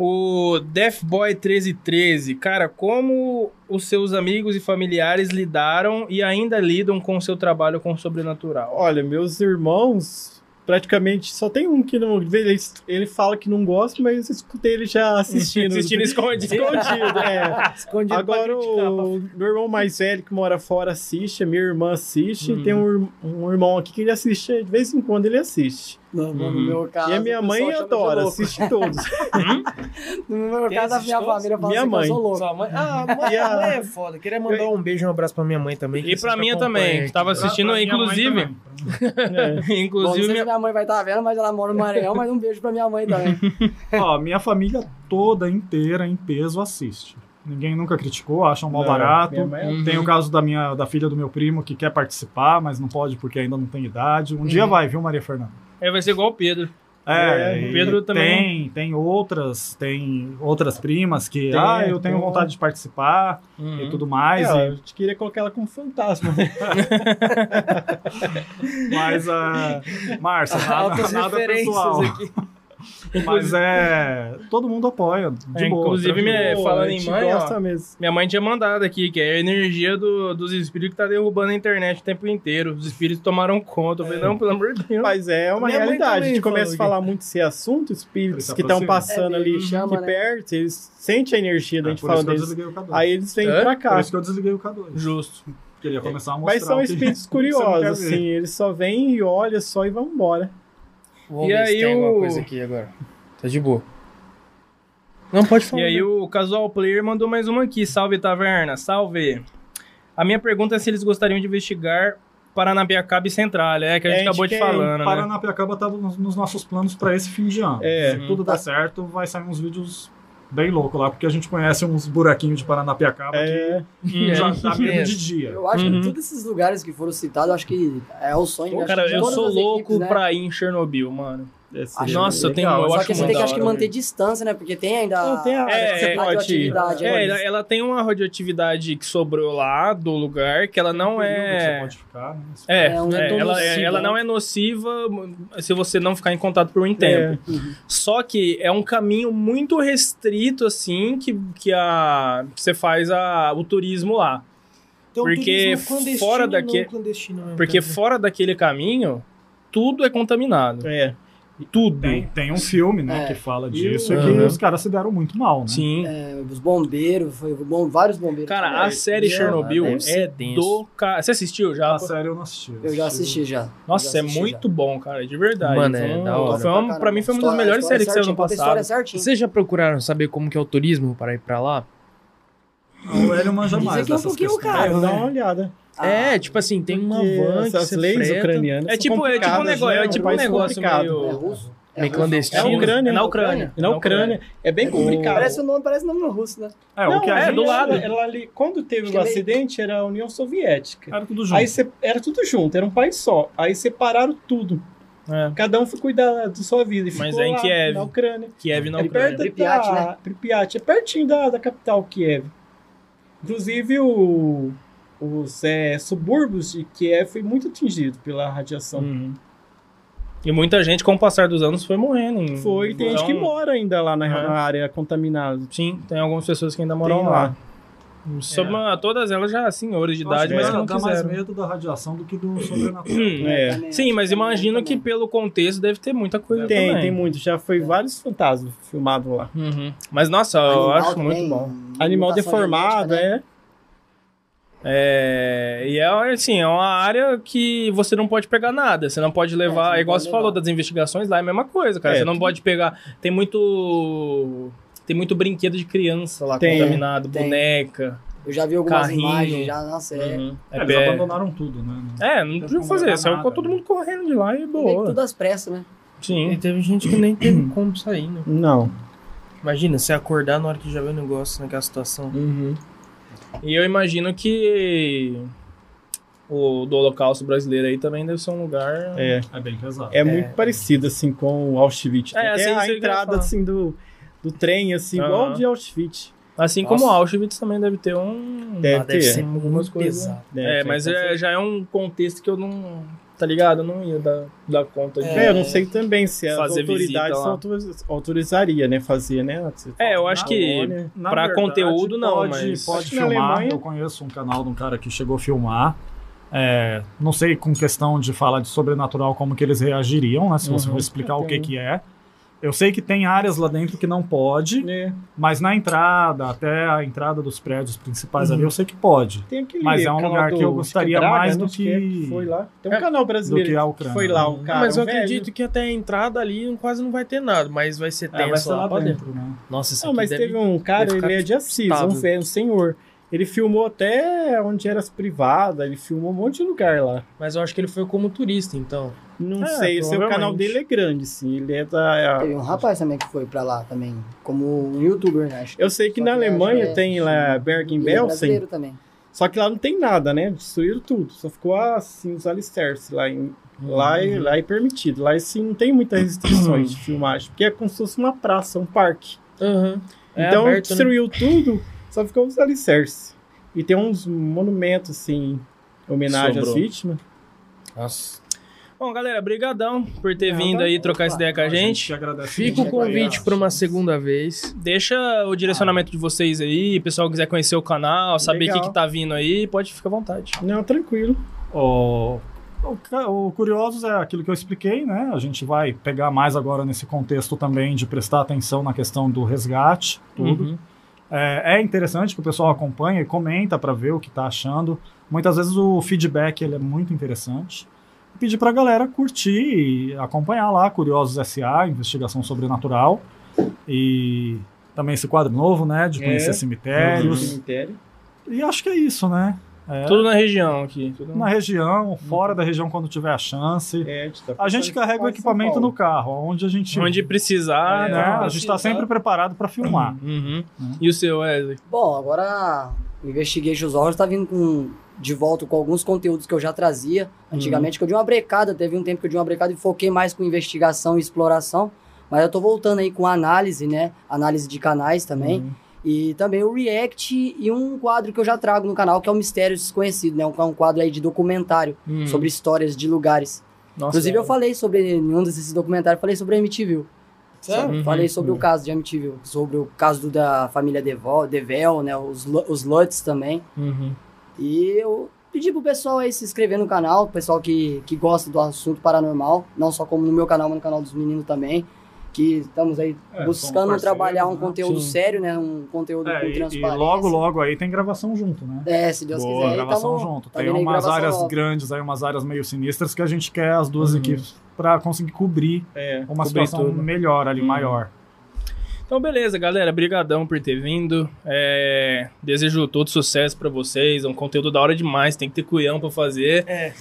O Deathboy 1313, cara, como os seus amigos e familiares lidaram e ainda lidam com o seu trabalho com o sobrenatural? Olha, meus irmãos, praticamente só tem um que não. Ele, ele fala que não gosta, mas eu escutei ele já assistindo. Assistindo escondido. Escondido, é. Escondido Agora o meu irmão mais velho que mora fora assiste, minha irmã assiste, Uhum. e tem um, um irmão aqui que ele assiste, de vez em quando ele assiste. No, no Uhum. meu caso, e a minha mãe adora, assiste todos. No meu Quem caso, a minha todos? família fala Minha assim que eu mãe. sou louco. Sua mãe? Ah, mãe, a- mãe é foda. Queria mandar um beijo e um abraço pra minha mãe também. E pra minha também, que tava assistindo, Pra- pra minha mãe inclusive. É. Bom, não inclusive, sei se minha... minha mãe vai estar vendo, mas ela mora no Maranhão, mas um beijo pra minha mãe também. Ó, minha família toda inteira em peso assiste. Ninguém nunca criticou, acham mal Não, barato. Uhum. Tem o caso da minha da filha do meu primo que quer participar, mas não pode porque ainda não tem idade. Um dia vai, viu, Maria Fernanda? É, vai ser igual o Pedro. É, É, o Pedro também- Tem, tem outras, tem outras primas que, Tem, ah, eu tenho vontade de participar Uhum. e tudo mais. É, e- eu queria colocar ela como fantasma. né? mas, a Márcia, nada, nada pessoal. aqui. Mas é. Todo mundo apoia. De É, boa. inclusive, minha- falando em mãe, ó. Minha mãe tinha mandado aqui, que é a energia do- dos espíritos que tá derrubando a internet o tempo inteiro. Os espíritos tomaram conta. Eu falei, não, pelo amor de Deus. Mas é uma Minha realidade. A gente começa a falar muito desse assunto, espíritos se que estão passando É, ali ele chama, aqui né? perto, eles sentem a energia da É, gente por isso falando que deles. desliguei o K2. Aí eles vêm É? pra Por cá. isso que eu desliguei o K2. Justo. Queria começar a mostrar. Mas são que- espíritos que curiosos, assim, eles só vêm e olham só e vão embora. Vamos E ver se aí tem alguma o- coisa aqui agora. Tá de boa. Não, pode falar. E aí né? o Casual Player mandou mais uma aqui. Salve, Taverna. Salve. A minha pergunta é se eles gostariam de investigar Paranapiacaba e Central. É, que a gente É, a gente acabou de falando, né? Paranapiacaba tá nos, nos nossos planos para esse fim de ano. É. Se tudo der certo, vai sair uns vídeos bem loucos lá, porque a gente conhece uns buraquinhos de Paranapiacaba É, que já dá medo de dia. Eu acho Uhum. que todos esses lugares que foram citados, acho que é o sonho. acho Cara, eu sou louco equipes, né? pra ir em Chernobyl, mano. É, Acho seria Nossa, eu tenho- eu Só acho que você tem que, acho que manter distância, né? Porque tem ainda Não, tem a É, é, ir. radioatividade. É, né? ela, ela tem uma radioatividade que sobrou lá do lugar, que ela não que Você é. pode ficar, né? É, É, não é é, ela, é- ela né? não é nociva se você não ficar em contato por um tempo. É. Só que é um caminho muito restrito, assim, que, que, a, que você faz a, o turismo lá. Então, porque fora mesmo, Porque fora daquele caminho, tudo é contaminado. É. Tudo. Tem, tem um filme, né, É. que fala disso, e que Uhum. os caras se deram muito mal, né? Sim. É, os bombeiros, foi bom, vários bombeiros. Cara, a É, série eu- Chernobyl é tenso. do cara. Você assistiu já? A série eu não assisti. Eu já assisti já. Nossa, já é assisti muito já. bom, cara, de verdade. Mano, Foi é um- da hora. Foi uma, pra mim foi uma das melhores séries que saiu no passado. Vocês já procuraram saber como que é o turismo para ir pra lá? O Hélio manja mais que é um dessas pouquinho caro. É, dá uma olhada. É, tipo assim, tem uma van que essas leis freta, ucranianas É tipo, é tipo um negócio, né? é tipo um país negócio meio. É russo? meio russo. clandestino. É Ucrânia. Na Ucrânia. Na Ucrânia. É bem complicado. Parece o nome, parece o nome russo, né? É, Não, o que é, gente do lado. Ela ali, quando teve o é meio- acidente, era a União Soviética. era tudo junto. Aí cê- era tudo junto, era um país só. Aí separaram tudo. É, Cada um foi cuidar da sua vida. E Mas ficou é em lá, Kiev. Na Ucrânia. Kiev na é Ucrânia. perto Pripyat, da, né? Pripyat, é pertinho da, da capital, Kiev. Inclusive, o, os é, subúrbios de Kiev foi muito atingido pela radiação. Uhum. E muita gente, com o passar dos anos, foi morrendo. Foi, tem gente que então, mora ainda lá na, É. área contaminada. Sim, tem algumas pessoas que ainda moram Tem lá. lá. Sobre uma- todas elas já senhores de Eu acho idade, mas que não dá mais quiseram. medo da radiação do que do sobrenatural. É. também Sim, acho mas é imagino que pelo contexto deve ter muita coisa Tem, também. tem muito. Já foi vários fantasmas filmados lá. Uhum. Mas nossa, eu Animal acho também, muito bom. Animal deformado, genética, né? é. É, e é assim, é uma área que você não pode pegar nada. Você não pode levar. É, não É, igual pode você falou levar. das investigações lá, é a mesma coisa, cara. É, você não pode pegar. Tem muito. Tem muito brinquedo de criança lá Tem, contaminado, tem. boneca. Eu já vi algumas Carrinho. imagens, já, nossa, é. Uhum. É, É, eles pé- abandonaram tudo, né? é, não tem fazer. Saiu nada, com todo né? mundo correndo de lá e boa. tudo às pressas, né? E Sim. teve gente que nem teve como sair, né? Não. Imagina, você acordar na hora que já vê o negócio naquela situação. Uhum. E eu imagino que o do Holocausto brasileiro aí também deve ser um lugar. É, É bem pesado. é muito parecido, assim, com o Auschwitz. É, até assim, a entrada, assim, do, do trem, assim, Aham. igual de Auschwitz. Assim Nossa. como Auschwitz também deve ter um. Deve Ah, deve ter. ser algumas coisas. pesado. É, mas é- já é um contexto que eu não. Tá ligado? Eu não ia dar, dar conta de. É, eu não sei também se as autoridades autorizaria, né? Fazer, né? Você É, eu acho na que Na pra verdade, conteúdo, não, pode, mas- Pode filmar. Alemanha- Eu conheço um canal de um cara que chegou a filmar. É, não sei com questão de falar de sobrenatural como que eles reagiriam, né? Se você Uhum. for explicar o que que é. Eu sei que tem áreas lá dentro que não pode, né? mas na entrada, até a entrada dos prédios principais Uhum. ali, eu sei que pode. Tem aquele Mas é um lugar que eu do- gostaria é Braga, mais né? do é que- Foi lá. Tem um É, canal brasileiro do que a que Ucrânia. foi lá, o cara. mas eu um velho. acredito que até a entrada ali quase não vai ter nada, mas vai ser É, vai tenso ser lá lá pra dentro. dentro, né? Nossa, isso Não, aqui mas deve... teve um cara, ele é de Assis, um, um senhor. Ele filmou até onde era as privadas, ele filmou um monte de lugar lá. Mas eu acho que ele foi como turista, então. Não É, sei, se o canal provavelmente. dele é grande, sim. Ele é da. Teve um rapaz também que foi pra lá também, como um youtuber, né? Acho. Eu sei que na que Alemanha é- tem lá é Bergen-Belsen, brasileiro também. só que lá não tem nada, né? Destruíram tudo. Só ficou assim os alicerces lá. Em, lá, é, lá é permitido. Lá assim não tem muitas restrições de filmagem, porque é como se fosse uma praça, um parque. Aham. É então aberto, né? destruiu tudo, só ficou os alicerces. E tem uns monumentos, assim, em homenagem às Sobrou. vítimas. Nossa. Bom, galera, brigadão por ter Não, vindo tá aí bom. trocar essa ideia com a A gente. agradece Fica o convite para uma segunda vez. Deixa o direcionamento de vocês aí, o pessoal quiser conhecer o canal, saber o que, que tá vindo aí, pode ficar à vontade. Não, tranquilo. O, o, ca- o Curiosos é aquilo que eu expliquei, né? A gente vai pegar mais agora nesse contexto também de prestar atenção na questão do resgate, tudo. Uhum. É, é interessante que o pessoal acompanha e comenta para ver o que tá achando. Muitas vezes o feedback ele é muito interessante. E pedir pra galera curtir e acompanhar lá Curiosos SA, Investigação Sobrenatural. E também esse quadro novo, né? De conhecer É. cemitérios. Cemitério. E acho que é isso, né? É, Tudo na região aqui. Tudo... na região, fora da região quando tiver a chance. É, a gente, tá A gente carrega o equipamento no carro, onde a gente. Onde precisar, né, né? a gente está sempre preparado para filmar. Uhum. E o seu, Wesley? Bom, agora o Investigations Horror tá vindo com, de volta com alguns conteúdos que eu já trazia. Antigamente, que eu dei uma brecada, teve um tempo que eu dei uma brecada e foquei mais com investigação e exploração. Mas eu tô voltando aí com análise, né? Análise de canais também. E também o React e um quadro que eu já trago no canal, que é o Mistério Desconhecido, né? Um, um quadro aí de documentário Hum. sobre histórias de lugares. Nossa, Inclusive, eu falei sobre, em um desses documentários, eu falei sobre a MTV. Sério? Uhum. Falei sobre o caso de MTV, sobre o caso do, da família Devel, Devel, né? Os, os Lutz também. Uhum. E eu pedi pro pessoal aí se inscrever no canal, o pessoal que, que gosta do assunto paranormal, não só como no meu canal, mas no canal dos meninos também. Que estamos aí É, buscando trabalhar um né? conteúdo Sim. sério, né? Um conteúdo É, com e, e transparência. logo, logo aí tem gravação junto, né? É, se Deus Boa, quiser. gravação tamo- junto. tá Tem umas gravação áreas nova. grandes aí, umas áreas meio sinistras que a gente quer as duas Uhum. equipes para conseguir cobrir É. uma Cobrir situação tudo. melhor ali, Uhum. maior. Então, beleza, galera. Brigadão por ter vindo. É, Desejo todo sucesso pra vocês. É um conteúdo da hora demais. Tem que ter cuião pra fazer. É.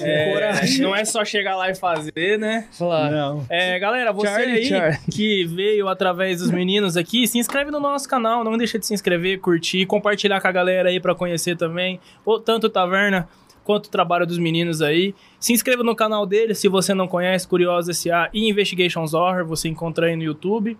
É, Coragem. não é só chegar lá e fazer, né? Falar. Não. É, galera, você Charlie, aí Charlie. que veio através dos meninos aqui, se inscreve no nosso canal, não deixa de se inscrever, curtir, compartilhar com a galera aí pra conhecer também, ou tanto o Taverna quanto o trabalho dos meninos aí. Se inscreva no canal deles, se você não conhece, Curiosos S.A. e Investigations Horror, você encontra aí no YouTube.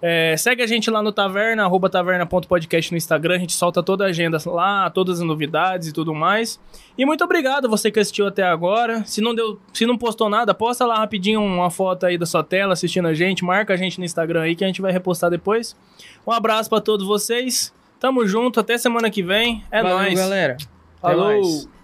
É, segue a gente lá no Taverna, arroba taverna.podcast no Instagram, a gente solta toda a agenda lá, todas as novidades e tudo mais. E muito obrigado você que assistiu até agora. Se não deu, se não postou nada, posta lá rapidinho uma foto aí da sua tela assistindo a gente, marca a gente no Instagram aí que a gente vai repostar depois. Um abraço pra todos vocês. Tamo junto, até semana que vem. É Valeu, nóis. galera. Até Falou. mais.